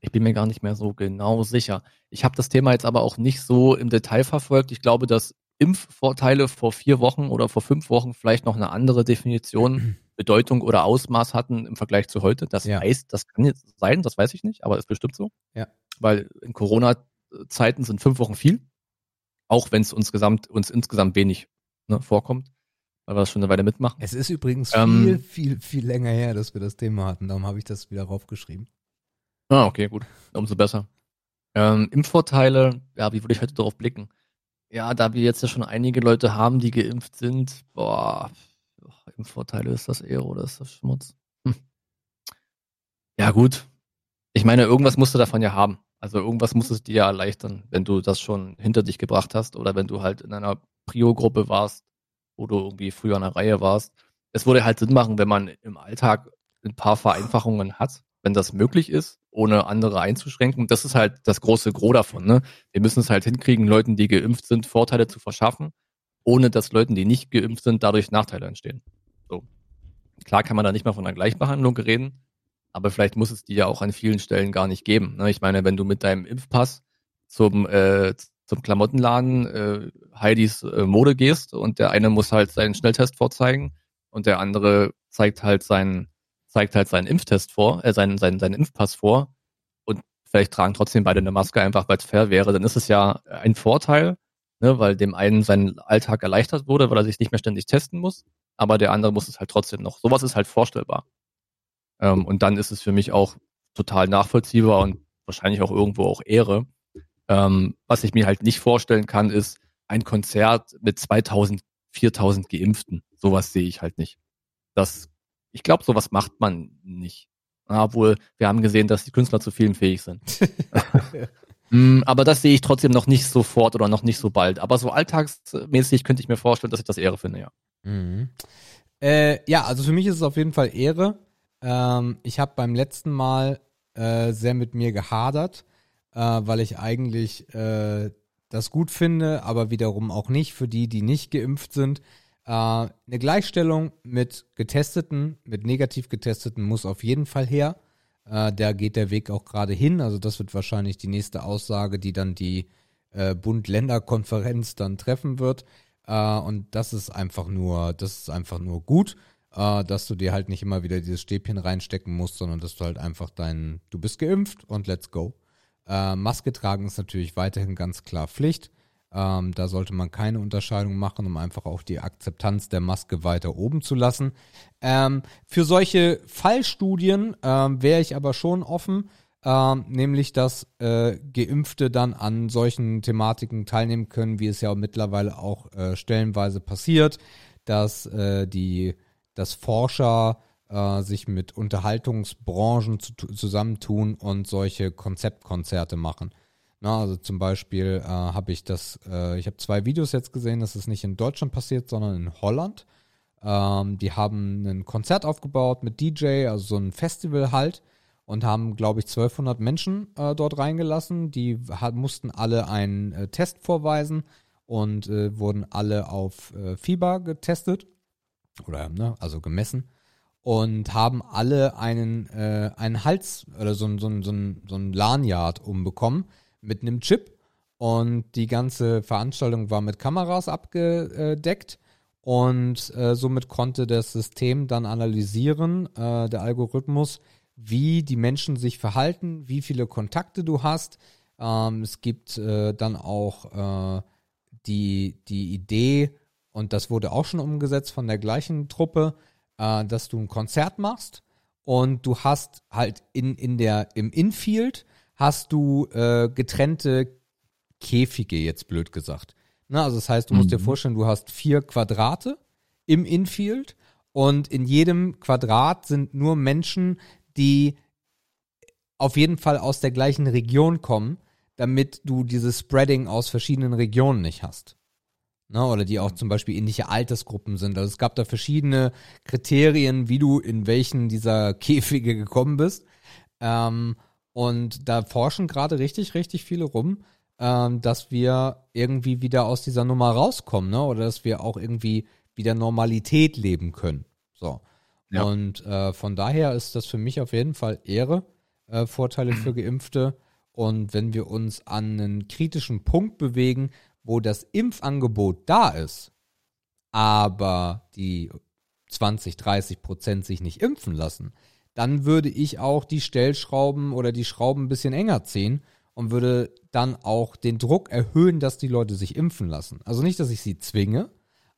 Ich bin mir gar nicht mehr so genau sicher. Ich habe das Thema jetzt aber auch nicht so im Detail verfolgt. Ich glaube, dass Impfvorteile vor vier Wochen oder vor fünf Wochen vielleicht noch eine andere Definition, [CLEARS THROAT] Bedeutung oder Ausmaß hatten im Vergleich zu heute. Das Ja. heißt, das kann jetzt sein, das weiß ich nicht, aber ist bestimmt so. Ja. Weil in Corona-Zeiten sind fünf Wochen viel, auch wenn es uns, gesamt, uns insgesamt wenig ne, vorkommt, weil wir das schon eine Weile mitmachen. Es ist übrigens Ähm. viel, viel, viel länger her, dass wir das Thema hatten. Darum habe ich das wieder raufgeschrieben. Ah, okay, gut. Umso besser. Ähm, Impfvorteile, ja, wie würde ich heute darauf blicken? Ja, da wir jetzt ja schon einige Leute haben, die geimpft sind, boah, Impfvorteile, ist das Ehre oder ist das Schmutz? Hm. Ja, gut. Ich meine, irgendwas musst du davon ja haben. Also irgendwas muss es dir ja erleichtern, wenn du das schon hinter dich gebracht hast oder wenn du halt in einer Prio-Gruppe warst, wo du irgendwie früher in der Reihe warst. Es würde halt Sinn machen, wenn man im Alltag ein paar Vereinfachungen hat, wenn das möglich ist, ohne andere einzuschränken. Das ist halt das große Gros davon. Ne? Wir müssen es halt hinkriegen, Leuten, die geimpft sind, Vorteile zu verschaffen, ohne dass Leuten, die nicht geimpft sind, dadurch Nachteile entstehen. So. Klar kann man da nicht mal von einer Gleichbehandlung reden, aber vielleicht muss es die ja auch an vielen Stellen gar nicht geben. Ne? Ich meine, wenn du mit deinem Impfpass zum, äh, zum Klamottenladen äh, Heidis äh, Mode gehst und der eine muss halt seinen Schnelltest vorzeigen und der andere zeigt halt seinen zeigt halt seinen Impftest vor, äh, seinen, seinen, seinen Impfpass vor und vielleicht tragen trotzdem beide eine Maske einfach, weil es fair wäre, dann ist es ja ein Vorteil, ne, weil dem einen sein Alltag erleichtert wurde, weil er sich nicht mehr ständig testen muss, aber der andere muss es halt trotzdem noch. Sowas ist halt vorstellbar. Ähm, und dann ist es für mich auch total nachvollziehbar und wahrscheinlich auch irgendwo auch Ehre. Ähm, was ich mir halt nicht vorstellen kann, ist ein Konzert mit 2000, 4000 Geimpften. Sowas sehe ich halt nicht. Das, ich glaube, sowas macht man nicht. Obwohl, wir haben gesehen, dass die Künstler zu vielen fähig sind. [LAUGHS] Mm, Aber das sehe ich trotzdem noch nicht sofort oder noch nicht so bald. Aber so alltagsmäßig könnte ich mir vorstellen, dass ich das Ehre finde, ja. Mhm. Äh, ja, also für mich ist es auf jeden Fall Ehre. Ähm, ich habe beim letzten Mal äh, sehr mit mir gehadert, äh, weil ich eigentlich äh, das gut finde, aber wiederum auch nicht für die, die nicht geimpft sind. Äh, eine Gleichstellung mit Getesteten, mit negativ Getesteten muss auf jeden Fall her. Äh, da geht der Weg auch gerade hin. Also das wird wahrscheinlich die nächste Aussage, die dann die äh, Bund-Länder-Konferenz dann treffen wird. Äh, und das ist einfach nur, das ist einfach nur gut, äh, dass du dir halt nicht immer wieder dieses Stäbchen reinstecken musst, sondern dass du halt einfach dein, du bist geimpft und let's go. Äh, Maske tragen ist natürlich weiterhin ganz klar Pflicht. Ähm, da sollte man keine Unterscheidung machen, um einfach auch die Akzeptanz der Maske weiter oben zu lassen. Ähm, für solche Fallstudien ähm, wäre ich aber schon offen, ähm, nämlich dass äh, Geimpfte dann an solchen Thematiken teilnehmen können, wie es ja mittlerweile auch äh, stellenweise passiert, dass äh, die, dass Forscher äh, sich mit Unterhaltungsbranchen zu, zusammentun und solche Konzeptkonzerte machen. Na, also zum Beispiel äh, habe ich das, äh, ich habe zwei Videos jetzt gesehen, das ist nicht in Deutschland passiert, sondern in Holland. Ähm, die haben ein Konzert aufgebaut mit DJ, also so ein Festival halt, und haben, glaube ich, 1200 Menschen äh, dort reingelassen. Die hat, mussten alle einen äh, Test vorweisen und äh, wurden alle auf äh, Fieber getestet oder ne, also gemessen und haben alle einen, äh, einen Hals oder so, so, so, so ein Lanyard umbekommen mit einem Chip. Und die ganze Veranstaltung war mit Kameras abgedeckt. Und äh, somit konnte das System dann analysieren, äh, der Algorithmus, wie die Menschen sich verhalten, wie viele Kontakte du hast. Ähm, es gibt äh, dann auch äh, die, die Idee, und das wurde auch schon umgesetzt von der gleichen Truppe, äh, dass du ein Konzert machst und du hast halt in, in der, im Infield hast du äh, getrennte Käfige, jetzt blöd gesagt. Ne, also das heißt, du musst dir vorstellen, du hast vier Quadrate im Infield und in jedem Quadrat sind nur Menschen, die auf jeden Fall aus der gleichen Region kommen, damit du dieses Spreading aus verschiedenen Regionen nicht hast. Ne, oder die auch zum Beispiel ähnliche Altersgruppen sind. Also es gab da verschiedene Kriterien, wie du in welchen dieser Käfige gekommen bist. Ähm, und da forschen gerade richtig, richtig viele rum, ähm, dass wir irgendwie wieder aus dieser Nummer rauskommen, ne? Oder dass wir auch irgendwie wieder Normalität leben können. So. Ja. Und äh, von daher ist das für mich auf jeden Fall Ehre, äh, Vorteile für [CLEARS THROAT] Geimpfte. Und wenn wir uns an einen kritischen Punkt bewegen, wo das Impfangebot da ist, aber die 20, 30 Prozent sich nicht impfen lassen, dann würde ich auch die Stellschrauben oder die Schrauben ein bisschen enger ziehen und würde dann auch den Druck erhöhen, dass die Leute sich impfen lassen. Also nicht, dass ich sie zwinge,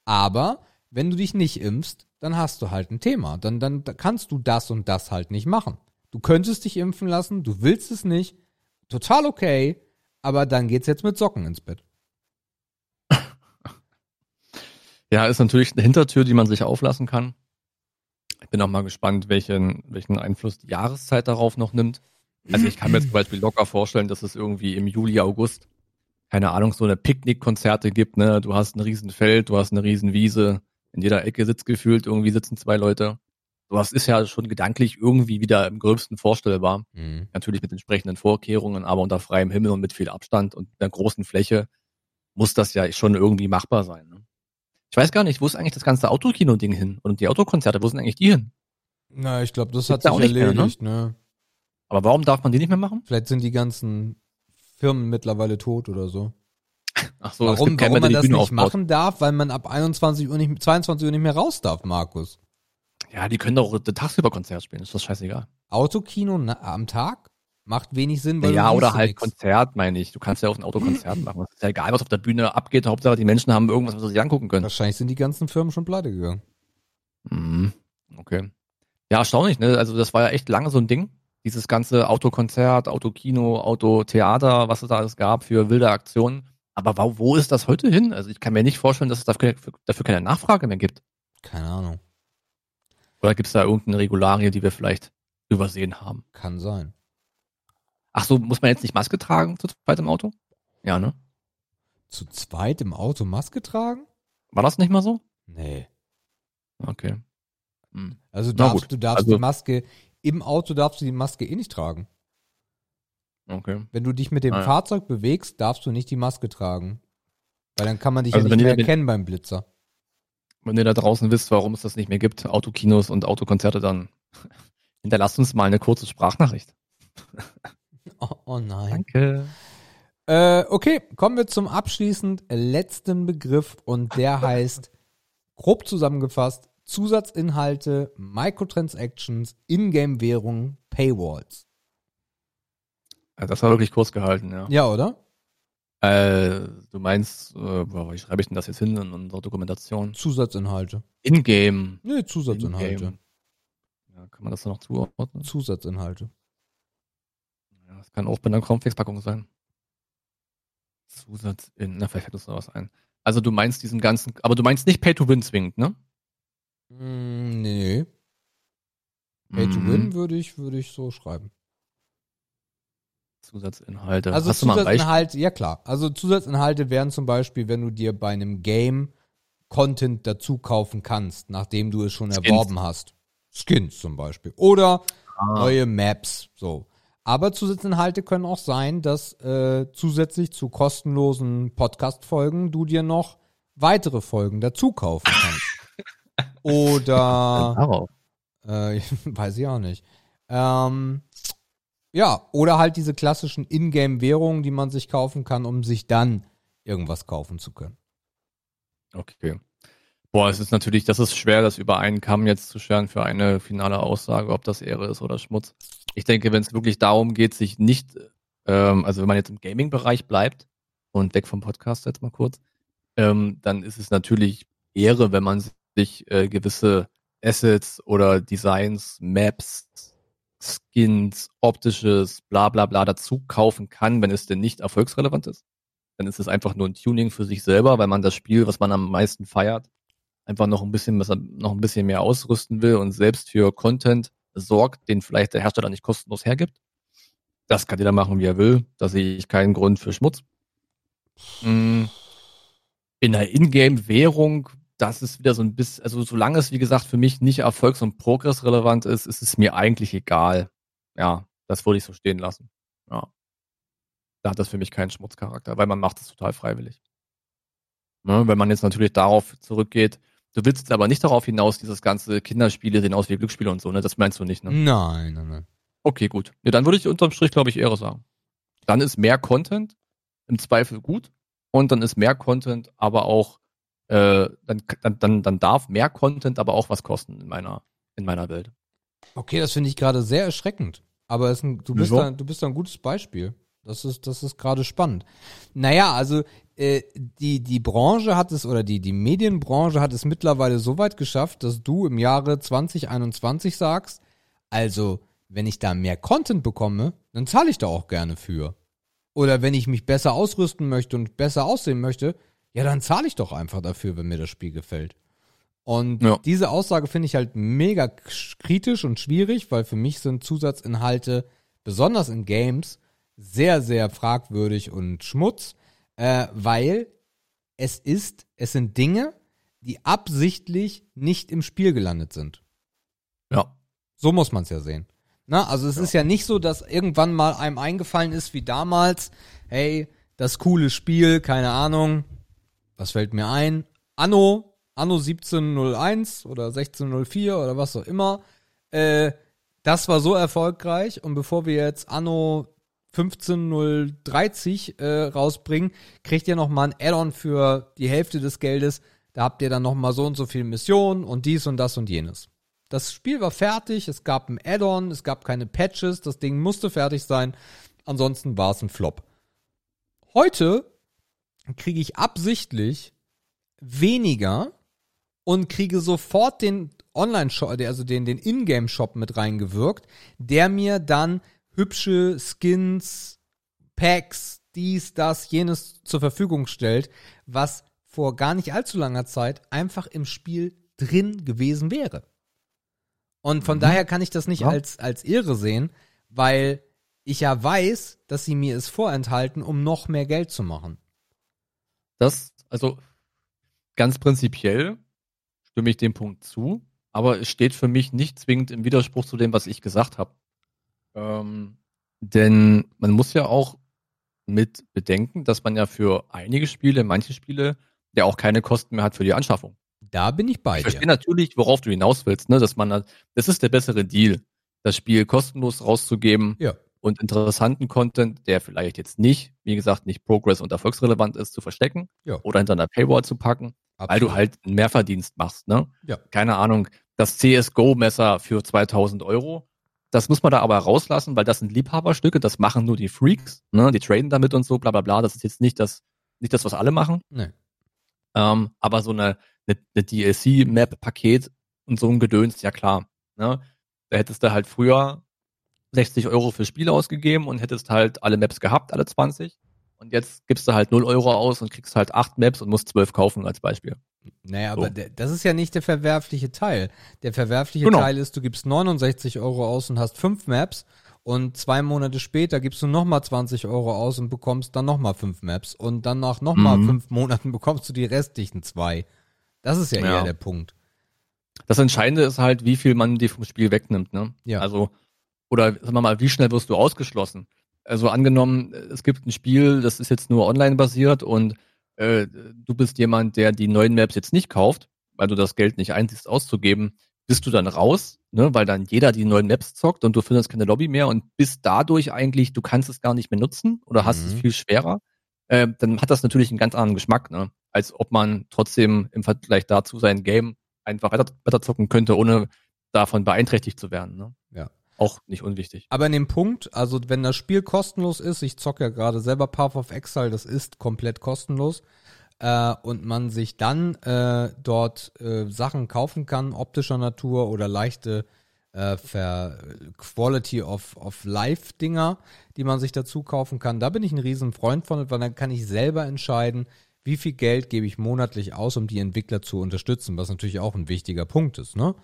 aber wenn du dich nicht impfst, dann hast du halt ein Thema. Dann, dann kannst du das und das halt nicht machen. Du könntest dich impfen lassen, du willst es nicht, total okay, aber dann geht's jetzt mit Socken ins Bett. [LAUGHS] Ja, ist natürlich eine Hintertür, die man sich auflassen kann. Ich bin auch mal gespannt, welchen, welchen Einfluss die Jahreszeit darauf noch nimmt. Also ich kann mir zum Beispiel locker vorstellen, dass es irgendwie im Juli, August, keine Ahnung, so eine Picknickkonzerte gibt, ne? Du hast ein Riesenfeld, du hast eine Riesenwiese, in jeder Ecke sitzt gefühlt, irgendwie sitzen zwei Leute. Sowas ist ja schon gedanklich irgendwie wieder im gröbsten vorstellbar. Mhm. Natürlich mit entsprechenden Vorkehrungen, aber unter freiem Himmel und mit viel Abstand und einer großen Fläche muss das ja schon irgendwie machbar sein. Ne? Ich weiß gar nicht, wo ist eigentlich das ganze Autokino-Ding hin? Und die Autokonzerte, wo sind eigentlich die hin? Na, ich glaube, das Gibt's hat ja sich auch nicht mehr, erledigt, ne? Aber warum darf man die nicht mehr machen? Vielleicht sind die ganzen Firmen mittlerweile tot oder so. Ach so, es warum gibt keinen warum man das Bühne nicht aufbaut. machen darf? Weil man ab 21 Uhr nicht, 22 Uhr nicht mehr raus darf, Markus. Ja, die können doch auch tagsüber Konzert spielen, ist das scheißegal. Autokino na, am Tag macht wenig Sinn, weil Ja, oder halt nix. Konzert, meine ich. Du kannst ja auch ein Autokonzert machen. Es ist ja egal, was auf der Bühne abgeht. Hauptsache, die Menschen haben irgendwas, was sie sich angucken können. Wahrscheinlich sind die ganzen Firmen schon pleite gegangen. Mhm. Okay. Ja, erstaunlich, ne? Also das war ja echt lange so ein Ding. Dieses ganze Autokonzert, Autokino, Autotheater, was es da alles gab für wilde Aktionen. Aber wo, wo ist das heute hin? Also ich kann mir nicht vorstellen, dass es dafür, dafür keine Nachfrage mehr gibt. Keine Ahnung. Oder gibt es da irgendeine Regularie, die wir vielleicht übersehen haben? Kann sein. Ach so, muss man jetzt nicht Maske tragen zu zweit im Auto? Ja, ne? Zu zweit im Auto Maske tragen? War das nicht mal so? Nee. Okay. Hm. Also darfst, du darfst Also- die Maske, im Auto darfst du die Maske eh nicht tragen. Okay. Wenn du dich mit dem Ah, ja. Fahrzeug bewegst, darfst du nicht die Maske tragen. Weil dann kann man dich Also ja nicht mehr erkennen beim Blitzer. Wenn ihr da draußen wisst, warum es das nicht mehr gibt, Autokinos und Autokonzerte, dann [LAUGHS] hinterlasst uns mal eine kurze Sprachnachricht. [LAUGHS] [LAUGHS] Oh, oh nein. Danke. Äh, okay, kommen wir zum abschließend letzten Begriff und der [LAUGHS] heißt, grob zusammengefasst, Zusatzinhalte, Microtransactions, Ingame-Währungen, Paywalls. Das war wirklich kurz gehalten, ja. Ja, oder? Äh, du meinst, äh, wie schreibe ich denn das jetzt hin in unserer Dokumentation? Zusatzinhalte. In-game. Nee, Zusatzinhalte. In-game. Ja, kann man das dann noch zuordnen? Zusatzinhalte. Ja, das kann auch bei einer Cornflakes-Packung sein. Zusatz in, na, vielleicht fällt uns noch was ein. Also du meinst diesen ganzen, aber du meinst nicht Pay-to-Win zwingend, ne? Mm, nee. Pay to Mhm. win würde ich, würde ich so schreiben. Zusatzinhalte. Also Hast? Zusatzinhalte, ja klar. Also Zusatzinhalte wären zum Beispiel, wenn du dir bei einem Game Content dazu kaufen kannst, nachdem du es schon Skins. erworben hast. Skins zum Beispiel. Oder Ah. neue Maps. So. Aber Zusatzinhalte können auch sein, dass äh, zusätzlich zu kostenlosen Podcast-Folgen du dir noch weitere Folgen dazu kaufen kannst. [LAUGHS] Oder äh, [LAUGHS] weiß ich auch nicht. Ähm, ja, oder halt diese klassischen Ingame-Währungen, die man sich kaufen kann, um sich dann irgendwas kaufen zu können. Okay. Boah, es ist natürlich, das ist schwer, das über einen Kamm jetzt zu scheren für eine finale Aussage, ob das Ehre ist oder Schmutz. Ich denke, wenn es wirklich darum geht, sich nicht, ähm, also wenn man jetzt im Gaming-Bereich bleibt und weg vom Podcast jetzt mal kurz, ähm, dann ist es natürlich Ehre, wenn man sich äh, gewisse Assets oder Designs, Maps, Skins, optisches, bla bla bla dazu kaufen kann, wenn es denn nicht erfolgsrelevant ist. Dann ist es einfach nur ein Tuning für sich selber, weil man das Spiel, was man am meisten feiert, einfach noch ein bisschen, besser- noch ein bisschen mehr ausrüsten will und selbst für Content sorgt, den vielleicht der Hersteller nicht kostenlos hergibt. Das kann jeder machen, wie er will. Da sehe ich keinen Grund für Schmutz. Mm. In der Ingame-Währung, das ist wieder so ein bisschen, also solange es, wie gesagt, für mich nicht erfolgs- und progressrelevant ist, ist es mir eigentlich egal. Ja, das würde ich so stehen lassen. Ja. Da hat das für mich keinen Schmutzcharakter, weil man macht es total freiwillig. Ne, wenn man jetzt natürlich darauf zurückgeht, du willst jetzt aber nicht darauf hinaus, dieses ganze Kinderspiele sehen aus wie Glücksspiele und so, ne? Das meinst du nicht, ne? Nein, nein, nein. Okay, gut. Ja, dann würde ich unterm Strich, glaube ich, Ehre sagen. Dann ist mehr Content im Zweifel gut und dann ist mehr Content aber auch, äh, dann, dann, dann, dann darf mehr Content aber auch was kosten in meiner, in meiner Welt. Okay, das finde ich gerade sehr erschreckend. Aber es ist ein, du, bist da, du bist da ein gutes Beispiel. Das ist, das ist gerade spannend. Naja, also äh, die, die Branche hat es, oder die, die Medienbranche hat es mittlerweile so weit geschafft, dass du im Jahre 2021 sagst, also wenn ich da mehr Content bekomme, dann zahle ich da auch gerne für. Oder wenn ich mich besser ausrüsten möchte und besser aussehen möchte, ja, dann zahle ich doch einfach dafür, wenn mir das Spiel gefällt. Und Ja. diese Aussage finde ich halt mega kritisch und schwierig, weil für mich sind Zusatzinhalte, besonders in Games, sehr, sehr fragwürdig und Schmutz, äh, weil es ist, es sind Dinge, die absichtlich nicht im Spiel gelandet sind. Ja. So muss man es ja sehen. Na, also es ist ja nicht so, dass irgendwann mal einem eingefallen ist wie damals, hey, das coole Spiel, keine Ahnung, was fällt mir ein? Anno, Anno 1701 oder 1604 oder was auch immer, äh, das war so erfolgreich und bevor wir jetzt Anno 15030 äh, rausbringen, kriegt ihr noch mal ein Add-on für die Hälfte des Geldes. Da habt ihr dann noch mal so und so viele Missionen und dies und das und jenes. Das Spiel war fertig, es gab ein Add-on, es gab keine Patches, das Ding musste fertig sein. Ansonsten war es ein Flop. Heute kriege ich absichtlich weniger und kriege sofort den Online-Shop, also den, den Ingame-Shop mit reingewirkt, der mir dann hübsche Skins, Packs, dies, das, jenes zur Verfügung stellt, was vor gar nicht allzu langer Zeit einfach im Spiel drin gewesen wäre. Und von daher kann ich das nicht Ja. als, als Irre sehen, weil ich ja weiß, dass sie mir es vorenthalten, um noch mehr Geld zu machen. Das, also ganz prinzipiell stimme ich dem Punkt zu, aber es steht für mich nicht zwingend im Widerspruch zu dem, was ich gesagt habe. Ähm, denn man muss ja auch mit bedenken, dass man ja für einige Spiele, manche Spiele, ja auch keine Kosten mehr hat für die Anschaffung. Da bin ich bei Ich dir. verstehe natürlich, worauf du hinaus willst, ne? dass man, das ist der bessere Deal, das Spiel kostenlos rauszugeben Ja. und interessanten Content, der vielleicht jetzt nicht, wie gesagt, nicht progress- und erfolgsrelevant ist, zu verstecken Ja. oder hinter einer Paywall zu packen, weil du Absolut. halt einen Mehrverdienst machst. Ne? Ja. Keine Ahnung, das CSGO-Messer für 2000 Euro, das muss man da aber rauslassen, weil das sind Liebhaberstücke, das machen nur die Freaks, ne? die traden damit und so, bla bla bla. Das ist jetzt nicht das, nicht das, was alle machen. Nee. Ähm, aber so eine, eine, eine DLC-Map-Paket und so ein Gedöns, ja klar. Ne? Da hättest du halt früher 60 Euro für Spiele ausgegeben und hättest halt alle Maps gehabt, alle 20. Und jetzt gibst du halt 0 Euro aus und kriegst halt 8 Maps und musst 12 kaufen als Beispiel. Naja, So. aber der, das ist ja nicht der verwerfliche Teil. Der verwerfliche Genau. Teil ist, du gibst 69 Euro aus und hast fünf Maps und zwei Monate später gibst du nochmal 20 Euro aus und bekommst dann nochmal fünf Maps und dann nach nochmal Mhm. fünf Monaten bekommst du die restlichen zwei. Das ist ja, Ja. eher der Punkt. Das Entscheidende ist halt, wie viel man dir vom Spiel wegnimmt, ne? Ja. Also, oder sagen wir mal, wie schnell wirst du ausgeschlossen? Also angenommen, es gibt ein Spiel, das ist jetzt nur online basiert und äh, du bist jemand, der die neuen Maps jetzt nicht kauft, weil du das Geld nicht einsiehst auszugeben, bist du dann raus, ne? Weil dann jeder die neuen Maps zockt und du findest keine Lobby mehr und bist dadurch eigentlich, du kannst es gar nicht mehr nutzen oder hast Mhm. es viel schwerer. Äh, dann hat das natürlich einen ganz anderen Geschmack, ne? Als ob man trotzdem im Vergleich dazu sein Game einfach weiter, weiter zocken könnte, ohne davon beeinträchtigt zu werden. Ne? Ja. Auch nicht unwichtig. Aber in dem Punkt, also wenn das Spiel kostenlos ist, ich zocke ja gerade selber Path of Exile, das ist komplett kostenlos, äh, und man sich dann äh, dort äh, Sachen kaufen kann, optischer Natur oder leichte äh, Ver Quality of, of Life Dinger, die man sich dazu kaufen kann. Da bin ich ein riesen Freund von, weil dann kann ich selber entscheiden, wie viel Geld gebe ich monatlich aus, um die Entwickler zu unterstützen, was natürlich auch ein wichtiger Punkt ist, ne?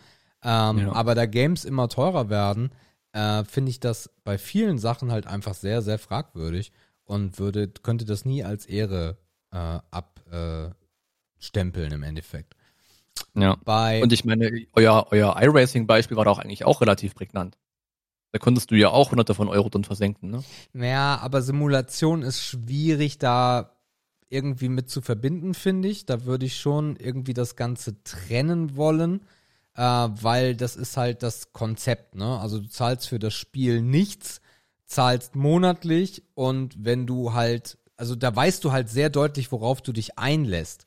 Ähm, Ja. Aber da Games immer teurer werden, äh, finde ich das bei vielen Sachen halt einfach sehr, sehr fragwürdig und würde, könnte das nie als Ehre äh, abstempeln äh, im Endeffekt. Ja. Bei Und ich meine, euer, euer iRacing-Beispiel war doch eigentlich auch relativ prägnant. Da konntest du ja auch hunderte von Euro drin versenken, ne? Ja, aber Simulation ist schwierig da irgendwie mit zu verbinden, finde ich. Da würde ich schon irgendwie das Ganze trennen wollen, äh, weil das ist halt das Konzept, ne? Also du zahlst für das Spiel nichts, zahlst monatlich und wenn du halt, also da weißt du halt sehr deutlich, worauf du dich einlässt.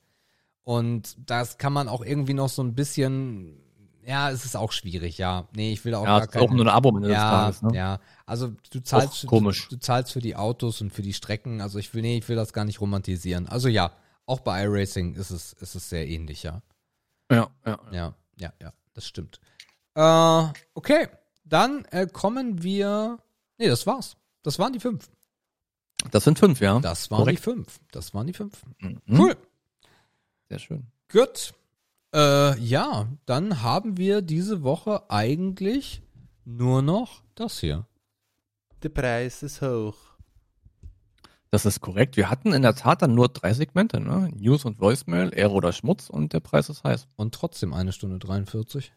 Und das kann man auch irgendwie noch so ein bisschen, ja, es ist auch schwierig, ja. Nee, ich will auch Ja, gar ist auch nur ein Abo am Ende ja, Tages, ne? ja. Also du zahlst, Auch komisch. Du, du zahlst für die Autos und für die Strecken. Also ich will, nee, ich will das gar nicht romantisieren. Also ja, auch bei iRacing ist es, ist es sehr ähnlich, ja. Ja, ja. Ja, ja, ja, das stimmt. Äh, okay, dann äh, kommen wir. Nee, das war's. Das waren die fünf. Das sind fünf, ja. Das waren Korrekt. die fünf. Das waren die fünf. Mhm. Cool. Sehr schön. Gut. Äh, ja, dann haben wir diese Woche eigentlich nur noch das hier. Der Preis ist hoch. Das ist korrekt. Wir hatten in der Tat dann nur drei Segmente, ne? News und Voicemail, Ehre oder Schmutz und der Preis ist heiß. Und trotzdem eine Stunde 43.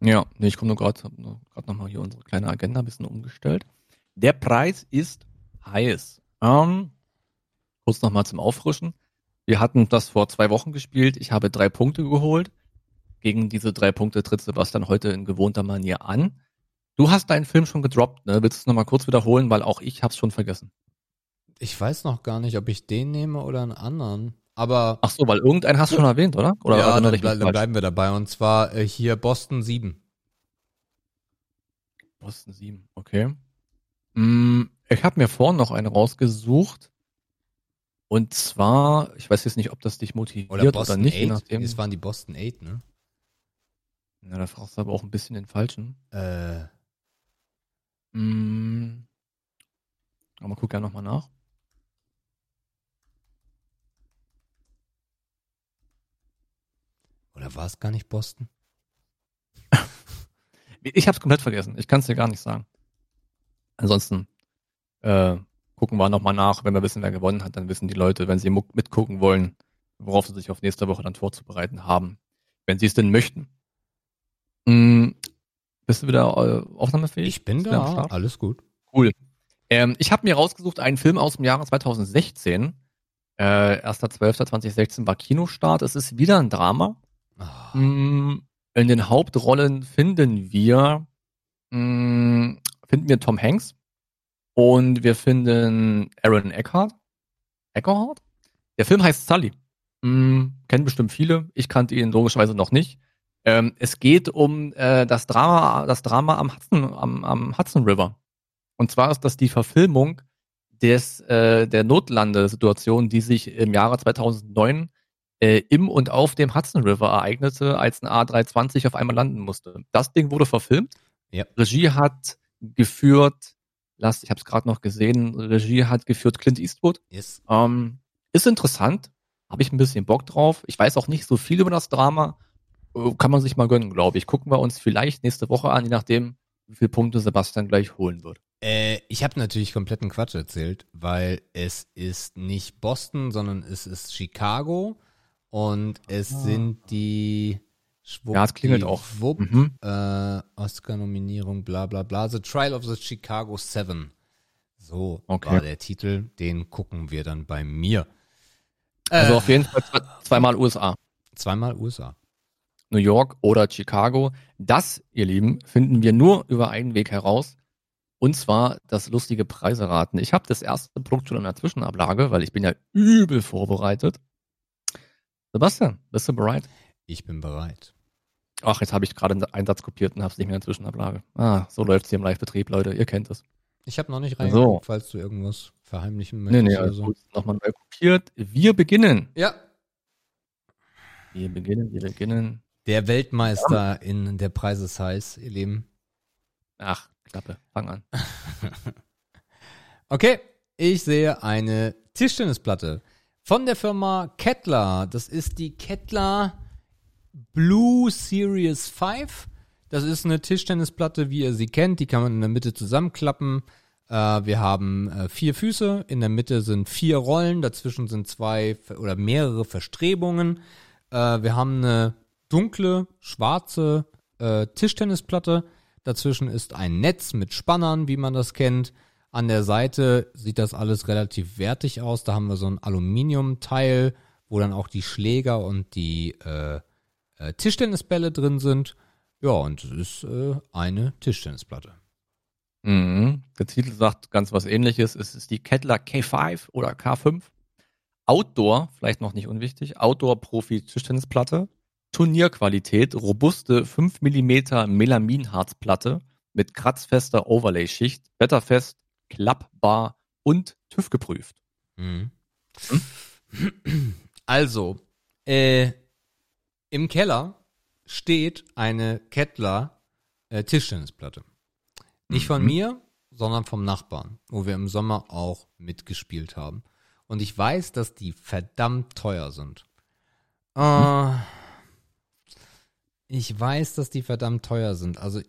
Ja, nee, ich komme nur gerade, gerade nochmal hier unsere kleine Agenda ein bisschen umgestellt. Der Preis ist heiß. Ähm, kurz nochmal zum Auffrischen. Wir hatten das vor zwei Wochen gespielt. Ich habe drei Punkte geholt. Gegen diese drei Punkte tritt Sebastian heute in gewohnter Manier an. Du hast deinen Film schon gedroppt, ne? Willst du es nochmal kurz wiederholen, weil auch ich hab's schon vergessen. Ich weiß noch gar nicht, ob ich den nehme oder einen anderen. Aber Ach so, weil irgendeinen hast du schon erwähnt, oder? Oder ja, dann, ble dann bleiben wir dabei. Und zwar äh, hier Boston 7. Boston 7, okay. Mm, ich habe mir vorhin noch einen rausgesucht. Und zwar, ich weiß jetzt nicht, ob das dich motiviert Oder oder, Boston nicht, je 8. nachdem. Das waren die Boston 8, ne? Na, da fragst du aber auch ein bisschen den falschen. Äh, Mm, aber guck ja nochmal nach. Oder war es gar nicht Boston? [LAUGHS] Ich habe es komplett vergessen. Ich kann es dir gar nicht sagen. Ansonsten äh, gucken wir nochmal nach. Wenn wir wissen, wer gewonnen hat, dann wissen die Leute, wenn sie mitgucken wollen, worauf sie sich auf nächste Woche dann vorzubereiten haben. wenn sie es denn möchten. Hm, bist du wieder äh, aufnahmefähig? Ich bin da, alles gut. Cool. Ähm, ich habe mir rausgesucht einen Film aus dem Jahre 2016. Äh, 1.12.2016 war Kinostart. Es ist wieder ein Drama. Mm, In den Hauptrollen finden wir mm, finden wir Tom Hanks und wir finden Aaron Eckhart. Eckhart? Der Film heißt Sully. Mm, kennen bestimmt viele. Ich kannte ihn logischerweise noch nicht. Ähm, es geht um äh, das Drama, das Drama am Hudson, am, am Hudson River. Und zwar ist das die Verfilmung des äh, der Notlandesituation, die sich im Jahre 2009 äh, im und auf dem Hudson River ereignete, als ein A320 auf einmal landen musste. Das Ding wurde verfilmt. Ja. Regie hat geführt, lasst, ich habe es gerade noch gesehen, Regie hat geführt Clint Eastwood. Yes. Ähm, ist interessant, habe ich ein bisschen Bock drauf. Ich weiß auch nicht so viel über das Drama. Äh, Kann man sich mal gönnen, glaube ich. Gucken wir uns vielleicht nächste Woche an, je nachdem, wie viele Punkte Sebastian gleich holen wird. Äh, ich habe natürlich kompletten Quatsch erzählt, weil es ist nicht Boston, sondern es ist Chicago und es sind die Schwupp, Ja, es klingelt die auch. Wupp, Mhm. äh, Oscar-Nominierung, bla bla bla. The Trial of the Chicago Seven. So Okay. war der Titel. Den gucken wir dann bei mir. Also Äh, auf jeden Fall zwei- zweimal USA. zweimal USA. New York oder Chicago. Das, ihr Lieben, finden wir nur über einen Weg heraus. Und zwar das lustige Preiseraten. Ich habe das erste Produkt schon in der Zwischenablage, weil ich bin ja übel vorbereitet. Sebastian, bist du bereit? Ich bin bereit. Ach, jetzt habe ich gerade einen Satz kopiert und habe es nicht mehr in der Zwischenablage. Ah, so läuft's hier im Live-Betrieb, Leute. Ihr kennt es. Ich habe noch nicht So. reingeguckt, falls du irgendwas verheimlichen Nee, möchtest nee, oder also so. Nochmal neu kopiert. Wir beginnen. Ja. Wir beginnen, wir beginnen. Der Weltmeister in der Preis ist heiß, ihr Lieben. Ach, Klappe, fang an. [LAUGHS] Okay, ich sehe eine Tischtennisplatte von der Firma Kettler. Das ist die Kettler Blue Series 5. Das ist eine Tischtennisplatte, wie ihr sie kennt. Die kann man in der Mitte zusammenklappen. Äh, wir haben äh, vier Füße. In der Mitte sind vier Rollen. Dazwischen sind zwei oder mehrere Verstrebungen. Äh, wir haben eine dunkle, schwarze Tischtennisplatte. Dazwischen ist ein Netz mit Spannern, wie man das kennt. An der Seite sieht das alles relativ wertig aus. Da haben wir so ein Aluminiumteil, wo dann auch die Schläger und die äh, äh, Tischtennisbälle drin sind. Ja, und es ist äh, eine Tischtennisplatte. Mhm. Der Titel sagt ganz was ähnliches. Es ist die Kettler K5 oder K5. Outdoor, vielleicht noch nicht unwichtig, Outdoor-Profi-Tischtennisplatte. Turnierqualität, robuste 5 mm Melaminharzplatte mit kratzfester Overlay-Schicht, wetterfest, klappbar und TÜV geprüft. Mhm. Also, äh, im Keller steht eine Kettler äh, Tischtennisplatte. Nicht von Mhm. mir, sondern vom Nachbarn, wo wir im Sommer auch mitgespielt haben. Und ich weiß, dass die verdammt teuer sind. Äh, ich weiß, dass die verdammt teuer sind. Also,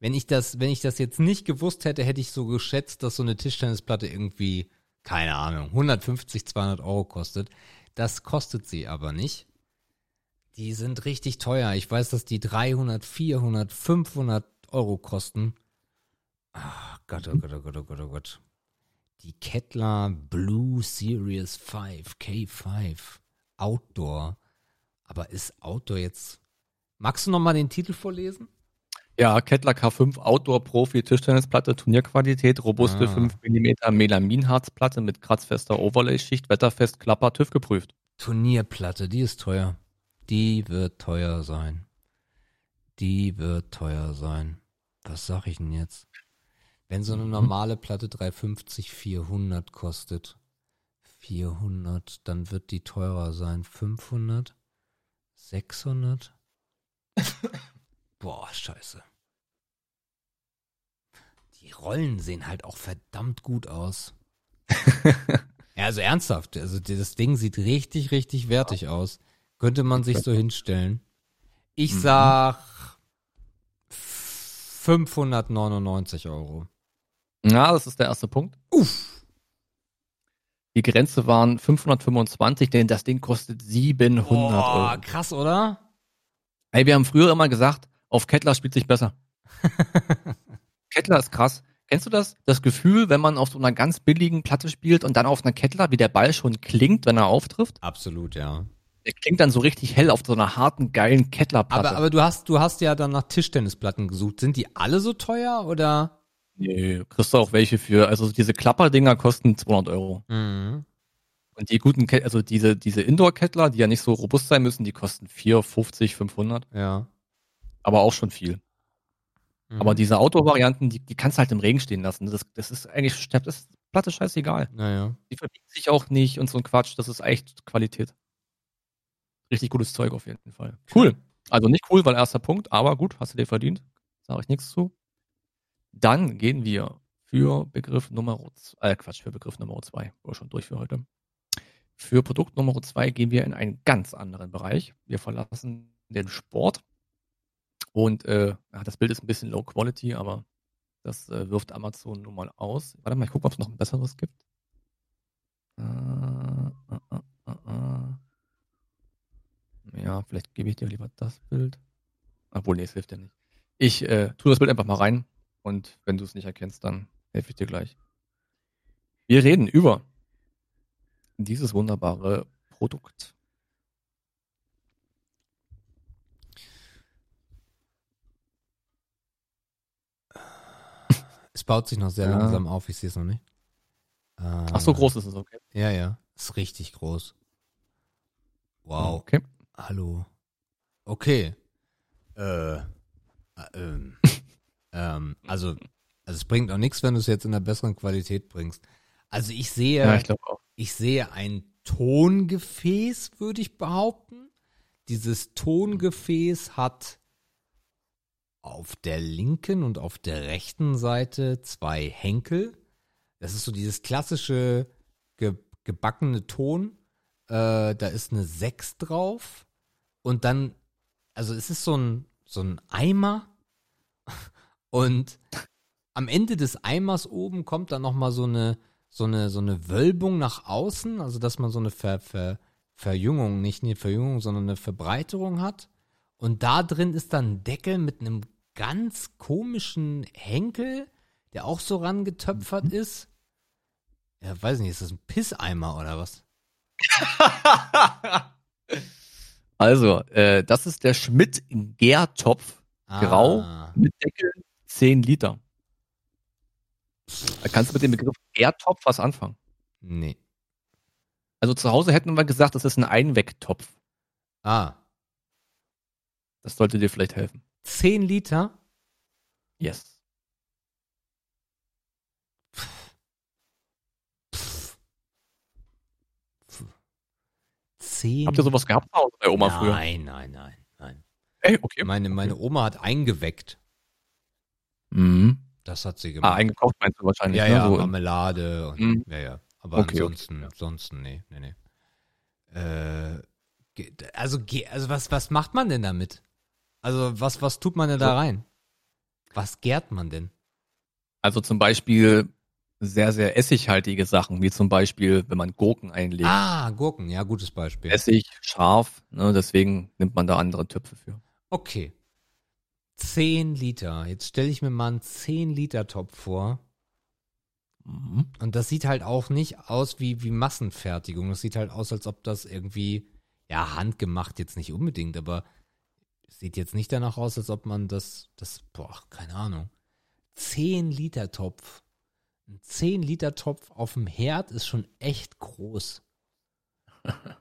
wenn ich das, wenn ich das jetzt nicht gewusst hätte, hätte ich so geschätzt, dass so eine Tischtennisplatte irgendwie, keine Ahnung, 150, 200 Euro kostet. Das kostet sie aber nicht. Die sind richtig teuer. Ich weiß, dass die 300, 400, 500 Euro kosten. Ach Gott, oh Gott, oh Gott, oh Gott, oh Gott. Die Kettler Blue Series 5, K5, Outdoor. Aber ist Outdoor jetzt... Magst du noch mal den Titel vorlesen? Ja, Kettler K5 Outdoor-Profi-Tischtennisplatte, Turnierqualität, robuste Ah. 5 mm Melaminharzplatte mit kratzfester Overlay-Schicht, wetterfest, klapper, TÜV geprüft. Turnierplatte, die ist teuer. Die wird teuer sein. Die wird teuer sein. Was sag ich denn jetzt? Wenn so eine normale Platte 350, 400 kostet, 400, dann wird die teurer sein. 500? 600? [LAUGHS] Boah, scheiße. Die Rollen sehen halt auch verdammt gut aus. [LAUGHS] Ja, also ernsthaft. Also das Ding sieht richtig, richtig wertig aus. Könnte man sich so hinstellen. Ich sag 599 Euro. Ja, das ist der erste Punkt. Uff. Die Grenze waren 525, denn das Ding kostet 700 Boah, Euro. krass, oder? Ey, wir haben früher immer gesagt, auf Kettler spielt sich besser. [LAUGHS] Kettler ist krass. Kennst du das? Das Gefühl, wenn man auf so einer ganz billigen Platte spielt und dann auf einer Kettler, wie der Ball schon klingt, wenn er auftrifft? Absolut, ja. Der klingt dann so richtig hell auf so einer harten, geilen Kettlerplatte. Aber, aber du hast, du hast ja dann nach Tischtennisplatten gesucht. Sind die alle so teuer oder? nee, kriegst du auch welche für, also diese Klapperdinger kosten 200 Euro. Mhm. Und die guten, Ke also diese, diese Indoor-Kettler, die ja nicht so robust sein müssen, die kosten 4, 50, 500. Ja. Aber auch schon viel. Mhm. Aber diese Outdoor-Varianten, die, die kannst du halt im Regen stehen lassen. Das, das ist eigentlich, das ist Platte scheißegal. Naja. Die verbiegt sich auch nicht und so ein Quatsch. Das ist echt Qualität. Richtig gutes Zeug auf jeden Fall. Cool. Also nicht cool, weil erster Punkt, aber gut, hast du dir verdient. Sage ich nichts zu. Dann gehen wir für Begriff Nummer, äh Quatsch, für Begriff Nummer zwei. War schon durch für heute. Für Produkt Nummer zwei gehen wir in einen ganz anderen Bereich. Wir verlassen den Sport. Und äh, das Bild ist ein bisschen low quality, aber das äh, wirft Amazon nun mal aus. Warte mal, ich gucke, ob es noch ein besseres gibt. Äh, äh, äh, äh. Ja, vielleicht gebe ich dir lieber das Bild. Obwohl, nee, es hilft ja nicht. Ich äh, tue das Bild einfach mal rein und wenn du es nicht erkennst, dann helfe ich dir gleich. Wir reden über dieses wunderbare Produkt. Es baut sich noch sehr Ja. langsam auf, ich sehe es noch nicht. Ähm, Ach, so groß ist es, okay. Ja, ja. Ist richtig groß. Wow. Okay. Hallo. Okay. Äh, äh, ähm, [LAUGHS] ähm, also, also es bringt auch nichts, wenn du es jetzt in einer besseren Qualität bringst. Also ich sehe, Ja, ich ich sehe ein Tongefäß, würde ich behaupten. Dieses Tongefäß hat auf der linken und auf der rechten Seite zwei Henkel. Das ist so dieses klassische ge gebackene Ton. Äh, da ist eine 6 drauf. Und dann, also es ist so ein, so ein Eimer. [LAUGHS] Und am Ende des Eimers oben kommt dann nochmal so eine, so eine, so eine Wölbung nach außen, also dass man so eine Ver, Ver, Verjüngung, nicht eine Verjüngung, sondern eine Verbreiterung hat. Und da drin ist dann ein Deckel mit einem ganz komischen Henkel, der auch so rangetöpfert ist. Ja, weiß nicht, ist das ein Pisseimer oder was? [LAUGHS] Also, äh, das ist der Schmidt Gärtopf Grau Ah, mit Deckel 10 Liter. Da kannst du mit dem Begriff Gärtopf was anfangen. nee. Also zu Hause hätten wir gesagt, das ist ein Einwegtopf. Ah, Das sollte dir vielleicht helfen. 10 Liter? Yes. 10 Habt ihr sowas gehabt bei Oma nein, früher? Nein, nein, nein, nein. Ey, okay. Meine, meine Oma hat eingeweckt. Mhm. Das hat sie Ah, gemacht. eingekauft meinst du wahrscheinlich. ja, ne? ja, so, Marmelade und Mhm. ja, ja. Aber Okay, okay, ansonsten, ansonsten, nee, nee, nee. Äh, also, also was, was macht man denn damit? Also, was, was tut man denn da rein? Was gärt man denn? also zum Beispiel sehr, sehr essighaltige Sachen, wie zum Beispiel, wenn man Gurken einlegt. Ah, Gurken, ja, gutes Beispiel. Essig, scharf, ne, deswegen nimmt man da andere Töpfe für. Okay. 10 Liter. Jetzt stelle ich mir mal einen 10 Liter Topf vor. Mhm. Und das sieht halt auch nicht aus wie, wie Massenfertigung. Das sieht halt aus, als ob das irgendwie, ja, handgemacht jetzt nicht unbedingt, aber sieht jetzt nicht danach aus, als ob man das, das, boah, keine Ahnung. 10 Liter Topf. Ein 10 Liter Topf auf dem Herd ist schon echt groß. [LAUGHS]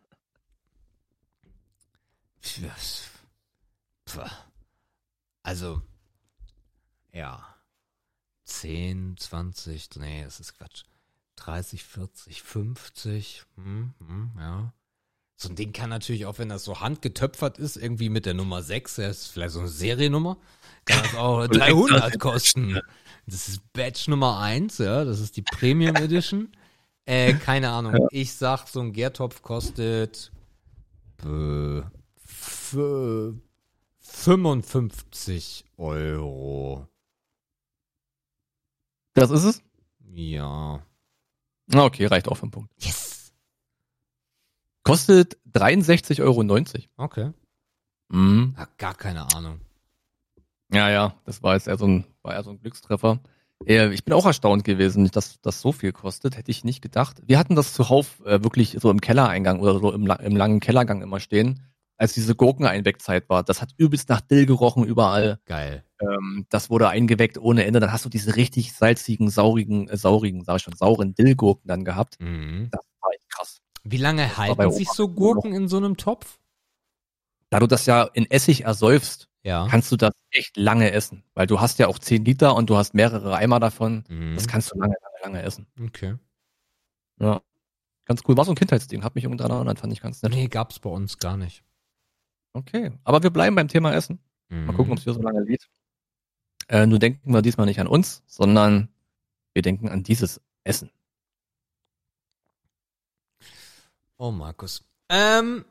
Also, ja. 10, 20, nee, das ist Quatsch. 30, 40, 50, hm, hm, ja. So ein Ding kann natürlich auch, wenn das so handgetöpfert ist, irgendwie mit der Nummer 6, das ist vielleicht so eine Seriennummer, kann das auch [LAUGHS] 300 kosten. Das ist Batch Nummer 1, ja, das ist die Premium Edition. [LAUGHS] Äh, keine Ahnung, ich sag, so ein Gärtopf kostet äh, f- 55 Euro. Das ist es? Ja. Ah, Okay, reicht auch für einen Punkt. Yes. Kostet 63,90 Euro. Okay. Mhm. Hab gar keine Ahnung. Ja, ja, das war jetzt eher so ein, war eher so ein Glückstreffer. Ich bin auch erstaunt gewesen, dass das so viel kostet, hätte ich nicht gedacht. Wir hatten das zuhauf äh, wirklich so im Kellereingang oder so im, im langen Kellergang immer stehen, als diese Gurkeneinweckzeit war. Das hat übelst nach Dill gerochen überall. Geil. Ähm, das wurde eingeweckt ohne Ende. Dann hast du diese richtig salzigen, saurigen, äh, saurigen, sag ich schon, sauren Dillgurken dann gehabt. Mhm. Das. Wie lange halten sich so Gurken in so einem Topf? Da du das ja in Essig ersäufst, Ja. kannst du das echt lange essen. Weil du hast ja auch 10 Liter und du hast mehrere Eimer davon. Mhm. Das kannst du lange, lange, lange essen. Okay. Ja. Ganz cool. War so ein Kindheitsding. Hat mich irgendwie dran erinnert, fand ich ganz nett. Nee, gab's bei uns gar nicht. Okay. Aber wir bleiben beim Thema Essen. Mal Mhm. gucken, ob es hier so lange lädt. Äh, nur denken wir diesmal nicht an uns, sondern wir denken an dieses Essen. Oh, Markus. Ähm,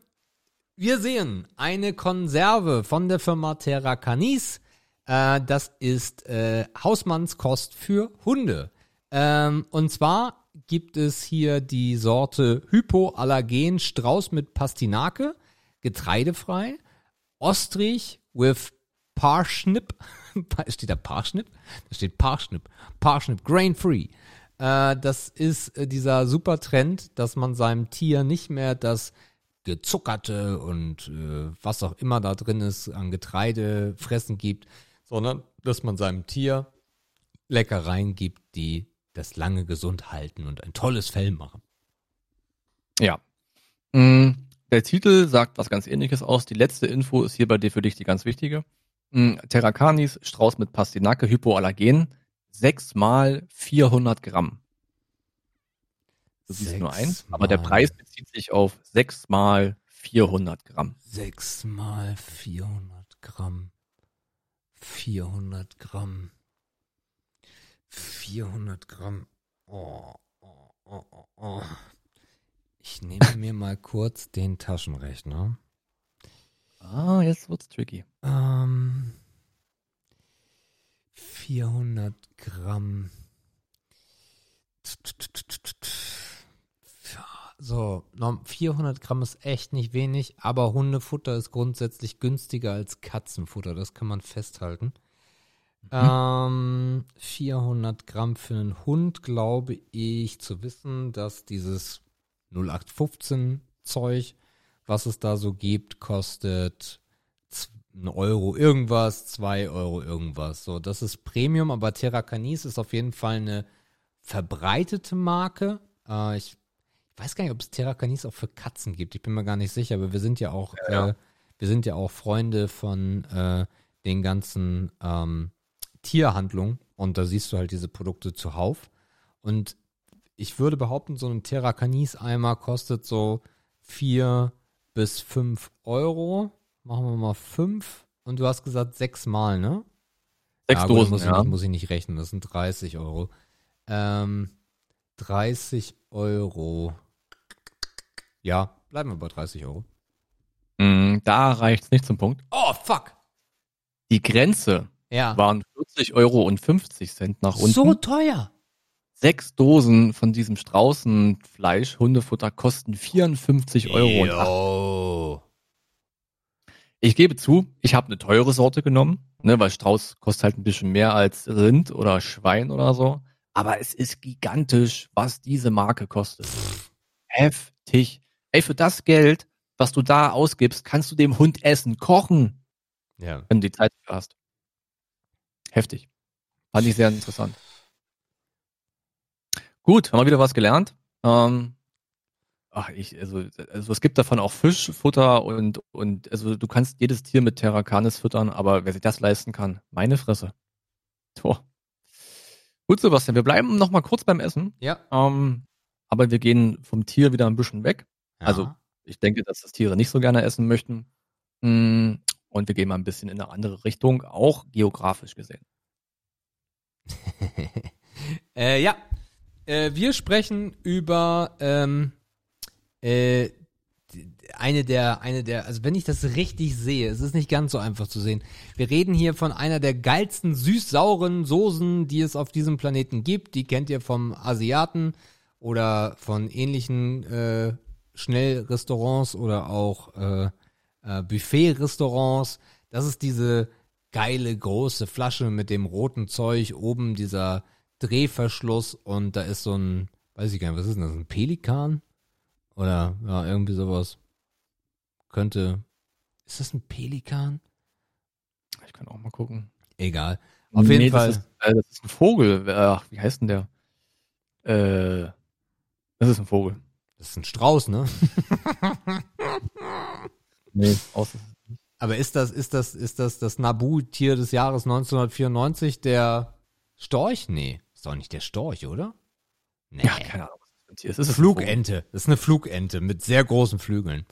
wir sehen eine Konserve von der Firma Terra Canis. Äh, das ist äh, Hausmannskost für Hunde. Ähm, und zwar gibt es hier die Sorte Hypoallergen Strauß mit Pastinake, getreidefrei, Ostrich with Parsnip. steht da Parsnip? [LAUGHS] Da steht Parsnip. Parsnip, grain free. Äh, das ist äh, dieser super Trend, dass man seinem Tier nicht mehr das gezuckerte und äh, was auch immer da drin ist an Getreide fressen gibt, sondern dass man seinem Tier Leckereien gibt, die das lange gesund halten und ein tolles Fell machen. Ja. Mm, Der Titel sagt was ganz ähnliches aus. Die letzte Info ist hier bei dir für dich die ganz wichtige. Mm, Terracanis, Strauß mit Pastinake, Hypoallergen. 6 mal 400 Gramm. Du siehst nur eins, aber der Preis bezieht sich auf 6 mal 400 Gramm. Sechs mal 400 Gramm. 400 Gramm. 400 Gramm. Oh, oh, oh, oh, oh. Ich nehme mir mal kurz den Taschenrechner. Ah, jetzt wird's tricky. Ähm, 400 Gramm. So, norm- 400 Gramm ist echt nicht wenig, aber Hundefutter ist grundsätzlich günstiger als Katzenfutter, das kann man festhalten. Ähm, 400 Gramm für einen Hund glaube ich zu wissen, dass dieses 0815 Zeug, was es da so gibt, kostet ein Euro irgendwas, zwei Euro irgendwas. So, das ist Premium, aber Terra Canis ist auf jeden Fall eine verbreitete Marke. Äh, ich, ich weiß gar nicht, ob es Terra Canis auch für Katzen gibt. Ich bin mir gar nicht sicher, aber wir sind ja auch, Ja. Äh, wir sind ja auch Freunde von äh, den ganzen ähm, Tierhandlungen und da siehst du halt diese Produkte zuhauf. Und ich würde behaupten, so ein Terra Canis Eimer kostet so vier bis fünf Euro. Machen wir mal fünf. Und du hast gesagt sechs Mal, ne? Sechs Ja, gut, Dosen, muss, ja. ich nicht, muss ich nicht rechnen, das sind 30 Euro. Ähm, 30 Euro. Ja, bleiben wir bei 30 Euro. Mm, da reicht's nicht zum Punkt. Oh, fuck. Die Grenze Ja. waren 40 Euro und 50 Cent nach unten. So teuer. Sechs Dosen von diesem Straußenfleisch, Hundefutter, kosten 54 Euro. und Yo. Ich gebe zu, ich habe eine teure Sorte genommen, ne, weil Strauß kostet halt ein bisschen mehr als Rind oder Schwein oder so. Aber es ist gigantisch, was diese Marke kostet. Heftig. Ey, für das Geld, was du da ausgibst, kannst du dem Hund Essen kochen, Ja. wenn du die Zeit hast. Heftig. Fand ich sehr interessant. Gut, haben wir wieder was gelernt. Ähm, ach, ich, also, also es gibt davon auch Fischfutter und, und also du kannst jedes Tier mit Terracanis füttern, aber wer sich das leisten kann, meine Fresse. Tor. Gut, Sebastian, wir bleiben noch mal kurz beim Essen, Ja. ähm, aber wir gehen vom Tier wieder ein bisschen weg. Also ich denke, dass das Tiere nicht so gerne essen möchten. Mm, Und wir gehen mal ein bisschen in eine andere Richtung, auch geografisch gesehen. [LAUGHS] äh, ja. Äh, wir sprechen über ähm, äh, eine der, eine der, also wenn ich das richtig sehe, es ist nicht ganz so einfach zu sehen. Wir reden hier von einer der geilsten süß-sauren Soßen, die es auf diesem Planeten gibt. Die kennt ihr vom Asiaten oder von ähnlichen äh, Schnellrestaurants oder auch äh, äh, Buffet-Restaurants. Das ist diese geile große Flasche mit dem roten Zeug, oben dieser Drehverschluss und da ist so ein, weiß ich gar nicht, was ist denn das, ein Pelikan? Oder ja, irgendwie sowas. Könnte, ist das ein Pelikan? Ich kann auch mal gucken. Egal. Auf jeden Nee, Fall. Das ist, äh, das ist ein Vogel. Ach, wie heißt denn der? Äh, das ist ein Vogel. Das ist ein Strauß, ne? [LAUGHS] Nee, aus, Aber ist das, ist das, ist das das Nabu-Tier des Jahres 1994, der Storch? Nee, ist doch nicht der Storch, oder? Nee. ja, keine Ahnung. Ist. Es ist Flugente. Das ist eine Flugente mit sehr großen Flügeln.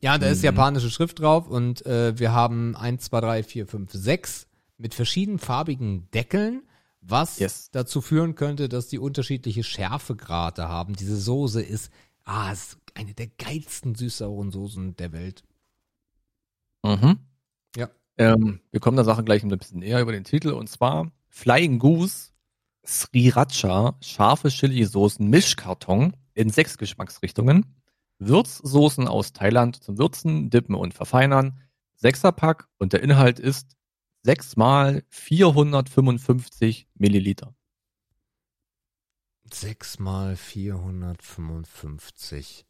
Ja, da ist Mhm. japanische Schrift drauf und äh, wir haben 1, 2, 3, 4, 5, 6 mit verschiedenfarbigen Deckeln, was Yes. dazu führen könnte, dass die unterschiedliche Schärfegrade haben. Diese Soße ist, ah, ist eine der geilsten süß-sauren Soßen der Welt. Mhm. Ja. Ähm, wir kommen der Sache gleich ein bisschen näher über den Titel und zwar Flying Goose Sriracha scharfe Chili-Soßen Mischkarton in sechs Geschmacksrichtungen. Würzsoßen aus Thailand zum Würzen, Dippen und Verfeinern. Sechserpack und der Inhalt ist 6 mal 455 Milliliter. 6 mal 455.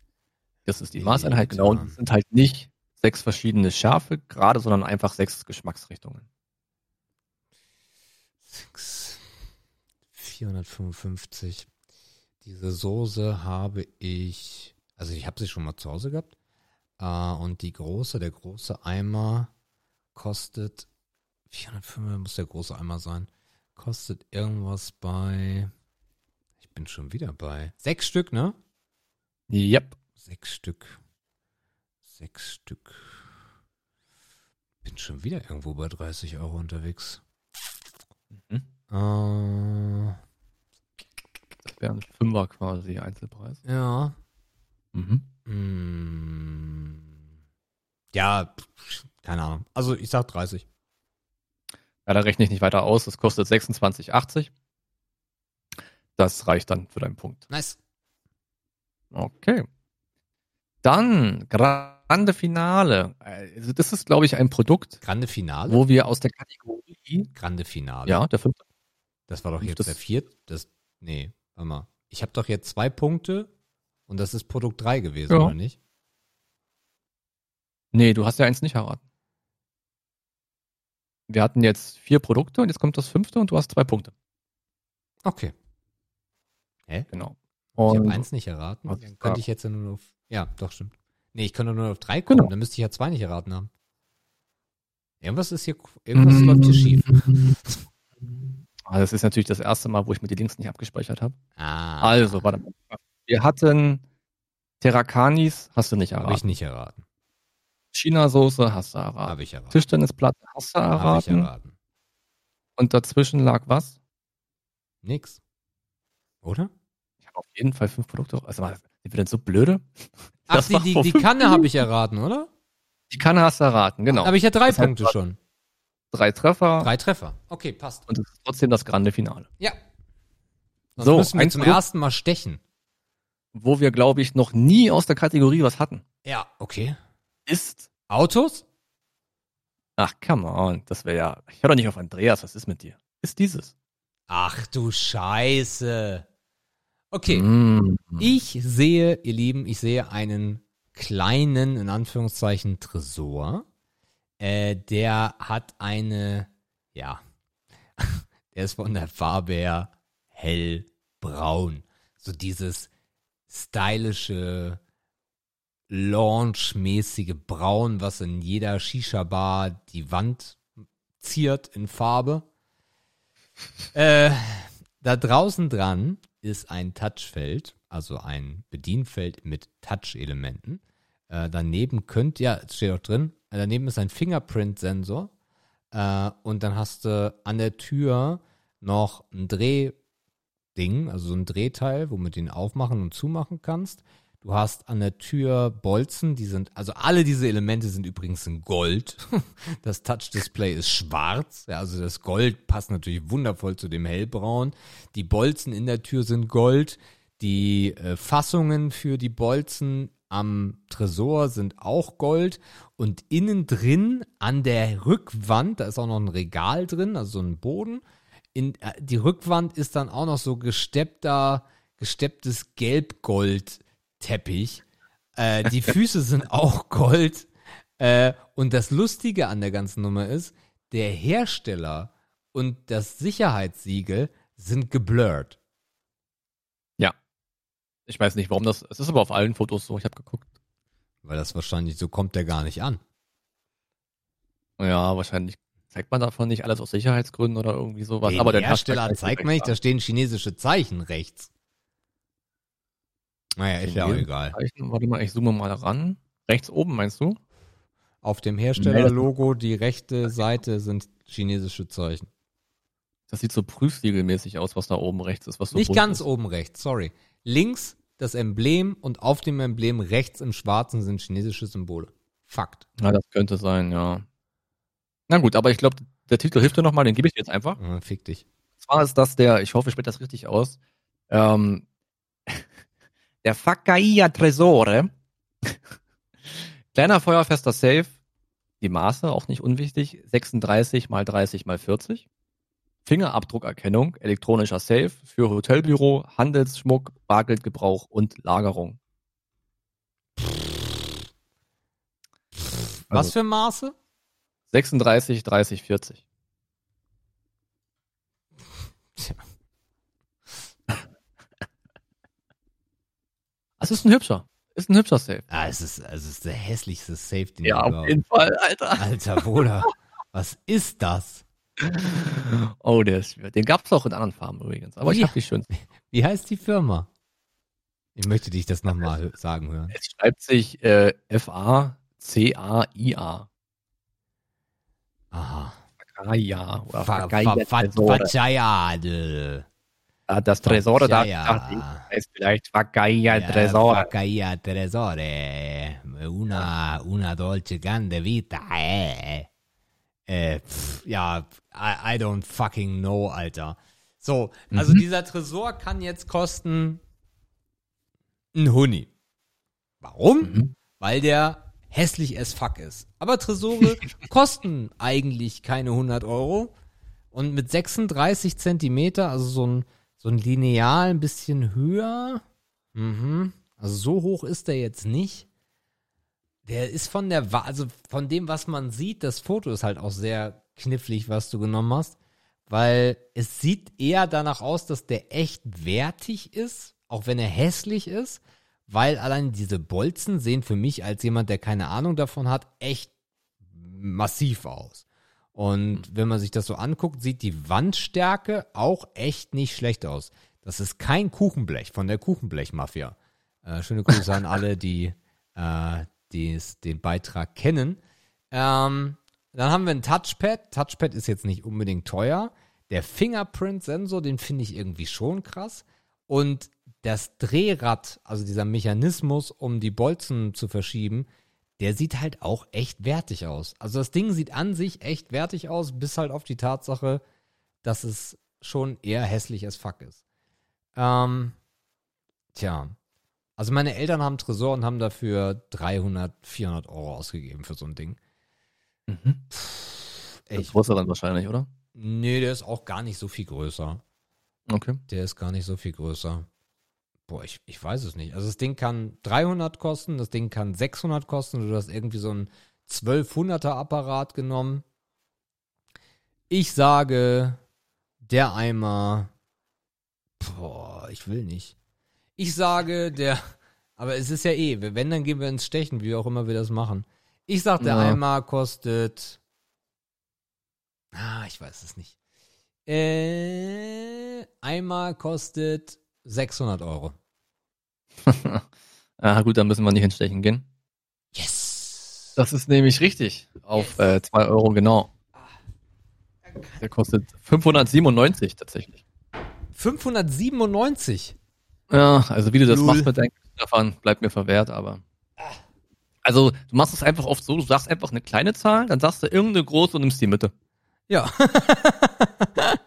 Das ist die Maßeinheit, genau. Und es sind halt nicht sechs verschiedene Schärfe gerade, sondern einfach sechs Geschmacksrichtungen. 6, 455. Diese Soße habe ich, also ich habe sie schon mal zu Hause gehabt. Äh, und die große, der große Eimer kostet, 405 muss der große Eimer sein, kostet irgendwas bei, ich bin schon wieder bei, sechs Stück, ne? Yep. Sechs Stück. Sechs Stück. Bin schon wieder irgendwo bei 30 Euro unterwegs. Mhm. Äh, Das wäre ein Fünfer quasi Einzelpreis. ja. Mhm. Mm, ja, keine Ahnung. Also ich sag 30. Ja, da rechne ich nicht weiter aus. Das kostet 26,80. Das reicht dann für deinen Punkt. Nice. Okay. Dann Grande Finale. Also das ist, glaube ich, ein Produkt, Grande Finale. wo wir aus der Kategorie. Grande Finale. Ja, der fünfte. Das war doch jetzt Das- der vierte. Das, nee, mal. Ich habe doch jetzt zwei Punkte und das ist Produkt 3 gewesen, Ja. oder nicht? Nee, du hast ja eins nicht erraten. Wir hatten jetzt vier Produkte und jetzt kommt das fünfte und du hast zwei Punkte. Okay. Hä? Genau. Ich habe Und eins nicht erraten. Dann könnte ich jetzt ja nur auf. Ja, doch, stimmt. Nee, ich könnte nur auf drei kommen. Genau. Dann müsste ich ja zwei nicht erraten haben. Irgendwas ist hier. Irgendwas läuft hier schief. [LAUGHS] Ah, das ist natürlich das erste Mal, wo ich mir die Links nicht abgespeichert habe. Ah. Also, warte mal. Wir hatten Terrakanis, hast du nicht Habe ich erraten. nicht erraten. China-Soße hast du erraten. Habe ich erraten. Tischtennisplatte hast du Habe ich erraten. erraten. Und dazwischen lag was? Nix. Oder? Ich habe auf jeden Fall fünf Produkte. Also, sind wir denn so blöde? Ach, Das die, die, die Kanne habe ich erraten, oder? Die Kanne hast du erraten, genau. Aber ich hatte drei Das Punkte schon. Drei Treffer Drei Treffer. Okay, passt. und es ist trotzdem das grande Finale. Ja. Sonst So, müssen wir zum Produkt- ersten Mal stechen. Wo wir, glaube ich, noch nie aus der Kategorie was hatten, Ja, okay. ist. Autos? Ach, come on. Das wäre ja. Ich höre doch nicht auf Andreas, was ist mit dir? Ist dieses. Ach du Scheiße. Okay. Mm. Ich sehe, ihr Lieben, ich sehe einen kleinen, in Anführungszeichen, Tresor. Äh, der hat eine, ja, [LAUGHS] der ist von der Farbe her hellbraun. So dieses stylische, launchmäßige Braun, was in jeder Shisha-Bar die Wand ziert in Farbe. Äh, da draußen dran ist ein Touchfeld, also ein Bedienfeld mit Touch-Elementen. Äh, daneben könnt, ja, es steht auch drin, äh, daneben ist ein Fingerprint-Sensor. Äh, und dann hast du an der Tür noch ein Drehding, also so ein Drehteil, womit du ihn aufmachen und zumachen kannst. Du hast an der Tür Bolzen, die sind, also alle diese Elemente sind übrigens in Gold. [LAUGHS] Das Touch-Display ist schwarz, ja, also das Gold passt natürlich wundervoll zu dem hellbraun. Die Bolzen in der Tür sind Gold. Die äh, Fassungen für die Bolzen am Tresor sind auch Gold und innen drin an der Rückwand, da ist auch noch ein Regal drin, also so ein Boden. In, äh, die Rückwand ist dann auch noch so gesteppter, gestepptes Gelb-Gold-Teppich. Äh, die [LAUGHS] Füße sind auch Gold. Äh, und das Lustige an der ganzen Nummer ist, der Hersteller und das Sicherheitssiegel sind geblurrt. Ich weiß nicht, warum das. Es ist aber auf allen Fotos so. Ich habe geguckt. Weil das wahrscheinlich, so kommt der gar nicht an. Ja, wahrscheinlich zeigt man davon nicht alles aus Sicherheitsgründen oder irgendwie sowas. Den aber der Hersteller zeigt mir nicht, da stehen chinesische Zeichen rechts. Naja, ist ja auch egal. Zeichen, warte mal, ich zoome mal ran. Rechts oben, meinst du? Auf dem Herstellerlogo, die rechte Seite sind chinesische Zeichen. Das sieht so prüfsiegelmäßig aus, was da oben rechts ist. Was so Nicht ganz ist. oben rechts, sorry. Links das Emblem und auf dem Emblem rechts im Schwarzen sind chinesische Symbole. Fakt. Ja, das könnte sein, ja. Na gut, aber ich glaube, der Titel hilft dir nochmal, den gebe ich dir jetzt einfach. Äh, fick dich. zwar ist das der, ich hoffe, ich spreche das richtig aus, ähm, [LAUGHS] der Fakaiya Tresore. [LAUGHS] Kleiner feuerfester Safe. Die Maße, auch nicht unwichtig, 36 mal 30 mal 40. Fingerabdruckerkennung, elektronischer Safe für Hotelbüro, Handelsschmuck, Bargeldgebrauch und Lagerung. Was Also- für Maße? 36, 30, 40. Tja. Das ist ein hübscher. Ist ein hübscher Safe. Ah, es ist, es ist der hässlichste Safe, den Ja, ich auf überhaupt- jeden Fall, Alter. Alter Bruder, was ist das? [LAUGHS] Oh, der ist, den gab's auch in anderen Farben übrigens. Aber ich Ja. habe die schönsten. [LAUGHS] Wie heißt die Firma? Ich möchte dich das nochmal sagen hören. Es schreibt sich äh, F-A-C-A-I-A. Aha. Fakaya oder Fa- Fakaya fa- fa- Tresore. Fachayade. Ah, Das Tresore da heißt vielleicht Fakaya Ja, Tresore. Fakaya Tresore. Una, una dolce grande vita. Äh. Äh, pff, ja, I, I don't fucking know, Alter. So, also Mhm. dieser Tresor kann jetzt kosten ein Huni. Warum? Mhm. Weil der hässlich as fuck ist. Aber Tresore [LAUGHS] kosten eigentlich keine 100 Euro. Und mit 36 Zentimeter, also so ein, so ein Lineal ein bisschen höher. Mhm. Also so hoch ist der jetzt nicht. Der ist von der, also von dem, was man sieht, das Foto ist halt auch sehr knifflig, was du genommen hast. Weil es sieht eher danach aus, dass der echt wertig ist, auch wenn er hässlich ist. Weil allein diese Bolzen sehen für mich als jemand, der keine Ahnung davon hat, echt massiv aus. Und wenn man sich das so anguckt, sieht die Wandstärke auch echt nicht schlecht aus. Das ist kein Kuchenblech von der Kuchenblech-Mafia. Äh, schöne Grüße an [LAUGHS] alle, die, äh, die es- den Beitrag kennen. Ähm, dann haben wir ein Touchpad. Touchpad ist jetzt nicht unbedingt teuer. Der Fingerprint-Sensor, den finde ich irgendwie schon krass. Und das Drehrad, also dieser Mechanismus, um die Bolzen zu verschieben, der sieht halt auch echt wertig aus. Also das Ding sieht an sich echt wertig aus, bis halt auf die Tatsache, dass es schon eher hässlich as fuck ist. Ähm, tja. Also meine Eltern haben einen Tresor und haben dafür 300, 400 Euro ausgegeben für so ein Ding. Mhm. Das größer dann wahrscheinlich, oder? nee, der ist auch gar nicht so viel größer. Okay. Der ist gar nicht so viel größer. Boah, ich, ich weiß es nicht. Also das Ding kann 300 kosten, das Ding kann 600 kosten. Du hast irgendwie so einen 1200er Apparat genommen. Ich sage, der Eimer, boah, ich will nicht. Ich sage, der, aber es ist ja eh, wenn, dann gehen wir ins Stechen, wie auch immer wir das machen. Ich sag, der Ja. Eimer kostet, ah, ich weiß es nicht. Äh, einmal kostet 600 Euro. [LAUGHS] ah, gut, dann müssen wir nicht hinstechen gehen. Yes! Das ist nämlich richtig. Auf 2 äh, zwei Euro genau. Der kostet 597 tatsächlich. 597. Ja, also wie du das Null. machst mit deinen Davon bleibt mir verwehrt, aber. Also, du machst es einfach oft so, du sagst einfach eine kleine Zahl, dann sagst du irgendeine große und nimmst die Mitte. Ja. [LAUGHS]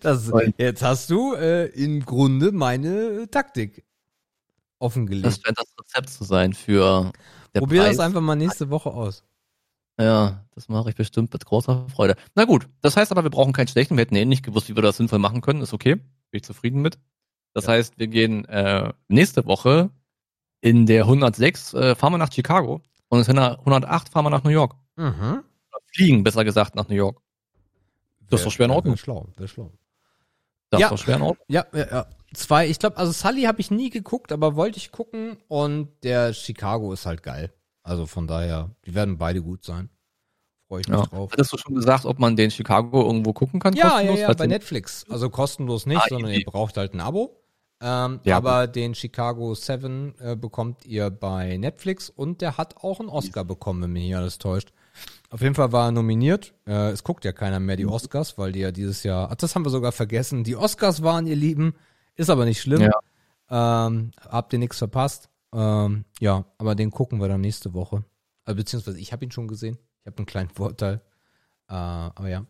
das, jetzt hast du äh, im Grunde meine Taktik. offengelegt. Das scheint das Rezept zu sein für der Probier Preis. das einfach mal nächste Woche aus. Ja, das mache ich bestimmt mit großer Freude. Na gut, das heißt aber, wir brauchen keinen schlechten. Wir hätten eh nicht gewusst, wie wir das sinnvoll machen können. Ist okay. Bin ich zufrieden mit. Das Ja. heißt, wir gehen äh, nächste Woche in der 106 äh, fahren wir nach Chicago und in der 108 fahren wir nach New York. Mhm. Fliegen, besser gesagt, nach New York. Das ist doch schwer in Ordnung. Wäre schlau, wäre schlau. Das Ja. ist doch schwer in Ordnung. Ja, ja, ja. Zwei, ich glaube, also Sully habe ich nie geguckt, aber wollte ich gucken und der Chicago ist halt geil. Also von daher, die werden beide gut sein. Freue ich mich Ja. drauf. Hattest du schon gesagt, ob man den Chicago irgendwo gucken kann? Ja, ja, kostenlos? ja, Falls bei den- Netflix. Also kostenlos nicht, Ah, sondern ihr braucht halt ein Abo. Ähm, Ja, aber den Chicago 7 äh, bekommt ihr bei Netflix und der hat auch einen Oscar bekommen, wenn mich nicht alles täuscht. Auf jeden Fall war er nominiert. Äh, es guckt ja keiner mehr die Oscars, weil die ja dieses Jahr, ach, das haben wir sogar vergessen. Die Oscars waren, ihr Lieben, ist aber nicht schlimm. Ähm, habt ihr nichts verpasst. Ähm, ja, aber den gucken wir dann nächste Woche. Also, beziehungsweise ich habe ihn schon gesehen. Ich habe einen kleinen Vorteil. Äh, aber ja.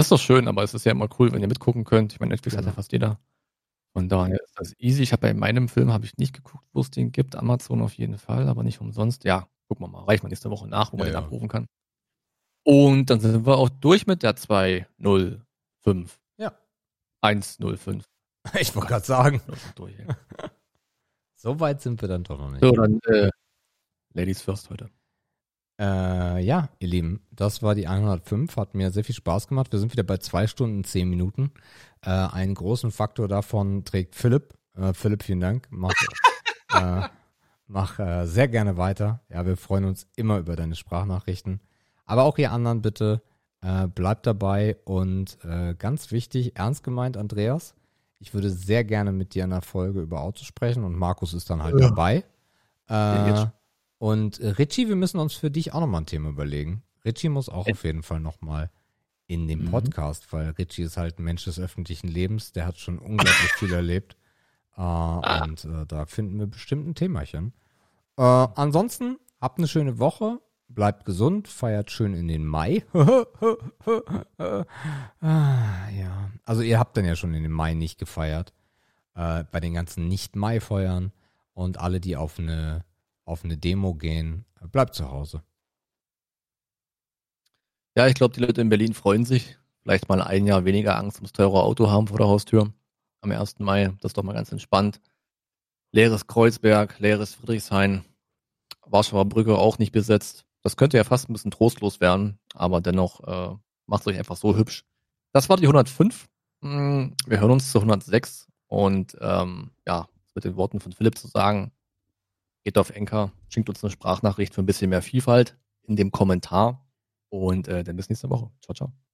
Das ist doch schön, aber es ist ja immer cool, wenn ihr mitgucken könnt. Ich meine, Netflix hat Genau. ja fast jeder. Von daher ist das easy. Ich habe bei meinem Film habe ich nicht geguckt, wo es den gibt. Amazon auf jeden Fall, aber nicht umsonst. Ja, gucken wir mal. Reicht mal nächste Woche nach, wo man Ja, den ja. abrufen kann. Und dann sind wir auch durch mit der 205. Ja. 105. [LAUGHS] Ich wollte gerade sagen. Durch. [LAUGHS] So weit sind wir dann doch noch nicht. So, dann äh, Ladies first heute. Äh, ja, ihr Lieben, das war die 105. Hat mir sehr viel Spaß gemacht. Wir sind wieder bei zwei Stunden, zehn Minuten. Äh, einen großen Faktor davon trägt Philipp. Äh, Philipp, vielen Dank. Mach, [LAUGHS] äh, mach äh, sehr gerne weiter. Ja, wir freuen uns immer über deine Sprachnachrichten. Aber auch ihr anderen bitte, äh, bleibt dabei und äh, ganz wichtig, ernst gemeint, Andreas. Ich würde sehr gerne mit dir in einer Folge über Autos sprechen und Markus ist dann halt dabei. Ja, jetzt. Und äh, Richie, wir müssen uns für dich auch nochmal ein Thema überlegen. Richie muss auch auf jeden Fall nochmal in den Mhm. Podcast, weil Richie ist halt ein Mensch des öffentlichen Lebens, der hat schon unglaublich viel erlebt. Äh, und äh, da finden wir bestimmt ein Themachen. Äh, ansonsten, habt eine schöne Woche, bleibt gesund, feiert schön in den Mai. [LAUGHS] ah, ja, also ihr habt dann ja schon in den Mai nicht gefeiert. Äh, bei den ganzen Nicht-Mai-Feuern und alle, die auf eine, auf eine Demo gehen, bleibt zu Hause. Ja, ich glaube, die Leute in Berlin freuen sich. Vielleicht mal ein Jahr weniger Angst ums teure Auto haben vor der Haustür. Am 1. Mai. Das ist doch mal ganz entspannt. Leeres Kreuzberg, leeres Friedrichshain. Warschauer Brücke auch nicht besetzt. Das könnte ja fast ein bisschen trostlos werden, aber dennoch äh, macht es euch einfach so hübsch. Das war die 105. Mm, Wir hören uns zu 106 und ähm, ja, mit den Worten von Philipp zu sagen, geht auf Enker, schickt uns eine Sprachnachricht für ein bisschen mehr Vielfalt in dem Kommentar und äh, dann bis nächste Woche. Ciao, ciao.